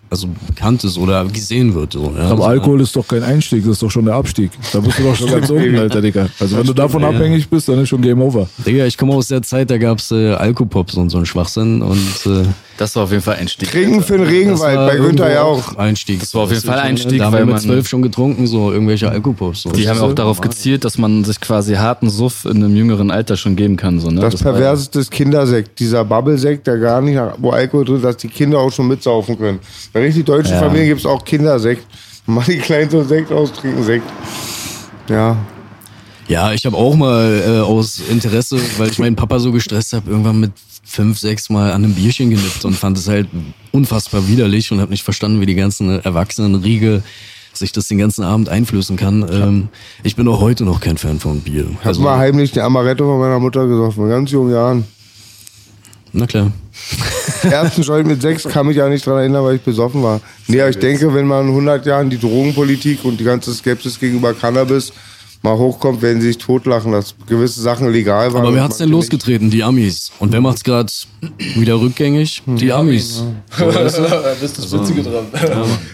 also bekannt ist oder gesehen wird. So, ja. Aber Alkohol ist doch kein Einstieg, das ist doch schon der Abstieg. Da bist du doch schon ganz unten, Alter, Digga. Also wenn du davon ja. abhängig bist, dann ist schon Game Over. Digga, ich komme aus der Zeit, da gab's äh, Alkopops und so ein Schwachsinn und äh, Das war auf jeden Fall Einstieg. Trinken für den Das Regenwald, bei Günther ja auch. Einstieg. Das war auf jeden Fall Einstieg, Da haben weil wir mit man- zwölf schon getrunken, so irgendwelche Alkopops. So. Die haben Das auch darauf gezielt, dass man sich quasi harten Suff in einem jüngeren Alter schon geben kann. So, ne? Das, ja- perverseste ist Kindersekt. Dieser Bubble-Sekt, der gar nicht, wo Alkohol drin ist, dass die Kinder auch schon mitsaufen können. Bei richtig deutschen Ja. Familien gibt es auch Kindersekt. Mach die Kleinen so Sekt aus, trinken Sekt. Ja. Ja, ich habe auch mal äh, aus Interesse, weil ich meinen Papa so gestresst habe, irgendwann mit fünf, sechs Mal an einem Bierchen genippt und fand es halt unfassbar widerlich und habe nicht verstanden, wie die ganzen Erwachsenenriege sich das den ganzen Abend einflößen kann. Ähm, ich bin auch heute noch kein Fan von Bier. Ich hab mal heimlich die Amaretto von meiner Mutter gesoffen, in ganz jungen Jahren. na klar. ersten Joint mit sechs kann mich ja nicht dran erinnern, weil ich besoffen war. Nee, aber ich denke, wenn man in 100 Jahren die Drogenpolitik und die ganze Skepsis gegenüber Cannabis mal hochkommt, werden sie sich totlachen, dass gewisse Sachen legal waren. Aber wer hat's denn losgetreten? Die Amis. Und wer macht's gerade wieder rückgängig? Die Amis. So, weißt du? Das ist das Witzige dran.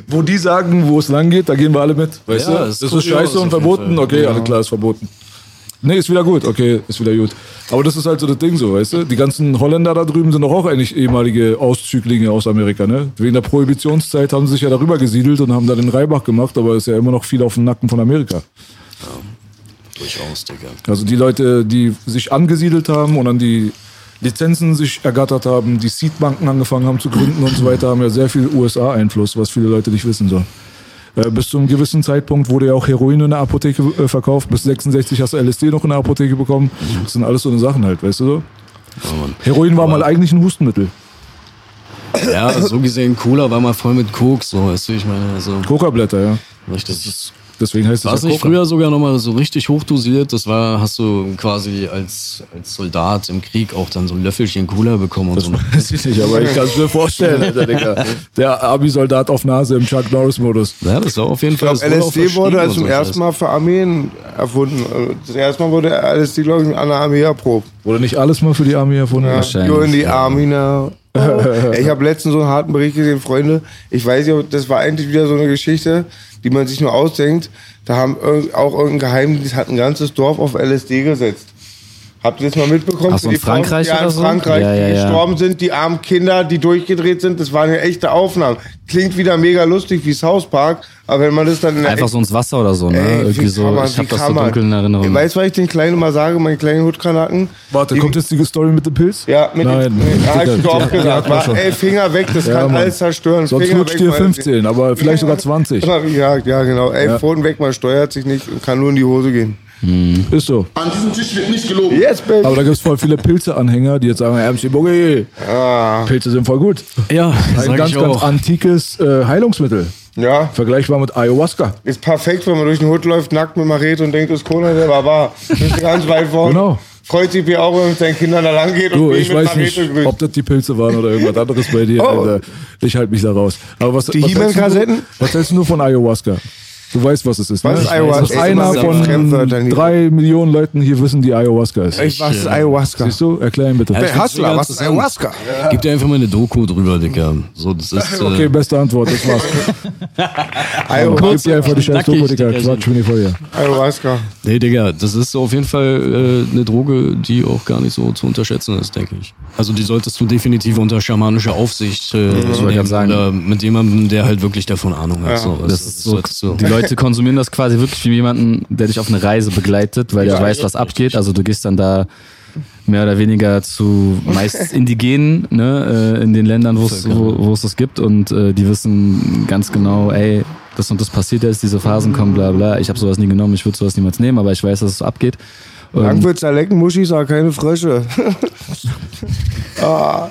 Wo die sagen, wo es lang geht, da gehen wir alle mit. Weißt Ja, du? ist Das ist kurios scheiße und verboten. Okay, alles klar, ist verboten. Nee, ist wieder gut. Okay, ist wieder gut. Aber das ist halt so das Ding so, weißt du? Die ganzen Holländer da drüben sind doch auch eigentlich ehemalige Auszüglinge aus Amerika, ne? Wegen der Prohibitionszeit haben sie sich ja darüber gesiedelt und haben da den Reibach gemacht, aber ist ja immer noch viel auf dem Nacken von Amerika. Durchaus, Digga. Also die Leute, die sich angesiedelt haben und dann die Lizenzen sich ergattert haben, die Seedbanken angefangen haben zu gründen und so weiter, haben ja sehr viel USA-Einfluss, was viele Leute nicht wissen so. Äh, bis zu einem gewissen Zeitpunkt wurde ja auch Heroin in der Apotheke äh, verkauft. Bis 66 hast du LSD noch in der Apotheke bekommen. Das sind alles so eine Sachen halt, weißt du so? Heroin war mal eigentlich ein Hustenmittel. Ja, so gesehen, Cola war mal voll mit Koks, so, weißt du, ich meine, also, Coca-Blätter, ja. richtig. Deswegen heißt es War es ja nicht Coca. früher sogar nochmal so richtig hochdosiert? Das war, hast du quasi als, als Soldat im Krieg auch dann so ein Löffelchen Cola bekommen und so. Weiß ich nicht, aber ich kann es mir vorstellen, Alter, Digga. Der Army-Soldat auf Nase im Chuck Norris-Modus. Ja, das war auf jeden Fall. Ich glaube, LSD wurde also zum ersten Mal für Armeen erfunden. Das erste Mal wurde LSD, glaube ich, an der Armee erprobt. Wurde nicht alles mal für die Army erfunden? Ja, Wahrscheinlich, You're in the Army now. Ich habe letztens so einen harten Bericht gesehen, Freunde. Ich weiß nicht, das war eigentlich wieder so eine Geschichte, die man sich nur ausdenkt. Da haben auch irgendein Geheimdienst hat ein ganzes Dorf auf LSD gesetzt. Habt ihr das mal mitbekommen? Ach so, in die Frauen, Frankreich ja, in oder so? Frankreich, Ja, ja, die ja. gestorben sind, die armen Kinder, die durchgedreht sind. Das waren ja echte Aufnahmen. Klingt wieder mega lustig wie South Park, aber wenn man das dann in der Einfach so ins Wasser oder so, ne? Ey, wie Irgendwie so. man- ich hab das so dunkel in Erinnerung. Weißt du, was ich den Kleinen immer sage, meine kleinen Hutgranaten? Warte, Die- kommt jetzt die Story mit dem Pilz? Ja, mit Nein, den, ja, hab ich die- die gesagt. War, ey, Finger weg, das Ja, kann Mann. alles zerstören. Sonst Finger weg, dir weil- 15, aber vielleicht sogar 20. Immer wie gesagt, ja genau. Ey, Ja. Pfoten weg, man steuert sich nicht und kann nur in die Hose gehen. Ist so. An diesem Tisch wird nicht gelogen. Yes, baby. Aber da gibt es voll viele Pilze-Anhänger, die jetzt sagen, MC Boogie, Ah, Pilze sind voll gut. Ja, Ein sag ganz, ich ganz antikes äh, Heilungsmittel. ja, Vergleichbar mit Ayahuasca. ist perfekt, wenn man durch den Hut läuft, nackt mit Machete und denkt, das ist Conan der Barbar. Ist ganz weit vorne. Genau. Freut sich wie auch, wenn man mit seinen Kindern da lang geht und Du, ihn ich mit weiß nicht, Machete grüßt. ob das die Pilze waren oder irgendwas anderes bei dir. Oh. Alter. Ich halte mich da raus. Aber was, Die was, hältst du, was hältst du nur von Ayahuasca? Du weißt, was es ist. Was ne? ist Ayahuasca? Das einer weiß, Fremdwörter von drei Millionen Leuten hier wissen, die Ayahuasca ist. Ich, was ist Ayahuasca? Siehst du? Erklär ihn bitte. Ja, find's Hustler, was ist. Ayahuasca? Gib dir einfach mal eine Doku drüber, Digga. So, das ist. Äh, Okay, beste Antwort, das war's. Ayahuasca. Gib dir einfach die scheiß Doku, Digga. Quatsch, bin ich vor dir. Ayahuasca. Nee, Digga, das ist auf jeden Fall äh, eine Droge, die auch gar nicht so zu unterschätzen ist, denke ich. Also die solltest du definitiv unter schamanischer Aufsicht äh, wollte nehmen oder mit jemandem, der halt wirklich davon Ahnung hat. So, Das ist so, die Leute konsumieren das quasi wirklich wie jemanden, der dich auf eine Reise begleitet, weil der weiß, was abgeht. Also du gehst dann da mehr oder weniger zu meist Indigenen, ne, äh, in den Ländern, wo es wo, wo es das gibt und äh, die wissen ganz genau, ey, das und das passiert jetzt, diese Phasen kommen, bla bla. Ich habe sowas nie genommen, ich würde sowas niemals nehmen, aber ich weiß, dass es so abgeht. Und Langwitzer lecken Muschis, aber keine Frösche. ja,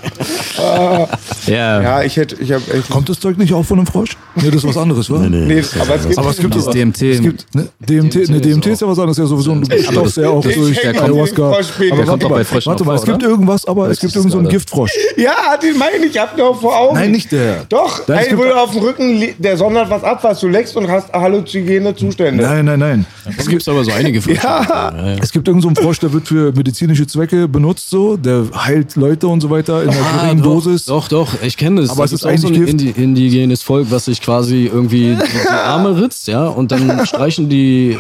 Ja, ich hätte, ich echt. Kommt das Zeug nicht auch von einem Frosch? Nee, das ist was anderes, wa? Nee, Nee, aber es gibt, Aber es gibt doch- DMT. Es gibt, ne, DMT, ne, DMT ist ja was anderes, ja sowieso ein Stoff, der auch Ich durch Ayahuasca. Aber Der warte kommt doch mal, bei Fröschen warte auch mal, es gibt oder? irgendwas, aber es gibt irgendeinen so einen das Giftfrosch. Ja, den meine ich, hab den auch vor Augen. Nein, nicht der. Doch, ein, du auf dem Rücken, der sondert was ab, was du leckst und hast halluzinogene Zustände. Nein, nein, nein. Es gibt aber so einige Frösche. Ja. Es gibt irgendeinen so einen Frosch, der wird für medizinische Zwecke benutzt, so. Der heilt Leute und so weiter in einer Ah, geringen doch, Dosis. Doch, doch, ich kenne das. Aber es ist gibt's auch so ein eigentlich indi indigenes Volk, was sich quasi irgendwie die, die Arme ritzt, ja, und dann streichen die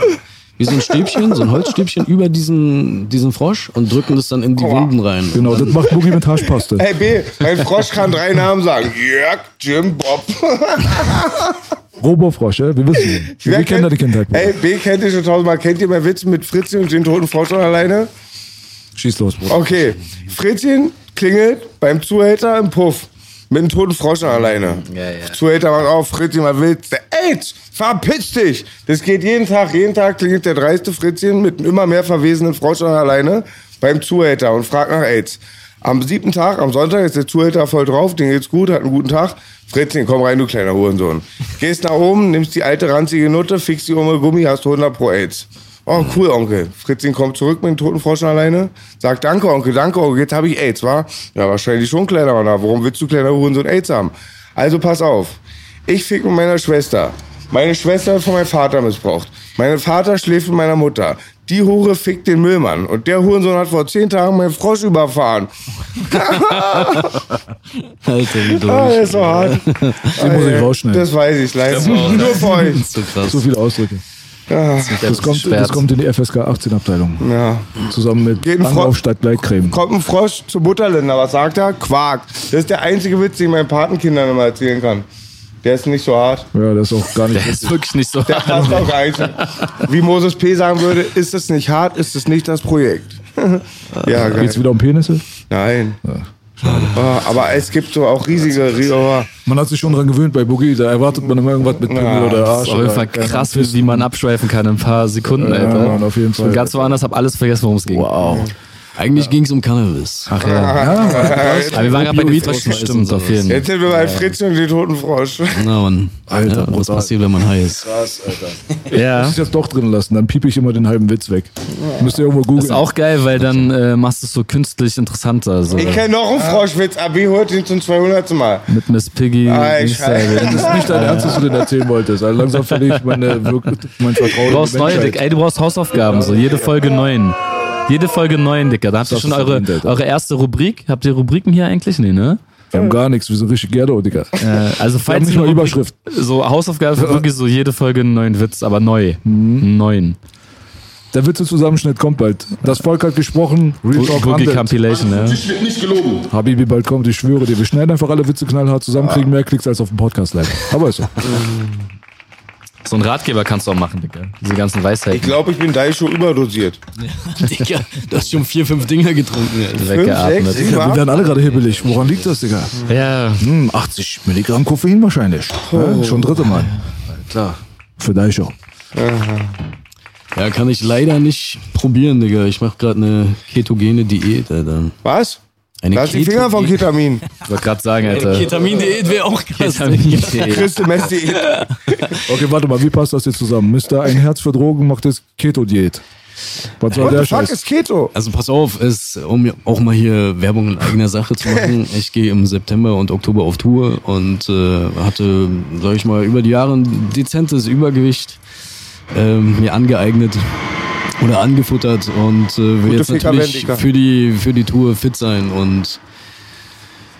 wie so ein Stäbchen, so ein Holzstäbchen über diesen, diesen Frosch und drücken das dann in die Wunden rein. Genau, das macht Boogie mit Haschpaste. Hey B, mein Frosch kann drei Namen sagen. Jörg, Jim, Bob. Robofrosch, ja? Wir wissen. Wir, wir kennen da die Kindheit. Ey, B kennt ihr schon tausendmal. Kennt ihr meinen Witz mit Fritzchen und den toten Frosch schon alleine? Schieß los, Bruder. Okay, Fritzchen klingelt beim Zuhälter im Puff. Mit einem toten Frosch alleine. Ja, ja. Zuhälter macht auf, Fritzchen, was willst du? AIDS, verpiss dich! Das geht jeden Tag, jeden Tag klingelt der dreiste Fritzchen mit einem immer mehr verwesenen Frosch alleine beim Zuhälter und fragt nach AIDS. Am siebten Tag, am Sonntag, ist der Zuhälter voll drauf, dem geht's gut, hat einen guten Tag. Fritzchen, komm rein, du kleiner Hurensohn. Gehst nach oben, nimmst die alte ranzige Nutte, fixst die um Gummi, hast 100 pro AIDS. Oh, cool, Onkel. Fritzchen kommt zurück mit dem toten Frosch alleine. Sagt, danke, Onkel, danke, Onkel. Jetzt habe ich AIDS, wa? Ja, wahrscheinlich schon, kleiner Mann. aber Warum willst du, kleiner Hurensohn, AIDS haben? Also pass auf. Ich fick mit meiner Schwester. Meine Schwester wird von meinem Vater missbraucht. Mein Vater schläft mit meiner Mutter. Die Hure fickt den Müllmann. Und der Hurensohn hat vor zehn Tagen meinen Frosch überfahren. Alter, wie durch. Ah, ist so hart. Den muss ich rausschneiden. Das weiß ich leider. Nur für euch. so krass. So viele Ausdrücke. Das kommt, das kommt in die FSK 18 Abteilung. Ja. Zusammen mit Anlauf statt Gleitcreme. Kommt ein Frosch zu Butterländer. Was sagt er? Quark. Das ist der einzige Witz, den ich meinen Patenkindern immer erzählen kann. Der ist nicht so hart. Ja, das ist auch gar nicht. Der ist wirklich nicht so. Der passt auch nicht. Wie Moses P. sagen würde, ist es nicht hart, ist es nicht das Projekt. ja, geil. Geht's wieder um Penisse? Nein. Oh, aber es gibt so auch riesige, rie- oh, Man hat sich schon dran gewöhnt bei Boogie, da erwartet man immer irgendwas mit Pimmel Ja, oder Das Arsch. ist auf jeden Fall krass, wie man abschweifen kann in ein paar Sekunden, Ja, Alter. Mann, auf jeden Fall. ganz woanders, hab alles vergessen, worum es ging. Wow. Eigentlich ging es um Cannabis. Ach ja. Aber wir waren gerade bei den Fröschen, stimmt, auf jeden Fall. Jetzt sind wir bei Fritz und den toten Frosch. Na, Mann. Alter, ja, was passiert, wenn man high ist? Krass, Alter. Ja. Muss ich jetzt doch drin lassen, dann piep ich immer den halben Witz weg. Müsst ihr irgendwo googeln. Das ist auch geil, weil dann äh, machst du es so künstlich interessanter. So. Ich kenne noch einen Froschwitz, aber wie holt ihn zum 200. Mal? Mit Miss Piggy. Ah, ich scheiße. Das ist nicht dein Ernst, dass du den erzählen wolltest. Also langsam verliere ich meine, wirklich, mein Vertrauen. Du brauchst neue. Ey, du brauchst Hausaufgaben, so jede Folge neun. Jede Folge neun, Dicker. Da habt ihr schon eure, eure erste Rubrik. Habt ihr Rubriken hier eigentlich? Nee, ne? Wir haben gar nichts, wir sind richtig Gerdo, Digga. Äh, also Wir haben falls nicht ihr mal Überschrift. So Hausaufgabe für wirklich so jede Folge einen neuen Witz, aber neu. Neun. Der Witze-Zusammenschnitt kommt bald. Das Volk hat gesprochen. Real Talk Boogie handelt. Compilation, ja. Wird nicht gelogen. Habibi, bald kommt, ich schwöre dir. Wir schneiden einfach alle Witze knallhart zusammen, kriegen mehr Klicks als auf dem Podcast live. Aber ist so. So einen Ratgeber kannst du auch machen, Digga. Diese ganzen Ich Weisheiten glaube, ich bin Daisho überdosiert. Digga, du hast schon vier, fünf Dinger getrunken. Alter. weggeatmet. sechs, Ja, wir werden alle gerade hibbelig. Woran liegt das, Digga? Ja, Hm, 80 Milligramm Koffein wahrscheinlich. Ja, schon dritte Mal. Klar. Für schon. Ja, kann ich leider nicht probieren, Digga. Ich mache gerade eine ketogene Diät, Alter. Was? Eine Lass die Finger von Ketamin. ich wollte gerade sagen, Alter. Ketamin-Diät wäre auch krass. Ketamin-Diät. Christe Mess-Diät. Okay, warte mal, wie passt das jetzt zusammen? Mr. Ein Herz für Drogen macht jetzt Keto-Diät. Was soll What der the fuck Scheiß? ist Keto? Also pass auf, es, um auch mal hier Werbung in eigener Sache zu machen. Ich gehe im September und Oktober auf Tour und äh, hatte, sag ich mal, über die Jahre ein dezentes Übergewicht ähm, mir angeeignet oder angefuttert und äh, will Gute jetzt Ficker natürlich Wendiger. für die, für die Tour fit sein und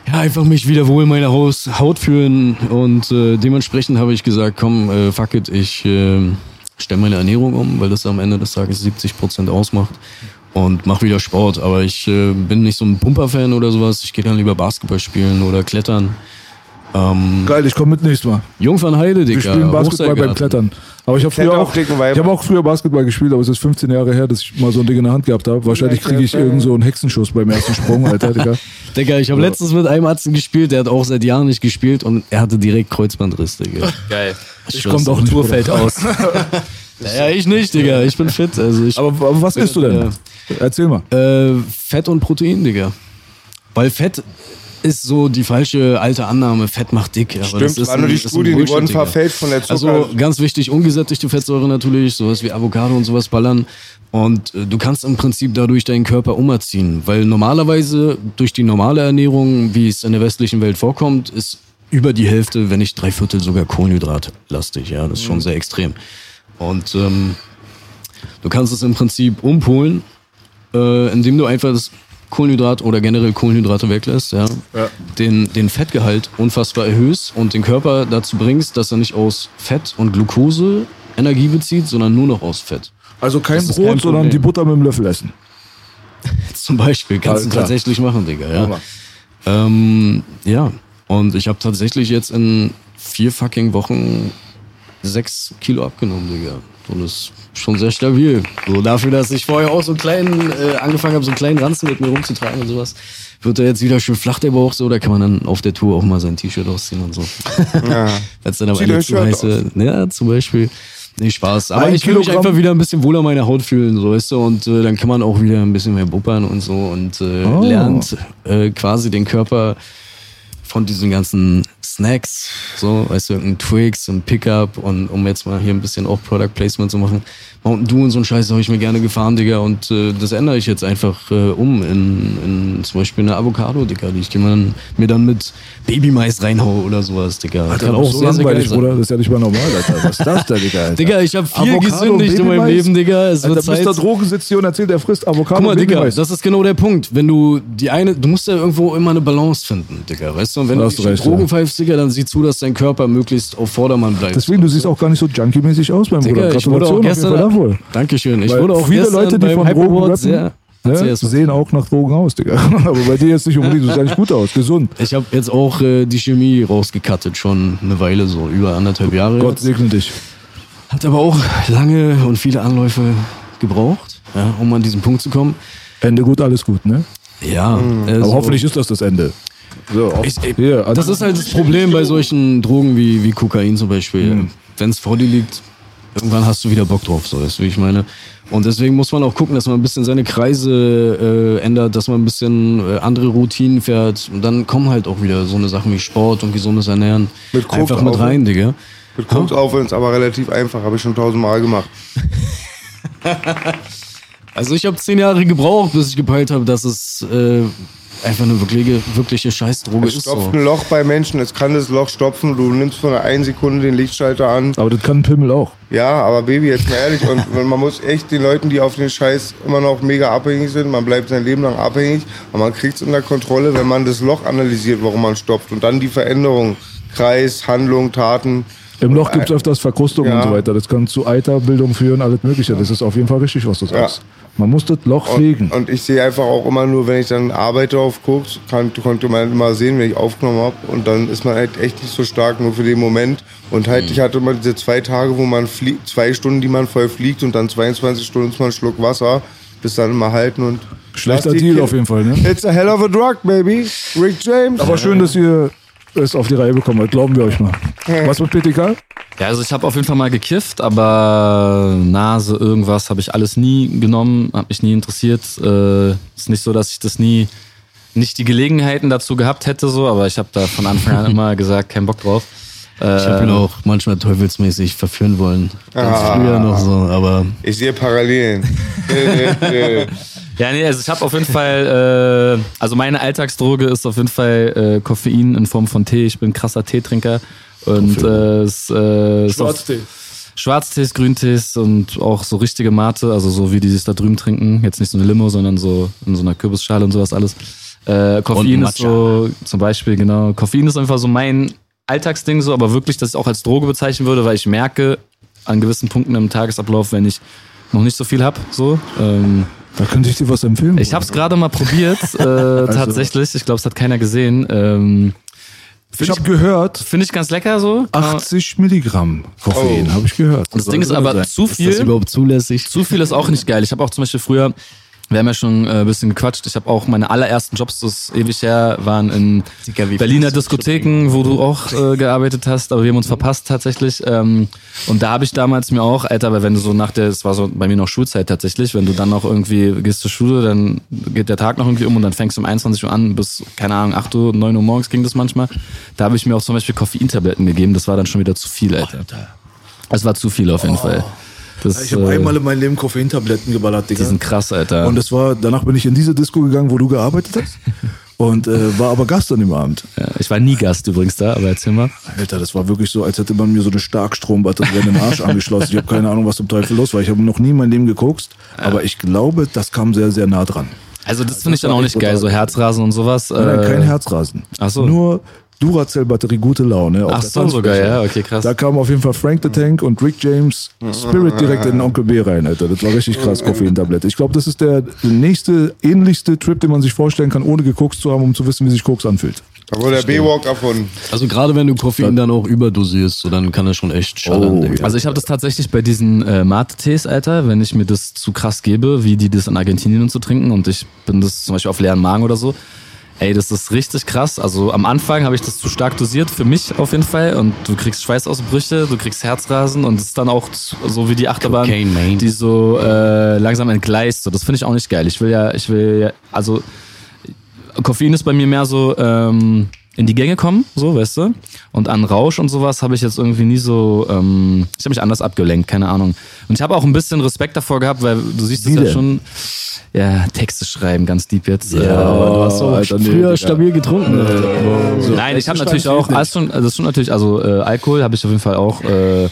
ja, einfach mich wieder wohl in meiner Haut fühlen und äh, dementsprechend habe ich gesagt, komm, äh, fuck it, ich äh, stelle meine Ernährung um, weil das am Ende des Tages 70 Prozent ausmacht und mach wieder Sport. Aber ich äh, bin nicht so ein Pumper-Fan oder sowas. Ich gehe dann lieber Basketball spielen oder klettern. Ähm, Geil, ich komme mit nächstes Mal. Jungfernheide, Digga. Wir spielen Basketball beim. Klettern. Aber ich habe früher auch, ich auch früher Basketball gespielt, aber es ist 15 Jahre her, dass ich mal so ein Ding in der Hand gehabt habe. Wahrscheinlich kriege ich irgend so einen Hexenschuss beim ersten Sprung, Alter, Digga. Digga, ich habe letztens mit einem Arzt gespielt, der hat auch seit Jahren nicht gespielt und er hatte direkt Kreuzbandriss, Digga. Geil. Ich komm doch nicht, Tour fällt aus. Ja, ich nicht, Digga. Ich bin fit. Also ich, Aber, aber was isst du denn? Erzähl mal. Äh, Fett und Protein, Digga. Weil Fett ist so die falsche alte Annahme, Fett macht dick. Aber das Stimmt, ist waren nur die Studien, die wurden verfälscht von der Zucker. Also ganz wichtig, ungesättigte Fettsäure natürlich, sowas wie Avocado und sowas ballern. Und äh, du kannst im Prinzip dadurch deinen Körper umerziehen. Weil normalerweise durch die normale Ernährung, wie es in der westlichen Welt vorkommt, ist über die Hälfte, wenn nicht drei Viertel sogar Kohlenhydratlastig. Ja, das ist schon sehr extrem. Und ähm, du kannst es im Prinzip umpolen, äh, indem du einfach das Kohlenhydrat oder generell Kohlenhydrate weglässt, ja, Den, den Fettgehalt unfassbar erhöhst und den Körper dazu bringst, dass er nicht aus Fett und Glucose Energie bezieht, sondern nur noch aus Fett. Also kein Das Brot, kein sondern die Butter mit dem Löffel essen. Zum Beispiel kannst du klar. tatsächlich machen, Digga. Ja, ähm, ja. und ich habe tatsächlich jetzt in vier fucking Wochen sechs Kilo abgenommen, Digga. Und das schon sehr stabil. So dafür, dass ich vorher auch so einen kleinen, äh, angefangen habe, so einen kleinen Ranzen mit mir rumzutragen und sowas, wird er jetzt wieder schön flach der Bauch so, da kann man dann auf der Tour auch mal sein T-Shirt ausziehen und so. Ja. Als dann am Zieh Ende zu heiße, ja, zum Beispiel. Nee, Spaß. Aber Ein ich will mich Kilogramm- einfach wieder ein bisschen wohler in meiner Haut fühlen, so weißt du, und äh, dann kann man auch wieder ein bisschen mehr buppern und so und äh, Oh. lernt äh, quasi den Körper von diesen ganzen Snacks, so, weißt du, ein Twix, ein Pickup und um jetzt mal hier ein bisschen auch Product Placement zu machen. Mountain Dew und so ein Scheiß habe ich mir gerne gefahren, Digga, und äh, das ändere ich jetzt einfach äh, um in, in zum Beispiel eine Avocado, Digga, die ich mir dann, mir dann mit Babymais reinhaue oder sowas, Digga. Alter, Kann auch so langweilig, sein. Bruder. Das ist ja nicht mal normal, Alter. Was ist das da, Digga? Alter? Digga, ich habe viel Avocado, gesündigt in meinem? Leben, Digga. Es wird Alter, Zeit. Mr. Drogen sitzt hier und erzählt, er frisst Avocado Guck mal, Digga, Babymais. das ist genau der Punkt. Wenn du die eine, du musst ja irgendwo immer eine Balance finden, Digga, weißt du? Und wenn Da du die recht, Drogen ja. pfeifst, Digga, dann sieh zu, dass dein Körper möglichst auf Vordermann bleibt. Deswegen, du siehst auch gar nicht so junkie-mäßig aus, mein Digga, Bruder. ich wurde auch gestern. Dafür. Dankeschön. Ich Weil wurde auch viele Leute, die beim von Drogen Hyperboard rappen, sehr. Ne, sehen auch nach Drogen aus, Digga. Aber bei dir jetzt nicht unbedingt, du siehst eigentlich gut aus, gesund. Ich habe jetzt auch äh, die Chemie rausgekattet, schon eine Weile so, über anderthalb Jahre. Gott segne dich. Hat aber auch lange und viele Anläufe gebraucht, ja, um an diesen Punkt zu kommen. Ende gut, alles gut, ne? Ja, äh, Aber so- hoffentlich ist das das Ende. So, Ich- ich- hier, also Das ist halt das Problem bei solchen Drogen wie, wie Kokain zum Beispiel. Mhm. Wenn es vor dir liegt, irgendwann hast du wieder Bock drauf, so du, wie ich meine. Und deswegen muss man auch gucken, dass man ein bisschen seine Kreise äh, ändert, dass man ein bisschen äh, andere Routinen fährt. Und dann kommen halt auch wieder so eine Sachen wie Sport und gesundes Ernähren Mit Koks einfach mit rein, Digga. Mit Koks aufhören ist aber relativ einfach, habe ich schon tausendmal gemacht. Also ich habe zehn Jahre gebraucht, bis ich gepeilt habe, dass es äh, einfach eine wirkliche, wirkliche Scheißdroge Es ist. stopft So. ein Loch bei Menschen, es kann das Loch stopfen, du nimmst von einer einen Sekunde den Lichtschalter an. aber das kann ein Pimmel auch. Ja, aber Baby, jetzt mal ehrlich, und man muss echt den Leuten, die auf den Scheiß immer noch mega abhängig sind, man bleibt sein Leben lang abhängig, aber man kriegt es unter Kontrolle, wenn man das Loch analysiert, warum man stopft und dann die Veränderung, Kreis, Handlung, Taten, Im Loch gibt es öfters Verkrustungen Ja. und so weiter. Das kann zu Eiterbildung führen, alles Mögliche. Das ist auf jeden Fall richtig, was du sagst. Man muss das Loch pflegen. Und ich sehe einfach auch immer nur, wenn ich dann arbeite auf Koks, kann, konnte man immer sehen, wenn ich aufgenommen habe. Und dann ist man halt echt nicht so stark, nur für den Moment. Und halt, ich hatte immer diese zwei Tage, wo man fliegt, zwei Stunden, die man voll fliegt und dann 22 Stunden ist man einen Schluck Wasser, bis dann immer halten und. Schlechter Deal auf jeden Fall, ne? It's a hell of a drug, baby. Rick James. Aber schön, dass ihr es auf die Reihe bekommen habt. Glauben wir euch mal. Was mit PTK? Ja, also ich habe auf jeden Fall mal gekifft, aber Nase, irgendwas habe ich alles nie genommen, habe mich nie interessiert. Äh, ist nicht so, dass ich das nie, nicht die Gelegenheiten dazu gehabt hätte, so, aber ich habe da von Anfang an immer gesagt, kein Bock drauf. Äh, Ich habe ihn auch manchmal teufelsmäßig verführen wollen. Ganz Ah. früher noch so, aber Ich sehe Parallelen. Äh, Ja, nee, also ich habe auf jeden Fall, äh, also meine Alltagsdroge ist auf jeden Fall äh, Koffein in Form von Tee. Ich bin krasser Teetrinker und äh, es, äh, auch- Schwarztees, Grüntees und auch so richtige Mate, also so wie die sich da drüben trinken. Jetzt nicht so eine Limo, sondern so in so einer Kürbisschale und sowas alles. Äh, Koffein ist so, zum Beispiel, genau. Koffein ist einfach so mein Alltagsding so, aber wirklich, dass ich auch als Droge bezeichnen würde, weil ich merke an gewissen Punkten im Tagesablauf, wenn ich noch nicht so viel hab, so. Ähm, Da könnte ich dir was empfehlen. ich habe es gerade mal probiert, äh, tatsächlich. Ich glaube, es hat keiner gesehen. Ähm, ich habe gehört, Finde ich ganz lecker so. 80 Milligramm Koffein, habe ich gehört. Das Ding ist aber zu ist das viel. überhaupt zulässig? Zu viel ist auch nicht geil. Ich habe auch zum Beispiel früher, wir haben ja schon äh, ein bisschen gequatscht, ich habe auch meine allerersten Jobs, das ewig her, waren in Berliner Diskotheken, wo du auch äh, gearbeitet hast, aber wir haben uns verpasst tatsächlich. Ähm, und da habe ich damals mir auch, Alter, weil wenn du so nach der, es war so bei mir noch Schulzeit tatsächlich, wenn du dann noch irgendwie gehst zur Schule, dann geht der Tag noch irgendwie um und dann fängst du um 21 Uhr an, bis, keine Ahnung, 8 Uhr, 9 Uhr morgens ging das manchmal. Da habe ich mir auch zum Beispiel Koffeintabletten gegeben, das war dann schon wieder zu viel, Alter. Es war zu viel auf jeden Fall. Das, Ich habe äh, einmal in meinem Leben Koffeintabletten geballert, Digga. die sind krass, Alter. Und das war, danach bin ich in diese Disco gegangen, wo du gearbeitet hast. Und äh, war aber Gast an dem Abend. ja, ich war nie Gast übrigens da, aber erzähl mal. Alter, das war wirklich so, als hätte man mir so eine Starkstrombatterie an den Arsch angeschlossen. Ich habe keine Ahnung, was zum Teufel los war. Ich habe noch nie in meinem Leben gekokst. Aber ich glaube, das kam sehr, sehr nah dran. Also das finde ich das dann auch nicht geil, so Herzrasen und sowas. Nein, nein, äh, kein Herzrasen. Ach so. Nur Duracell-Batterie, gute Laune. auf Ach so, sogar, ja, okay, krass. Da kam auf jeden Fall Frank the Tank und Rick James Spirit direkt in den Onkel B rein, Alter. Das war richtig krass, Koffeintablette. Ich glaube, das ist der nächste, ähnlichste Trip, den man sich vorstellen kann, ohne gekokst zu haben, um zu wissen, wie sich Koks anfühlt. Da wurde der B-Walk erfunden. Also gerade wenn du Koffein dann auch überdosierst, so, dann kann das schon echt schallern. Oh, Digga. Also ich habe das tatsächlich bei diesen äh, Mate-Tees, Alter, wenn ich mir das zu krass gebe, wie die das in Argentinien und so trinken und ich bin das zum Beispiel auf leeren Magen oder so. Ey, das ist richtig krass. Also am Anfang habe ich das zu stark dosiert, für mich auf jeden Fall. Und du kriegst Schweißausbrüche, du kriegst Herzrasen und es ist dann auch so wie die Achterbahn, Cocaine, die so äh, langsam entgleist. So, das finde ich auch nicht geil. Ich will ja, ich will ja, also Koffein ist bei mir mehr so ähm, in die Gänge kommen, so, weißt du? Und an Rausch und sowas habe ich jetzt irgendwie nie so, ähm, ich habe mich anders abgelenkt, keine Ahnung. Und ich habe auch ein bisschen Respekt davor gehabt, weil du siehst es Wie ja schon, ja, Texte schreiben, ganz deep jetzt. Ja, äh, aber du hast auch Alter, nee, früher Digga. stabil getrunken. Alter. So. Nein, ich habe natürlich auch, alles schon, also das ist schon natürlich, also äh, Alkohol habe ich auf jeden Fall auch äh,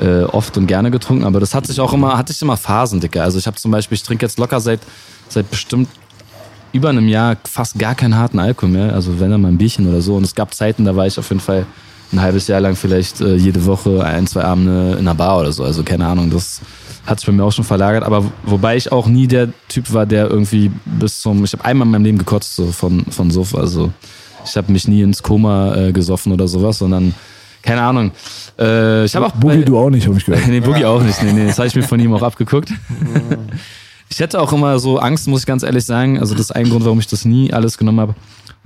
äh, oft und gerne getrunken, aber das hat sich auch immer, hatte ich immer Phasen, Dicker. Also ich habe zum Beispiel, ich trinke jetzt locker seit, seit bestimmt über einem Jahr fast gar keinen harten Alkohol mehr. Also wenn dann mal ein Bierchen oder so. Und es gab Zeiten, da war ich auf jeden Fall ein halbes Jahr lang vielleicht äh, jede Woche ein, zwei Abende in einer Bar oder so. Also keine Ahnung, das hat sich bei mir auch schon verlagert. Aber wobei ich auch nie der Typ war, der irgendwie bis zum, ich habe einmal in meinem Leben gekotzt so von, von Suff. Also ich habe mich nie ins Koma äh, gesoffen oder sowas, sondern keine Ahnung. Äh, ich habe auch Boogie, du auch nicht, habe ich gehört. nee, Boogie auch nicht. Nee, nee, das habe ich mir von ihm auch abgeguckt. Ich hätte auch immer so Angst, muss ich ganz ehrlich sagen. Also das ist ein Grund, warum ich das nie alles genommen habe,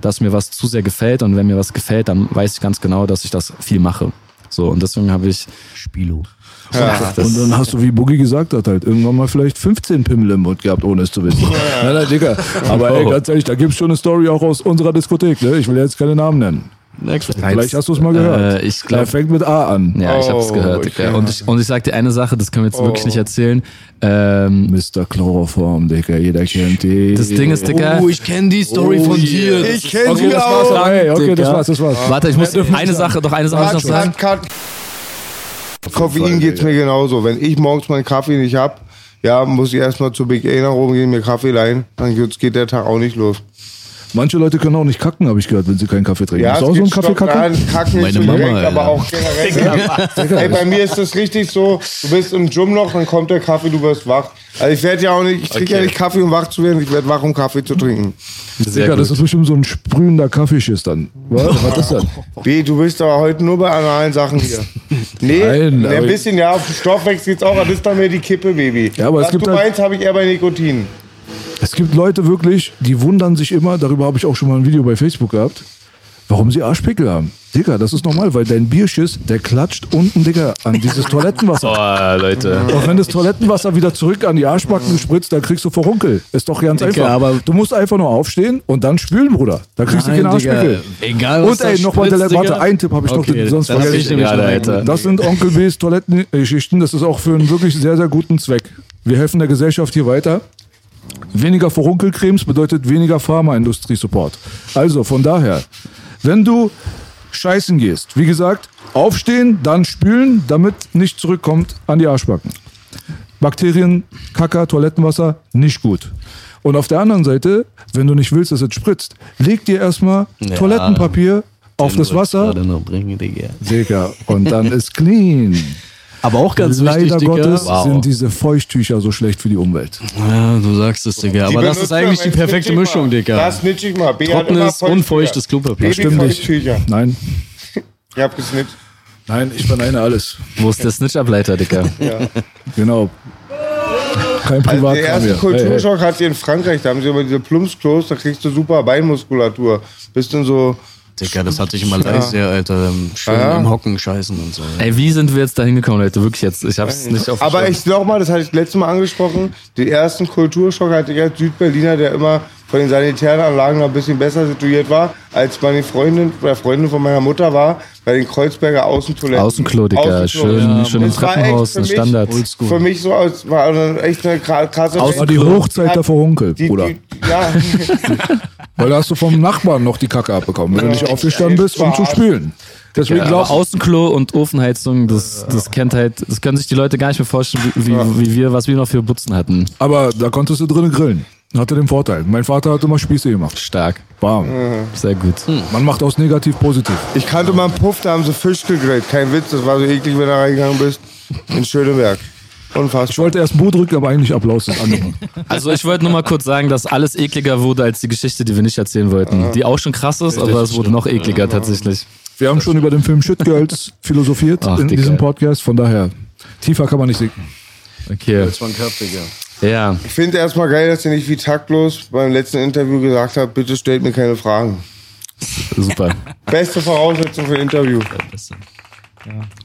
dass mir was zu sehr gefällt. Und wenn mir was gefällt, dann weiß ich ganz genau, dass ich das viel mache. So, und deswegen habe ich. Spilo. Und dann hast du, wie Boogie gesagt hat, halt irgendwann mal vielleicht 15 Pimmel im Mund gehabt, ohne es zu wissen. Nein, nein, Digga. Aber ey, ganz ehrlich, da gibt's schon eine Story auch aus unserer Diskothek, ne? Ich will jetzt keine Namen nennen. Vielleicht hast du es mal gehört. Äh, ich Er glaube. fängt mit A an. Ja, ich habe es Oh, gehört. Digga. Und ich, und ich sag dir eine Sache, das können wir jetzt wirklich Oh. nicht erzählen. Ähm, Mr. Chloroform, Digga, jeder kennt die. das Ding ist, Digga. Oh, ich kenne die Story von dir. Ich kenne Okay, war's. auch. Ey, okay, das war's, das war's. Warte, ich muss eine Sache, doch eine Sache muss ich noch sagen. cut. Koffein geht's mir genauso. Wenn ich morgens meinen Kaffee nicht hab, ja, muss ich erstmal zu Big A nach oben gehen, mir Kaffee leihen. Dann geht der Tag auch nicht los. Manche Leute können auch nicht kacken, habe ich gehört, wenn sie keinen Kaffee trinken. Ja, Hast es du auch so einen gibt Kaffee Stopp- kacken? Nein, Kacken Meine Mama, direkt, aber auch generell. Ey, bei mir ist das richtig so, du bist im Gym noch, dann kommt der Kaffee, du wirst wach. Also ich werde ja auch nicht, ich trinke ja Okay. nicht Kaffee, um wach zu werden, ich werde wach, um Kaffee zu trinken. Sehr Digga, das ist bestimmt so ein sprühender Kaffeeschiss dann. Was, was ist das? B, du bist aber heute nur bei analen Sachen hier. Nee, Nein, nee, ein bisschen, ja, auf den Stoffwechsel geht's auch, aber das ist dann mehr die Kippe, Baby. Ja, aber es Was gibt du halt- meinst, habe ich eher bei Nikotin. Es gibt Leute wirklich, die wundern sich immer, darüber habe ich auch schon mal ein Video bei Facebook gehabt, warum sie Arschpickel haben. Digga, das ist normal, weil dein Bierschiss, der klatscht unten, Digga, an dieses Toilettenwasser. Oh, Leute. Und wenn das Toilettenwasser wieder zurück an die Arschbacken spritzt, dann kriegst du Verunkel. Ist doch ganz Digga, einfach. aber- du musst einfach nur aufstehen und dann spülen, Bruder. Da kriegst Nein, du keinen Digga, Arschpickel. egal, was Und ey, nochmal, der, warte, einen Tipp habe ich noch, Okay, sonst das vergesse hab ich ich den. gerade, Alter. Das sind Onkel B's Toilettengeschichten. Das ist auch für einen wirklich sehr, sehr guten Zweck. Wir helfen der Gesellschaft hier weiter. Weniger Furunkelcremes bedeutet weniger Pharmaindustrie-Support. Also von daher, wenn du scheißen gehst, wie gesagt, aufstehen, dann spülen, damit nicht zurückkommt an die Arschbacken. Bakterien, Kacker, Toilettenwasser, nicht gut. Und auf der anderen Seite, wenn du nicht willst, dass es spritzt, leg dir erstmal Ja. Toilettenpapier auf das Wasser, noch bringen, Digga. Digga, und dann ist clean. Aber auch ganz Leider wichtig, Digga. Gottes Wow. sind diese Feuchttücher so schlecht für die Umwelt. Ja, du sagst es, Digga. Die Aber das ist eigentlich die perfekte Mischung. Digga. Das snitch ich mal. B Trockenes, Feuchttücher. unfeuchtes Klopapier. Stimmt nicht. Nein, Ich hab gesnitcht. nein, ich verneine alles. Wo ist der Snitch-Ableiter, Digga? Genau. Kein Also der Privatkram erste hier. Hey, hey. Kulturschock hat sie in Frankreich, da haben sie immer diese Plumpsklos, da kriegst du super Beinmuskulatur. Bist dann so, Digga, das hatte ich in Malaysia, Alter. ähm, Schön Ja. im Hocken scheißen und so. Ey, wie sind wir jetzt da hingekommen, Leute? Wirklich jetzt. Ich hab's nicht auf aber ich noch mal, das hatte ich letztes Mal angesprochen, den ersten Kulturschock hatte ich als Südberliner, der immer von den sanitären Anlagen noch ein bisschen besser situiert war, als meine Freundin oder Freundin von meiner Mutter war, bei den Kreuzberger Außentoiletten. Außenklo, Digga. Schön, schön im Treppenhaus, ein mich- Standard. Für mich so als, war echt eine kra- krasse Das war die Hochzeit der Verhunkel, die, Bruder. die, ja, Weil da hast du vom Nachbarn noch die Kacke abbekommen, wenn du nicht aufgestanden bist, um zu Spaß. spülen. Deswegen du, Außenklo und Ofenheizung, das, das kennt halt, das können sich die Leute gar nicht mehr vorstellen, wie, wie, wie wir, was wir noch für Butzen hatten. aber da konntest du drinnen grillen. Hatte den Vorteil. Mein Vater hat immer Spieße gemacht. Stark. Bam. Sehr gut. Man macht aus negativ positiv. ich kannte mal einen Puff, da haben sie Fisch gegrillt. Kein Witz, das war so eklig, wenn du reingegangen bist. In Schöneberg. Ich Unfassbar. wollte erst Bo drücken, aber eigentlich Applaus das andere. Also ich wollte nur mal kurz sagen, dass alles ekliger wurde als die Geschichte, die wir nicht erzählen wollten. Die auch schon krass ist, aber es wurde noch ekliger tatsächlich. Wir haben schon über den Film Shit Girls philosophiert Ach, in Digga. diesem Podcast. Von daher, tiefer kann man nicht sinken. Okay. Das war ein Cup, Digga. Ja. Ich finde erstmal geil, dass ihr nicht wie taktlos beim letzten Interview gesagt habt, bitte stellt mir keine Fragen. Super. Beste Voraussetzung für ein Interview.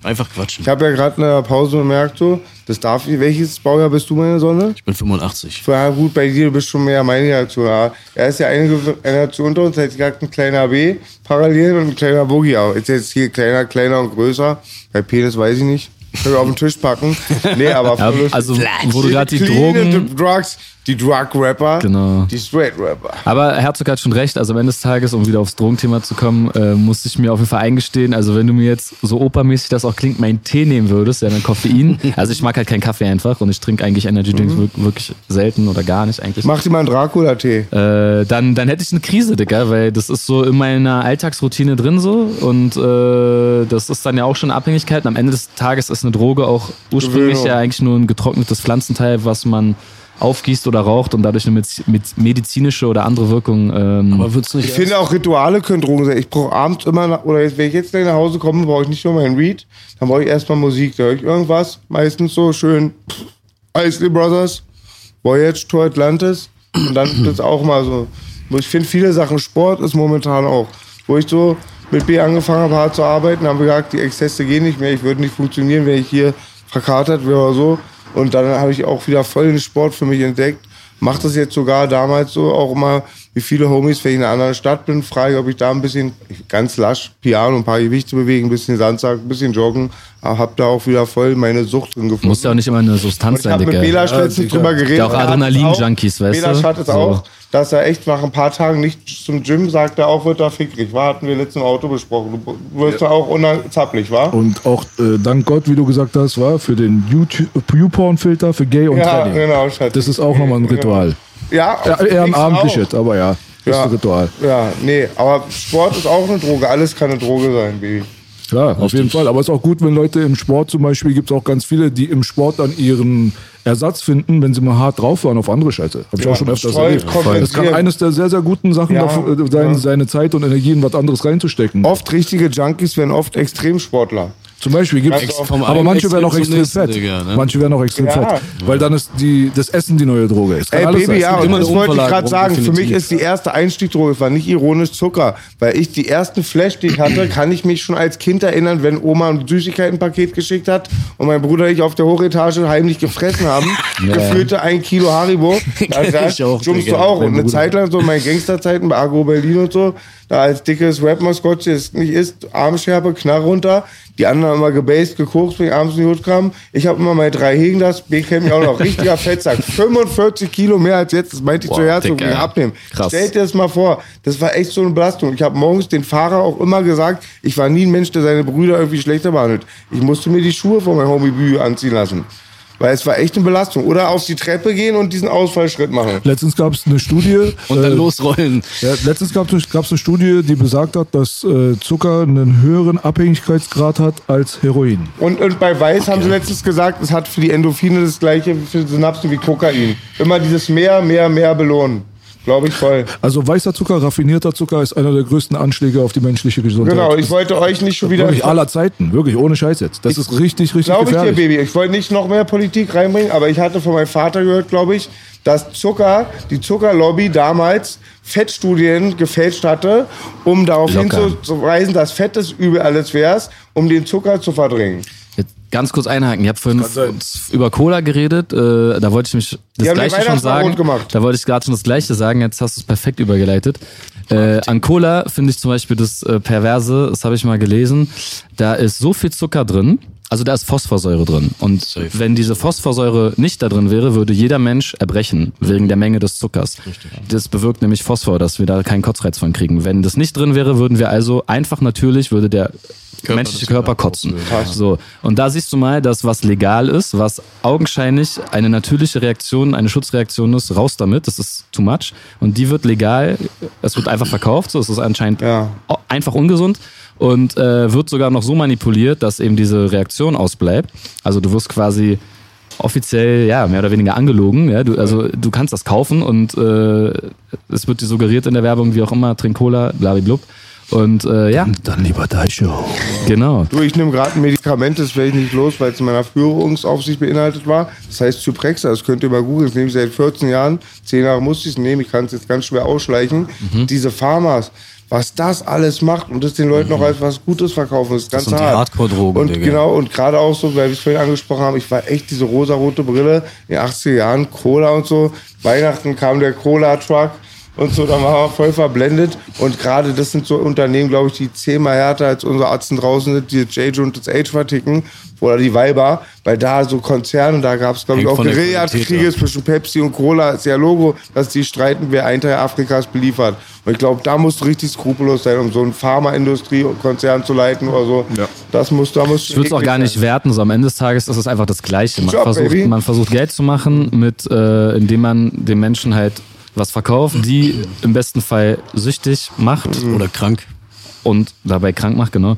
Einfach quatschen. Ich habe ja gerade in der Pause bemerkt, so, das darf ich. Welches Baujahr bist du, meine Sonne? Ich bin 85. Ja, gut, bei dir, du bist schon mehr meine Generation. Ja. Er ist ja eine Generation unter uns, jetzt gerade ein kleiner B parallel und ein kleiner Boogie auch. Jetzt jetzt hier kleiner, kleiner und größer. Bei Penis weiß ich nicht. Können wir auf den Tisch packen. Nee, aber Ja, also, wo du gerade die Drogen. Drugs, die Drug-Rapper, Genau. die Straight-Rapper. Aber Herzog hat schon recht, also am Ende des Tages, um wieder aufs Drogenthema zu kommen, äh, musste ich mir auf jeden Fall eingestehen, also wenn du mir jetzt so opermäßig das auch klingt, meinen Tee nehmen würdest, ja, dann Koffein. Also ich mag halt keinen Kaffee einfach und ich trinke eigentlich Energy Drinks Mhm. wirk- wirklich selten oder gar nicht eigentlich. Mach dir mal einen Dracula-Tee. Äh, dann, dann hätte ich eine Krise, Digga, weil das ist so in meiner Alltagsroutine drin so und äh, das ist dann ja auch schon eine Abhängigkeit. Und am Ende des Tages ist eine Droge auch ursprünglich Gewöhnung. ja eigentlich nur ein getrocknetes Pflanzenteil, was man aufgießt oder raucht und dadurch eine med- med- medizinische oder andere Wirkung. Ähm, Aber nicht Ich finde auch Rituale können Drogen sein. Ich brauche abends immer, nach, oder jetzt, wenn ich jetzt gleich nach Hause komme, brauche ich nicht nur meinen Read, dann brauche ich erstmal Musik. Da höre ich irgendwas, meistens so schön Isley Brothers, Voyage to Atlantis. Und dann ist das auch mal so. Ich finde viele Sachen, Sport ist momentan auch. Wo ich so mit B angefangen habe, hart zu arbeiten, haben wir gesagt, die Exzesse gehen nicht mehr. Ich würde nicht funktionieren, wenn ich hier verkatert wäre oder so. Und dann habe ich auch wieder voll den Sport für mich entdeckt. Mach das jetzt sogar damals so auch immer, wie viele Homies, wenn ich in einer anderen Stadt bin, frage ich, ob ich da ein bisschen, ganz lasch, Piano, ein paar Gewichte bewegen, ein bisschen Sandsack, ein bisschen joggen. Aber hab da auch wieder voll meine Sucht drin gefunden. muss ja auch nicht immer eine Substanz ich sein, habe mit Digga. Belasch letztens drüber geredet. Der auch Adrenalin-Junkies, auch- weißt du? Belasch hat es So. auch, dass er echt nach ein paar Tagen nicht zum Gym sagt, er auch wird da fickrig. War, hatten wir letztens im Auto besprochen. Du wirst da auch unzapplich, war? Und auch äh, dank Gott, wie du gesagt hast, war für den YouPorn-Filter für Gay und Ja, Trading. genau, Schatz. Das ist auch nochmal ein Ritual. Ja, Ja, auch. jetzt, aber ja. Ja. beste Ritual. Ja, nee, aber Sport ist auch eine Droge. Alles kann eine Droge sein, Baby. Klar, auf jeden Fall. Aber es ist auch gut, wenn Leute im Sport zum Beispiel, gibt es auch ganz viele, die im Sport dann ihren Ersatz finden, wenn sie mal hart drauf waren auf andere Scheiße. Hab ich Ja, auch schon öfters erlebt. Das kann eines der sehr, sehr guten Sachen Ja, äh, sein, ja. seine Zeit und Energie in was anderes reinzustecken. Oft richtige Junkies werden oft Extremsportler. Zum Beispiel oft. Vom aber manche werden auch Extrem fett. Digga, ne? Manche werden auch extrem Ja. fett. Weil dann ist die, das Essen die neue Droge. Es Ey, Baby, sein. ja, und das wollte ich gerade sagen. Für mich definitiv. ist die erste Einstiegdroge, es war nicht ironisch Zucker. Weil ich die ersten Flash, die ich hatte, kann ich mich schon als Kind erinnern, wenn Oma ein Süßigkeitenpaket geschickt hat und mein Bruder und ich auf der Hochetage heimlich gefressen haben. Gefühlte ein Kilo Haribo. Da, da ich auch, jumpst du auch. Und eine. Zeit lang, so in meinen Gangsterzeiten bei Agro Berlin und so, da als dickes Rap-Maskottchen es nicht ist, Armschärpe, Knarr runter. Die anderen haben immer gebased, wenn ich abends in die Hut kam. Ich habe immer meine drei Hegen, das B kennt mich auch noch. Richtiger Fettsack. 45 Kilo mehr als jetzt. Das meinte ich zu Dicker. wegen abnehmen. Krass. Stell dir das mal vor. Das war echt so eine Belastung. Ich habe morgens den Fahrer auch immer gesagt, ich war nie ein Mensch, der seine Brüder irgendwie schlechter behandelt. Ich musste mir die Schuhe von meinem Homie Bü anziehen lassen. Weil es war echt eine Belastung. Oder auf die Treppe gehen und diesen Ausfallschritt machen. Letztens gab es eine Studie. Und dann äh, losrollen. Ja, letztens gab es eine Studie, die besagt hat, dass äh, Zucker einen höheren Abhängigkeitsgrad hat als Heroin. Und, und bei Weiß haben sie letztens gesagt, es hat für die Endorphine das gleiche für die Synapsen wie Kokain. Immer dieses mehr, mehr, mehr belohnen. Glaube ich voll. Also weißer Zucker, raffinierter Zucker ist einer der größten Anschläge auf die menschliche Gesundheit. Genau, ich wollte euch nicht schon wieder. Wirklich aller Zeiten, wirklich ohne Scheiß jetzt. Das ist richtig, richtig Glaube ich dir. Baby. Ich wollte nicht noch mehr Politik reinbringen, aber ich hatte von meinem Vater gehört, glaube ich, dass Zucker, die Zuckerlobby damals Fettstudien gefälscht hatte, um darauf Locker. hinzuweisen, dass Fett das Übel alles wäre, um den Zucker zu verdrängen. Ganz kurz einhaken. Ihr habt vorhin über Cola geredet. Äh, da wollte ich mich das den Gleiche schon sagen. Da wollte ich gerade schon das Gleiche sagen. Jetzt hast du es perfekt übergeleitet. Äh, an Cola finde ich zum Beispiel das äh, Perverse, das habe ich mal gelesen. Da ist so viel Zucker drin. Also da ist Phosphorsäure drin. Und wenn diese Phosphorsäure nicht da drin wäre, würde jeder Mensch erbrechen, wegen der Menge des Zuckers. Das bewirkt nämlich Phosphor, dass wir da keinen Kotzreiz von kriegen. Wenn das nicht drin wäre, würden wir also einfach natürlich, würde der menschliche das Körper kotzen. So. Und da siehst du mal, dass was legal ist, was augenscheinlich eine natürliche Reaktion, eine Schutzreaktion ist, raus damit, das ist too much. Und die wird legal, es wird einfach verkauft, so, es ist anscheinend Ja. einfach ungesund und äh, wird sogar noch so manipuliert, dass eben diese Reaktion ausbleibt. Also du wirst quasi offiziell, ja, mehr oder weniger angelogen. Ja? Du, also du kannst das kaufen und äh, es wird dir suggeriert in der Werbung, wie auch immer, trink Cola, blablablub. Und äh, ja, Dann lieber Daisho. genau. Du, ich nehme gerade ein Medikament, das werde ich nicht los, weil es in meiner Führungsaufsicht beinhaltet war. Das heißt Zyprexa, das könnt ihr mal googeln. Das nehme ich seit 14 Jahren. Zehn Jahre musste ich es nehmen. Ich kann es jetzt ganz schwer ausschleichen. Mhm. Diese Pharmas, was das alles macht und das den Leuten noch als was Gutes verkaufen, ist ganz Mhm. sind die hart. Hardcore-Drogen, Und Digga. genau, und gerade auch so, weil wir es vorhin angesprochen haben, ich war echt diese rosarote Brille in den 80er Jahren, Cola und so. Weihnachten kam der Cola-Truck und so, da waren wir voll verblendet. Und gerade das sind so Unternehmen, glaube ich, die zehnmal härter als unsere Arzten draußen sind, die J und das Age verticken. Oder die Weiber, weil da so Konzerne, da gab es, glaube ich, auch Guerillakriege ab. zwischen Pepsi und Cola. Ist ja Logo, dass die streiten, wer ein Teil Afrikas beliefert. Und ich glaube, da musst du richtig skrupellos sein, um so eine Pharmaindustrie-Konzern zu leiten oder so. Ja. Das muss, da musst du Ich würde es auch gar nicht sein. werten. So am Ende des Tages ist es einfach das Gleiche. Man, Job, versucht, man versucht Geld zu machen, mit, äh, indem man den Menschen halt was verkauft, die im besten Fall süchtig macht Mhm. Oder krank. und dabei krank macht, genau.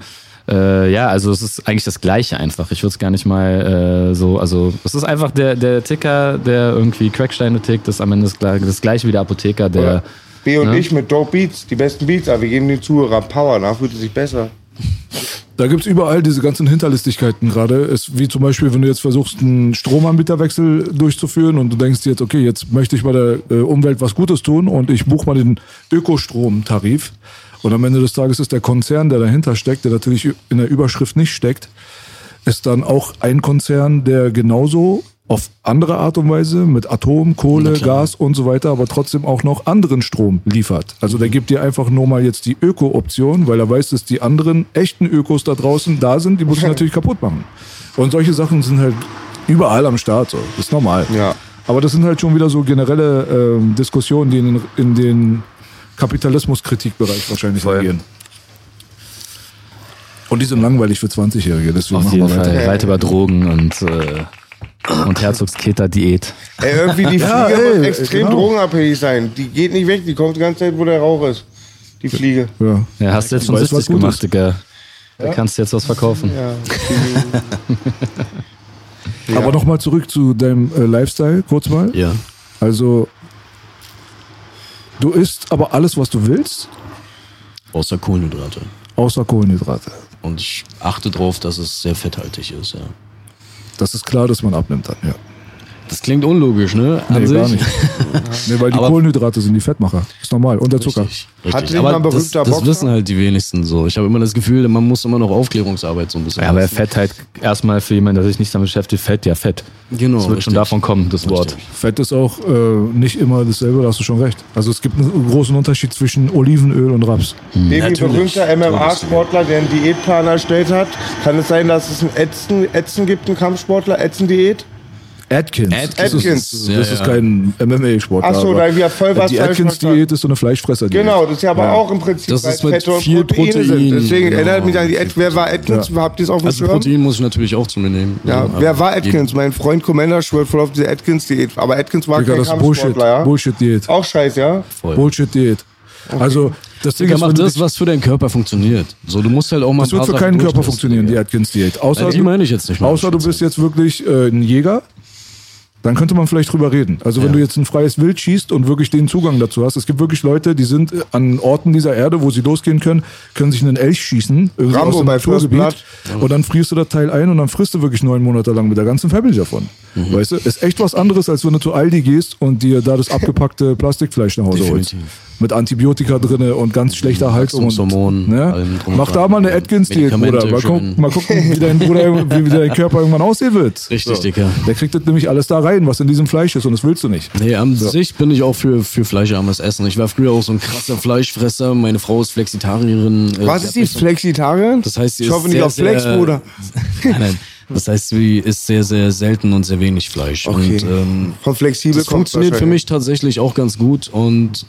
Äh, ja, also es ist eigentlich das Gleiche einfach. Ich würde es gar nicht mal äh, so, also es ist einfach der, der Ticker, der irgendwie Cracksteine tickt, ist am Ende das, Gle- das Gleiche wie der Apotheker, der... Oder B und Ne? ich mit Dope Beats, die besten Beats, aber wir geben den Zuhörern Power, danach fühlt es sich besser. Da gibt's überall diese ganzen Hinterlistigkeiten gerade. Es, wie zum Beispiel, wenn du jetzt versuchst, einen Stromanbieterwechsel durchzuführen und du denkst jetzt, okay, jetzt möchte ich bei der äh, Umwelt was Gutes tun und ich buche mal den Ökostromtarif. Und am Ende des Tages ist der Konzern, der dahinter steckt, der natürlich in der Überschrift nicht steckt, ist dann auch ein Konzern, der genauso auf andere Art und Weise mit Atom, Kohle, Gas und so weiter, aber trotzdem auch noch anderen Strom liefert. Also der gibt dir einfach nur mal jetzt die Öko-Option, weil er weiß, dass die anderen echten Ökos da draußen da sind, die muss ich natürlich kaputt machen. Und solche Sachen sind halt überall am Start, so. Das ist normal. Ja. Aber das sind halt schon wieder so generelle ähm, Diskussionen, die in, in den Kapitalismuskritikbereich wahrscheinlich gehen. Und die sind langweilig für 20-Jährige, deswegen Auf machen wir jeden weiter. Fall weiter über Drogen und äh, Und Herzogsketa-Diät. Ey, irgendwie die Fliege Ja, muss ey, extrem genau. drogenabhängig sein. Die geht nicht weg, die kommt die ganze Zeit, wo der Rauch ist. Die Fliege. Ja. Ja, hast du jetzt schon weiß, gemacht. Digga. Da kannst du jetzt was verkaufen. Ja. Aber nochmal zurück zu deinem äh, Lifestyle, kurz mal. Ja. Also, du isst aber alles, was du willst, Außer Kohlenhydrate. außer Kohlenhydrate. Und ich achte drauf, dass es sehr fetthaltig ist, ja. Das ist klar, dass man abnimmt dann, ja. Das klingt unlogisch, ne? An Nee, sich. gar nicht. nee, weil die Aber- Kohlenhydrate sind die Fettmacher. Ist normal. Und der Zucker. Richtig, Hatte richtig. Aber mal ein das, berühmter das Boxer? wissen halt die wenigsten so. Ich habe immer das Gefühl, man muss immer noch Aufklärungsarbeit so ein bisschen Ja, aber. Fett halt erstmal für jemanden, der sich nicht damit beschäftigt, Fett, ja Fett. Genau, Das wird schon richtig. davon kommen, das Wort. Richtig. Fett ist auch äh, nicht immer dasselbe, da hast du schon recht. Also es gibt einen großen Unterschied zwischen Olivenöl und Raps. Baby, Natürlich. berühmter MMA-Sportler, der einen Diätplan erstellt hat. Kann es sein, dass es ein Ätzen, Ätzen gibt, einen Kampfsportler, Ätzen-Diät? Atkins. Atkins. Das ist, Ja, das ist ja. kein MMA-Sportler. Ach so, aber da wir voll was Die Atkins-Diät ist so eine Fleischfresser-Diät. Genau, das ist ja aber auch im Prinzip, Das ist weil mit Fette und viel Protein, sind. Deswegen genau. erinnert mich an die Atkins. Wer war Atkins? Habt ihr es auf dem Also Schirm? Protein muss ich natürlich auch zu mir nehmen. Ja, Also, wer aber war jeden- Atkins? Mein Freund Commander schwört voll auf diese Atkins-Diät. Aber Atkins war Digga, kein das Bullshit. Ja? Bullshit-Diät. Auch scheiße, ja? Bullshit-Diät. Also, das Ding ist, mach das, was für deinen Körper funktioniert. So, du musst halt auch mal das wird für keinen Körper funktionieren, die. Atkins-Diät. Außer, die du- meine ich jetzt nicht mal. außer du bist jetzt wirklich äh, ein Jäger, dann könnte man vielleicht drüber reden. Also wenn Ja. du jetzt ein freies Wild schießt und wirklich den Zugang dazu hast. Es gibt wirklich Leute, die sind äh, an Orten dieser Erde, wo sie losgehen können, können sich einen Elch schießen, irgendwie Rambo aus dem Naturgebiet. Und dann frierst du das Teil ein und dann frisst du wirklich neun Monate lang mit der ganzen Family davon. Mhm. Weißt du? Ist echt was anderes, als wenn du zu Aldi gehst und dir da das abgepackte Plastikfleisch nach Hause holst. Mit Antibiotika drinne und ganz schlechter Haltung. Und, ne? Mach da mal eine Atkins-Diät, Bruder. Mal, guck, mal gucken, wie dein, Bruder, wie dein Körper irgendwann aussehen wird. Richtig, Dicker. Der kriegt das nämlich alles da rein, was in diesem Fleisch ist und das willst du nicht. Nee, an sich bin ich auch für, für fleischarmes Essen. Ich war früher auch so ein krasser Fleischfresser. Meine Frau ist Flexitarierin. Äh, Was ist die so- Flexitarian? Das heißt, sie ich ist hoffe nicht sehr, auf Flex, sehr- Bruder. Nein, nein. Das heißt, sie isst sehr, sehr selten und sehr wenig Fleisch. Okay. Und ähm, Von flexibel das funktioniert für mich tatsächlich auch ganz gut. Und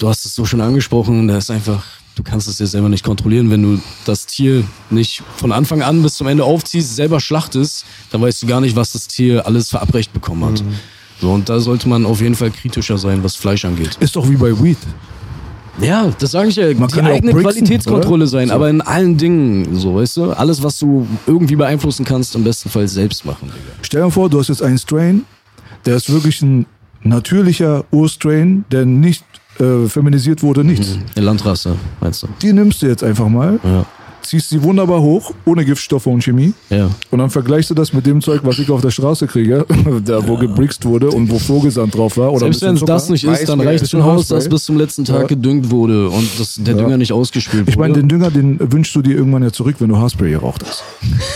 du hast es so schon angesprochen, da ist einfach, du kannst es dir selber nicht kontrollieren. Wenn du das Tier nicht von Anfang an bis zum Ende aufziehst, selber schlachtest, dann weißt du gar nicht, was das Tier alles verabreicht bekommen hat. Mhm. So, und da sollte man auf jeden Fall kritischer sein, was Fleisch angeht. Ist doch wie bei Weed. Ja, das sage ich ja. Man die kann eigene Brixen, Qualitätskontrolle oder? sein, So. aber in allen Dingen, so, weißt du? Alles, was du irgendwie beeinflussen kannst, im besten Fall selbst machen, Digga. Stell dir vor, du hast jetzt einen Strain, der ist wirklich ein natürlicher Urstrain, der nicht äh, feminisiert wurde, nichts. Eine Landrasse, meinst du? Die nimmst du jetzt einfach mal, Ja. ziehst sie wunderbar hoch, ohne Giftstoffe und Chemie. Ja. Und dann vergleichst du das mit dem Zeug, was ich auf der Straße kriege, da wo gebrixt wurde und wo Vogelsand drauf war. Oder Selbst wenn es das nicht ist, dann reicht schon aus, dass bis zum letzten Tag Ja. gedüngt wurde und dass der Ja. Dünger nicht ausgespült Ich meine, wurde. den Dünger, den wünschst du dir irgendwann ja zurück, wenn du Haarspray geraucht hast.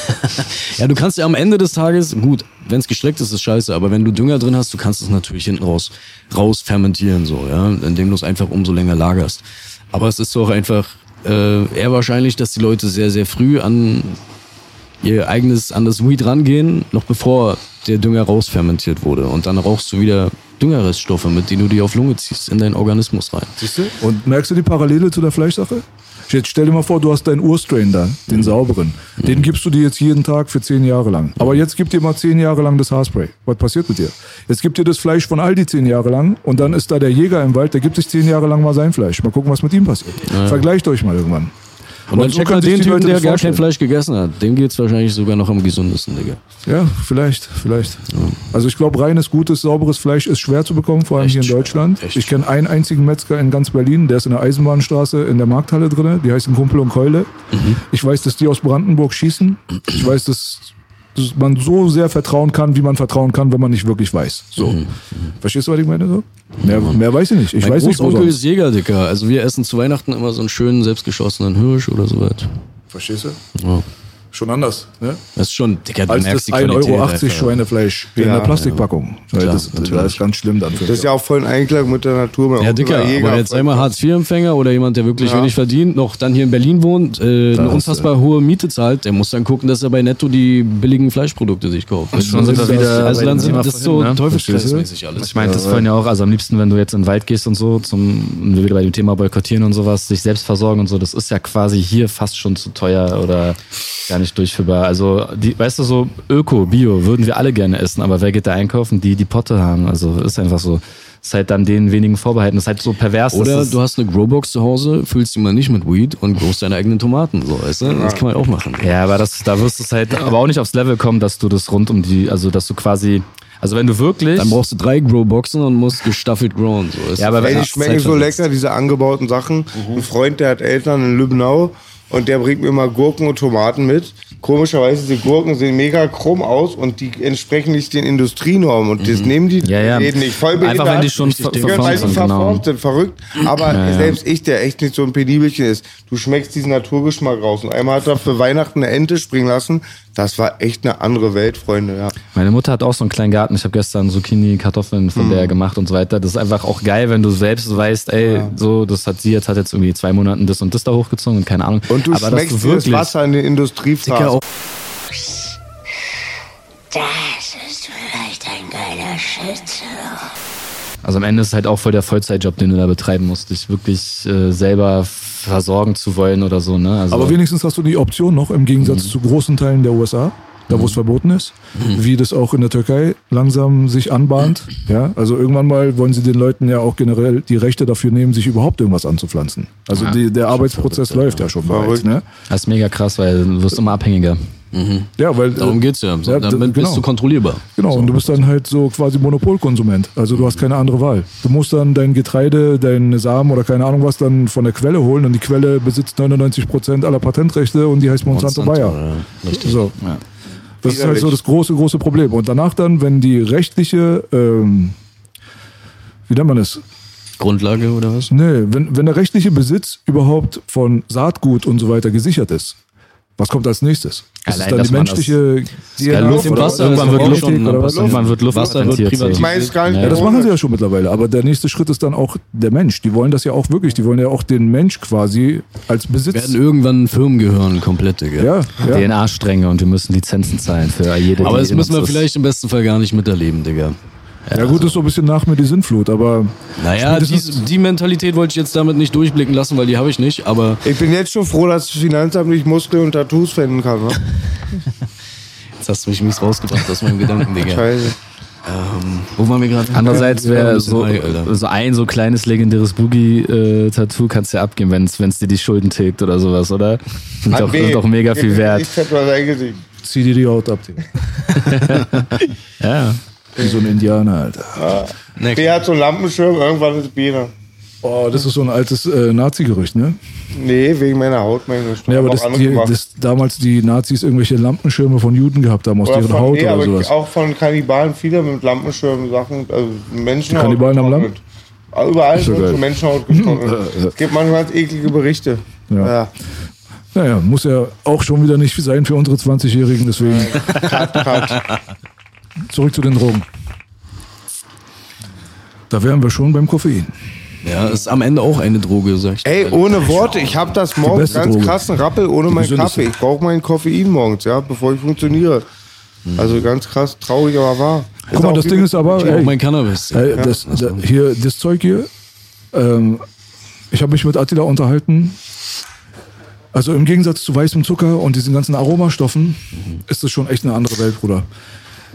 ja, du kannst ja am Ende des Tages, gut, wenn es gestreckt ist, ist scheiße, aber wenn du Dünger drin hast, du kannst es natürlich hinten raus, raus fermentieren, so, ja, indem du es einfach umso länger lagerst. Aber es ist doch einfach äh, eher wahrscheinlich, dass die Leute sehr, sehr früh an ihr eigenes, an das Weed rangehen, noch bevor der Dünger rausfermentiert wurde. Und dann rauchst du wieder Düngerreststoffe, mit denen du die auf Lunge ziehst, in deinen Organismus rein. Siehst du? Und merkst du die Parallele zu der Fleischsache? Jetzt stell dir mal vor, du hast deinen Urstrain da, den sauberen. Den gibst du dir jetzt jeden Tag für zehn Jahre lang. Aber jetzt gib dir mal zehn Jahre lang das Haarspray. Was passiert mit dir? Jetzt gibt dir das Fleisch von Aldi zehn Jahre lang und dann ist da der Jäger im Wald, der gibt sich zehn Jahre lang mal sein Fleisch. Mal gucken, was mit ihm passiert. Vergleicht euch mal irgendwann. Und dann so check können mal sich den Typen, der gar kein Fleisch gegessen hat. Dem geht's wahrscheinlich sogar noch am gesundesten, Digga. Ja, vielleicht, vielleicht. Also ich glaube, reines, gutes, sauberes Fleisch ist schwer zu bekommen, vor allem Echt hier in Deutschland. Ich kenne einen einzigen Metzger in ganz Berlin, der ist in der Eisenbahnstraße in der Markthalle drin. Die heißen Kumpel und Keule. Mhm. Ich weiß, dass die aus Brandenburg schießen. Ich weiß, dass man so sehr vertrauen kann, wie man vertrauen kann, wenn man nicht wirklich weiß. So. Mhm. Verstehst du, was ich meine? So? Mehr, mehr weiß ich nicht. Ich mein weiß nicht, wo Großonkel sonst. ist Jäger, Dicker. Also wir essen zu Weihnachten immer so einen schönen, selbstgeschossenen Hirsch oder so was. Verstehst du? Ja. Schon anders. Ne? Das ist schon, Dicker, du Als merkst das die 1,80 Qualität Euro einfach. Schweinefleisch in Ja, der Plastikpackung. Weil Klar, das, das natürlich. ist ganz schlimm dann. Für Das ist ja auch voll ein Einklang mit der Natur. Mein Ja, Dicker, aber jetzt einmal Hartz-IV-Empfänger oder jemand, der wirklich Ja. wenig verdient, noch dann hier in Berlin wohnt, äh, eine du- unfassbar hohe Miete zahlt, der muss dann gucken, dass er bei Netto die billigen Fleischprodukte sich kauft. schon sind wir wieder also dann Thema das so vorhin, ne? teufelskreismäßig alles. Ich meinte das vorhin ja auch, also am liebsten, wenn du jetzt in den Wald gehst und so, zum, wieder bei dem Thema boykottieren und sowas, sich selbst versorgen und so, das ist ja quasi hier fast schon zu teuer oder gar nicht nicht durchführbar. Also, die, weißt du, so Öko, Bio würden wir alle gerne essen, aber wer geht da einkaufen? Die, die Potte haben. Also, ist einfach so. Ist halt dann den wenigen vorbehalten. Ist halt so pervers. Oder du hast eine Growbox zu Hause, füllst die mal nicht mit Weed und growst deine eigenen Tomaten. So, weißt du? Das kann man auch machen. Ja, aber das, da wirst du es halt aber auch nicht aufs Level kommen, dass du das rund um die, also dass du quasi, also wenn du wirklich. Dann brauchst du drei Growboxen und musst gestaffelt growen. So. Ist ja, aber wenn die schmecken so lecker, diese angebauten Sachen. Ein Freund, der hat Eltern in Lübbenau und der bringt mir mal Gurken und Tomaten mit. Komischerweise, diese Gurken sehen mega krumm aus und die entsprechen nicht den Industrienormen. Und das nehmen die Ja, ja. Läden nicht. Voll Einfach, wenn die schon ver- Ja, verformt die sind, genau. sind, verrückt. Aber Ja, selbst ich, der echt nicht so ein Penibelchen ist, du schmeckst diesen Naturgeschmack raus. Und einmal hat er für Weihnachten eine Ente springen lassen. Das war echt eine andere Welt, Freunde. Ja. Meine Mutter hat auch so einen kleinen Garten. Ich habe gestern Zucchini, Kartoffeln von Mhm. der gemacht und so weiter. Das ist einfach auch geil, wenn du selbst weißt, ey, so, das hat sie jetzt, hat jetzt irgendwie zwei Monaten das und das da hochgezogen und keine Ahnung. Und du Aber schmeckst du dir das wirklich, Wasser in den Industriefraß. Auch- Das ist vielleicht ein geiler Schütze. Also am Ende ist es halt auch voll der Vollzeitjob, den du da betreiben musst, dich wirklich äh, selber versorgen zu wollen oder so, ne? Also, Aber wenigstens hast du die Option noch, im Gegensatz zu großen Teilen der USA, da wo es verboten ist, wie das auch in der Türkei langsam sich anbahnt. Ja, also irgendwann mal wollen sie den Leuten ja auch generell die Rechte dafür nehmen, sich überhaupt irgendwas anzupflanzen. Also die, der Arbeitsprozess läuft ja schon bereits. Ne? das ist mega krass, weil du wirst immer abhängiger. Ja, weil Darum geht's ja. So, Ja, damit genau. bist du kontrollierbar. Genau, und du bist dann halt so quasi Monopolkonsument. Also du hast keine andere Wahl. Du musst dann dein Getreide, deine Samen oder keine Ahnung was dann von der Quelle holen und die Quelle besitzt 99 Prozent aller Patentrechte und die heißt Monsanto, Monsanto, Bayer. ja, richtig. So. Das ist halt so das große, große Problem. Und danach dann, wenn die rechtliche, ähm, wie nennt man es? Grundlage oder was? Nee, wenn, wenn der rechtliche Besitz überhaupt von Saatgut und so weiter gesichert ist, was kommt als nächstes? Ist Allein, es dann die menschliche Ja, DNA Luft, dem oder Wasser was? irgendwann wird Luft, oder was? irgendwann wird Luft Wasser wird privatisiert. Ja, Ja, das machen sie ja schon mittlerweile. Aber der nächste Schritt ist dann auch der Mensch. Die wollen das ja auch wirklich. Die wollen ja auch den Mensch quasi als Besitz. Werden irgendwann Firmen gehören, komplett, Digga. Ja, ja. DNA-Stränge und wir müssen Lizenzen zahlen für jede. Aber das müssen wir vielleicht im besten Fall gar nicht miterleben, Digga. Ja, gut, ist so ein bisschen nach mir die Sintflut. Aber Naja, die, die Mentalität wollte ich jetzt damit nicht durchblicken lassen, weil die habe ich nicht, aber Ich bin jetzt schon froh, dass das Finanzamt nicht Muskeln und Tattoos finden kann. Ne? jetzt hast du mich mies rausgebracht aus meinem Gedanken, Digga. Scheiße. Wo waren wir gerade? Andererseits Ja, wäre ein bisschen so, high, so ein so kleines legendäres Boogie-Tattoo kannst du ja abgeben, wenn es dir die Schulden tilgt oder sowas, oder? Sind doch, weh. sind doch mega viel Ich wert. tätowiere sein Gesicht. zieh dir die Haut ab. Digga. Ja. Wie so ein Indianer, Alter. B hat so einen Lampenschirm, irgendwann ist Biene. Oh, das ist so ein altes äh, Nazi-Gerücht, ne? Nee, wegen meiner Haut, meine Ja, aber Auch das, andere die, das damals die Nazis irgendwelche Lampenschirme von Juden gehabt haben aus Oder deren von, Haut nee, oder aber sowas. auch von Kannibalen, viele mit Lampenschirmen, Sachen, also Menschenhaut. Die Kannibalen am. Ah, Überall Ist ja wird so Menschenhaut getrocknet. es gibt manchmal eklige Berichte. Ja. Ja. Naja, muss ja auch schon wieder nicht sein für unsere 20-Jährigen, deswegen Cut, cut. Zurück zu den Drogen. Da wären wir schon beim Koffein. Ja, ist am Ende auch eine Droge, sag ich. dir Ey, ohne Worte, ich habe das morgens ganz Droge. krassen Rappel ohne meinen. Kaffee. Ich brauche meinen Koffein morgens, ja, bevor ich funktioniere. Also ganz krass, traurig, aber wahr. Guck mal, das Ding ist aber, Ich brauch ey, mein Cannabis. ey, das, da, hier, das Zeug hier, ähm, ich habe mich mit Attila unterhalten. Also im Gegensatz zu weißem Zucker und diesen ganzen Aromastoffen ist das schon echt eine andere Welt, Bruder.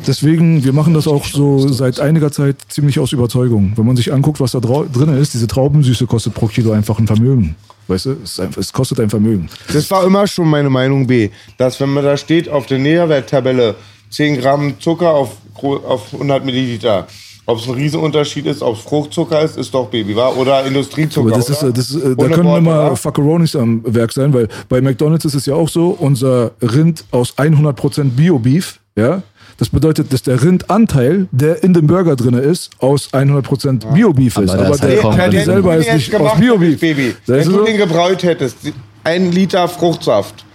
Deswegen, wir machen das auch so seit einiger Zeit ziemlich aus Überzeugung. Wenn man sich anguckt, was da drin ist, diese Traubensüße kostet pro Kilo einfach ein Vermögen. Weißt du, es, einfach, es kostet ein Vermögen. Das war immer schon meine Meinung B, dass wenn man da steht auf der Nährwerttabelle 10 Gramm Zucker auf, auf 100 Milliliter, ob es ein Riesenunterschied ist, ob es Fruchtzucker ist, ist doch Baby, war oder Industriezucker. Aber das ist, das ist, äh, da Ohne können Worte, immer? Fuckeronis am Werk sein, weil bei McDonalds ist es ja auch so, unser Rind aus 100% Bio-Beef, ja, das bedeutet, dass der Rindanteil, der in dem Burger drin ist, aus 100% Bio-Beef ist. Aber Aber, der kaum Patty selber ist nicht aus Bio-Beef. wenn es du so, den gebräut hättest, ein Liter Fruchtsaft,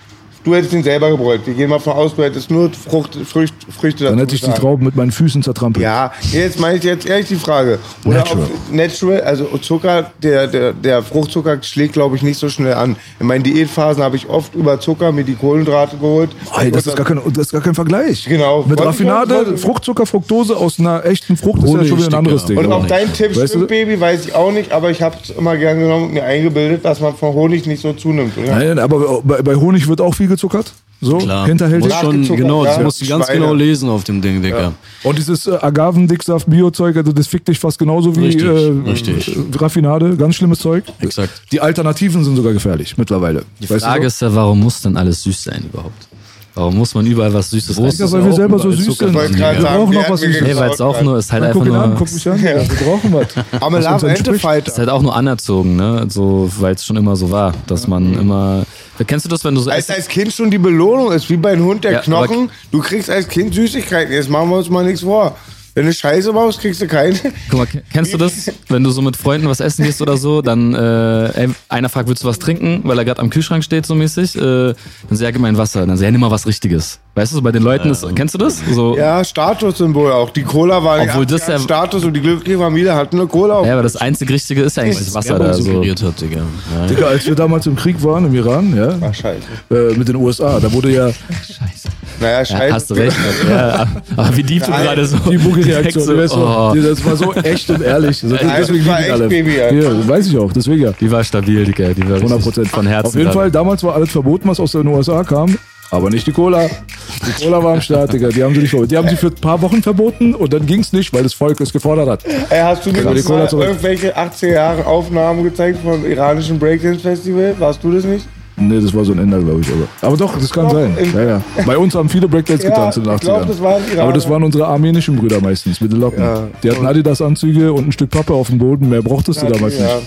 du hättest ihn selber gebräut. Wir gehen mal von aus, du hättest nur Frucht, Frücht, Früchte dann hätte ich die. Trauben mit meinen Füßen zertrampelt. Ja, jetzt meine ich jetzt ehrlich die Frage. Oder Natural. Ob natural, also Zucker, der, der, der Fruchtzucker schlägt, glaube ich, nicht so schnell an. In meinen Diätphasen habe ich oft über Zucker mir die Kohlenhydrate geholt. Ey, das, ist gar kein, das ist gar kein Vergleich. Genau. Mit Raffinade, Fruchtzucker, Fructose aus einer echten Frucht ist ja schon wieder ein anderes Ding. Und ob dein Tipp Weißt stimmt, du? Baby, weiß ich auch nicht, aber ich habe es immer gern genommen und mir eingebildet, dass man von Honig nicht so zunimmt. Oder? Nein, aber bei, bei Honig wird auch viel gezuckert. So, Klar. hinterhältig. Musst schon, genau, das ja. musst du ganz Schweine. genau lesen auf dem Ding, Digga. Und dieses äh, Agavendicksaft, Biozeug, also das fickt dich fast genauso wie Richtig, äh, richtig. Raffinade, ganz schlimmes Zeug. Exakt. Die Alternativen sind sogar gefährlich mittlerweile. Die Frage ist ja, warum muss denn alles süß sein überhaupt? Warum muss man überall was Süßes Ja, essen? weil wir selber so süß sind. Wir brauchen noch was Süßes. Nee, weil es auch nur, ist halt einfach guck ihn an, nur, guck mich an. Ja. Wir brauchen was. Entspricht. Fighter. ist halt auch nur anerzogen, ne? So, weil es schon immer so war, dass man immer. Kennst du das, wenn du so Als, als Kind schon die Belohnung ist, wie bei einem Hund der Ja, Knochen. Du kriegst als Kind Süßigkeiten. Jetzt machen wir uns mal nichts vor. Wenn du Scheiße baust, kriegst du keine. Guck mal, kennst du das, wenn du so mit Freunden was essen gehst oder so, dann äh, ey, einer fragt, willst du was trinken, weil er gerade am Kühlschrank steht so mäßig, äh, dann sag ich mein Wasser, dann sag ich, nimm mal was Richtiges. Weißt du, so bei den Leuten, ist, kennst du das? So, ja. Ja, Statussymbol auch. Die Cola war Obwohl das ja- Status und die glückliche Familie hatten eine Cola. Auf. aber das einzig Richtige ist ja eigentlich das Wasser da. So. hat, Digga. Ja. Digga, als wir damals im Krieg waren, im Iran, ja, Ach, scheiße. äh, mit den USA, da wurde ja Naja, Ja, scheiße. hast du recht. Ja, aber wie deep du gerade so. die weißt so, oh, die- das war so echt und ehrlich. So, deswegen war lieben echt alle. Baby, Alter. Ja, weiß ich auch, deswegen ja. die war stabil, Digga. Die war 100 richtig Prozent. von Herzen. Auf jeden. Fall, damals war alles verboten, was aus den USA kam. Aber nicht die Cola. Die Cola war am Start, Digga. Die haben sie nicht verboten. Die haben sie für ein paar Wochen verboten und dann ging's nicht, weil das Volk es gefordert hat. Ey, hast du mir nicht irgendwelche 80er Jahre Aufnahmen gezeigt vom iranischen Breakdance Festival? Warst du das nicht? Nee, das war so ein Ender, glaube ich. Aber, aber doch, das kann Doch, sein. in- Ja, ja. Bei uns haben viele Breakdance Ja, getanzt in den ich glaub, 80ern. das waren Iraner. aber das waren unsere armenischen Brüder meistens mit den Locken. Ja. Die hatten Adidas-Anzüge und ein Stück Pappe auf dem Boden. Mehr brauchtest du damals ja, nicht.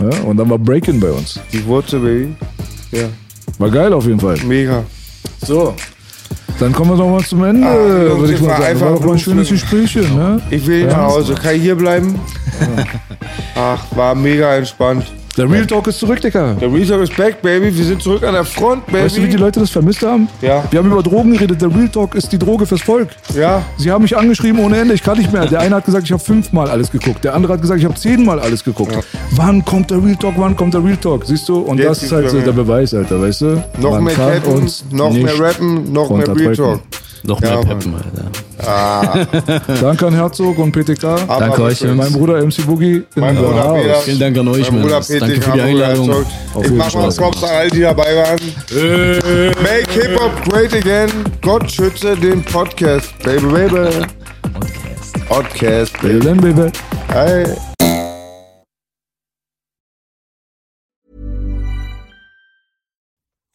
Ja, und dann war Breaking bei uns. die Wurzel, Baby. Ja, War geil auf jeden Fall. mega. So. Dann kommen wir doch mal zum Ende, Ah, würde ich mal sagen. einfach War doch mal ein schönes. Gesprächchen, ne? Ich will nach Hause. Kann ich hier bleiben? Ach, war mega entspannt. Der Real Talk ist zurück, Digga. Der Real ist back, Baby. Wir sind zurück an der Front, Baby. Weißt du, wie die Leute das vermisst haben? Ja. Wir haben über Drogen geredet. Der Real Talk ist die Droge fürs Volk. Ja, Sie haben mich angeschrieben ohne Ende. Ich kann nicht mehr. Der eine hat gesagt, ich habe fünfmal alles geguckt. Der andere hat gesagt, ich habe zehnmal alles geguckt. Wann kommt der Real Talk? Wann kommt der Real Talk? Siehst du? Und Jetzt das ist halt er so der Beweis, Alter, weißt du? noch Man mehr uns noch mehr Rappen, noch mehr Real. Talk. Noch Ja, mehr Mann. Peppen, Alter. Danke an Herzog und PTK. Aber Danke euch. Jungs. Mein Bruder MC Boogie in Mein Bruder house. Peter. Vielen Dank an euch, Mein Bruder Mann. Peter, Danke für die mein Bruder Einladung. Ich jeden mach mal Fall. Props an alle, die dabei waren. Make Hip-Hop great again. Gott schütze den Podcast. Baby, baby. Podcast. Baby, then, baby. Hey.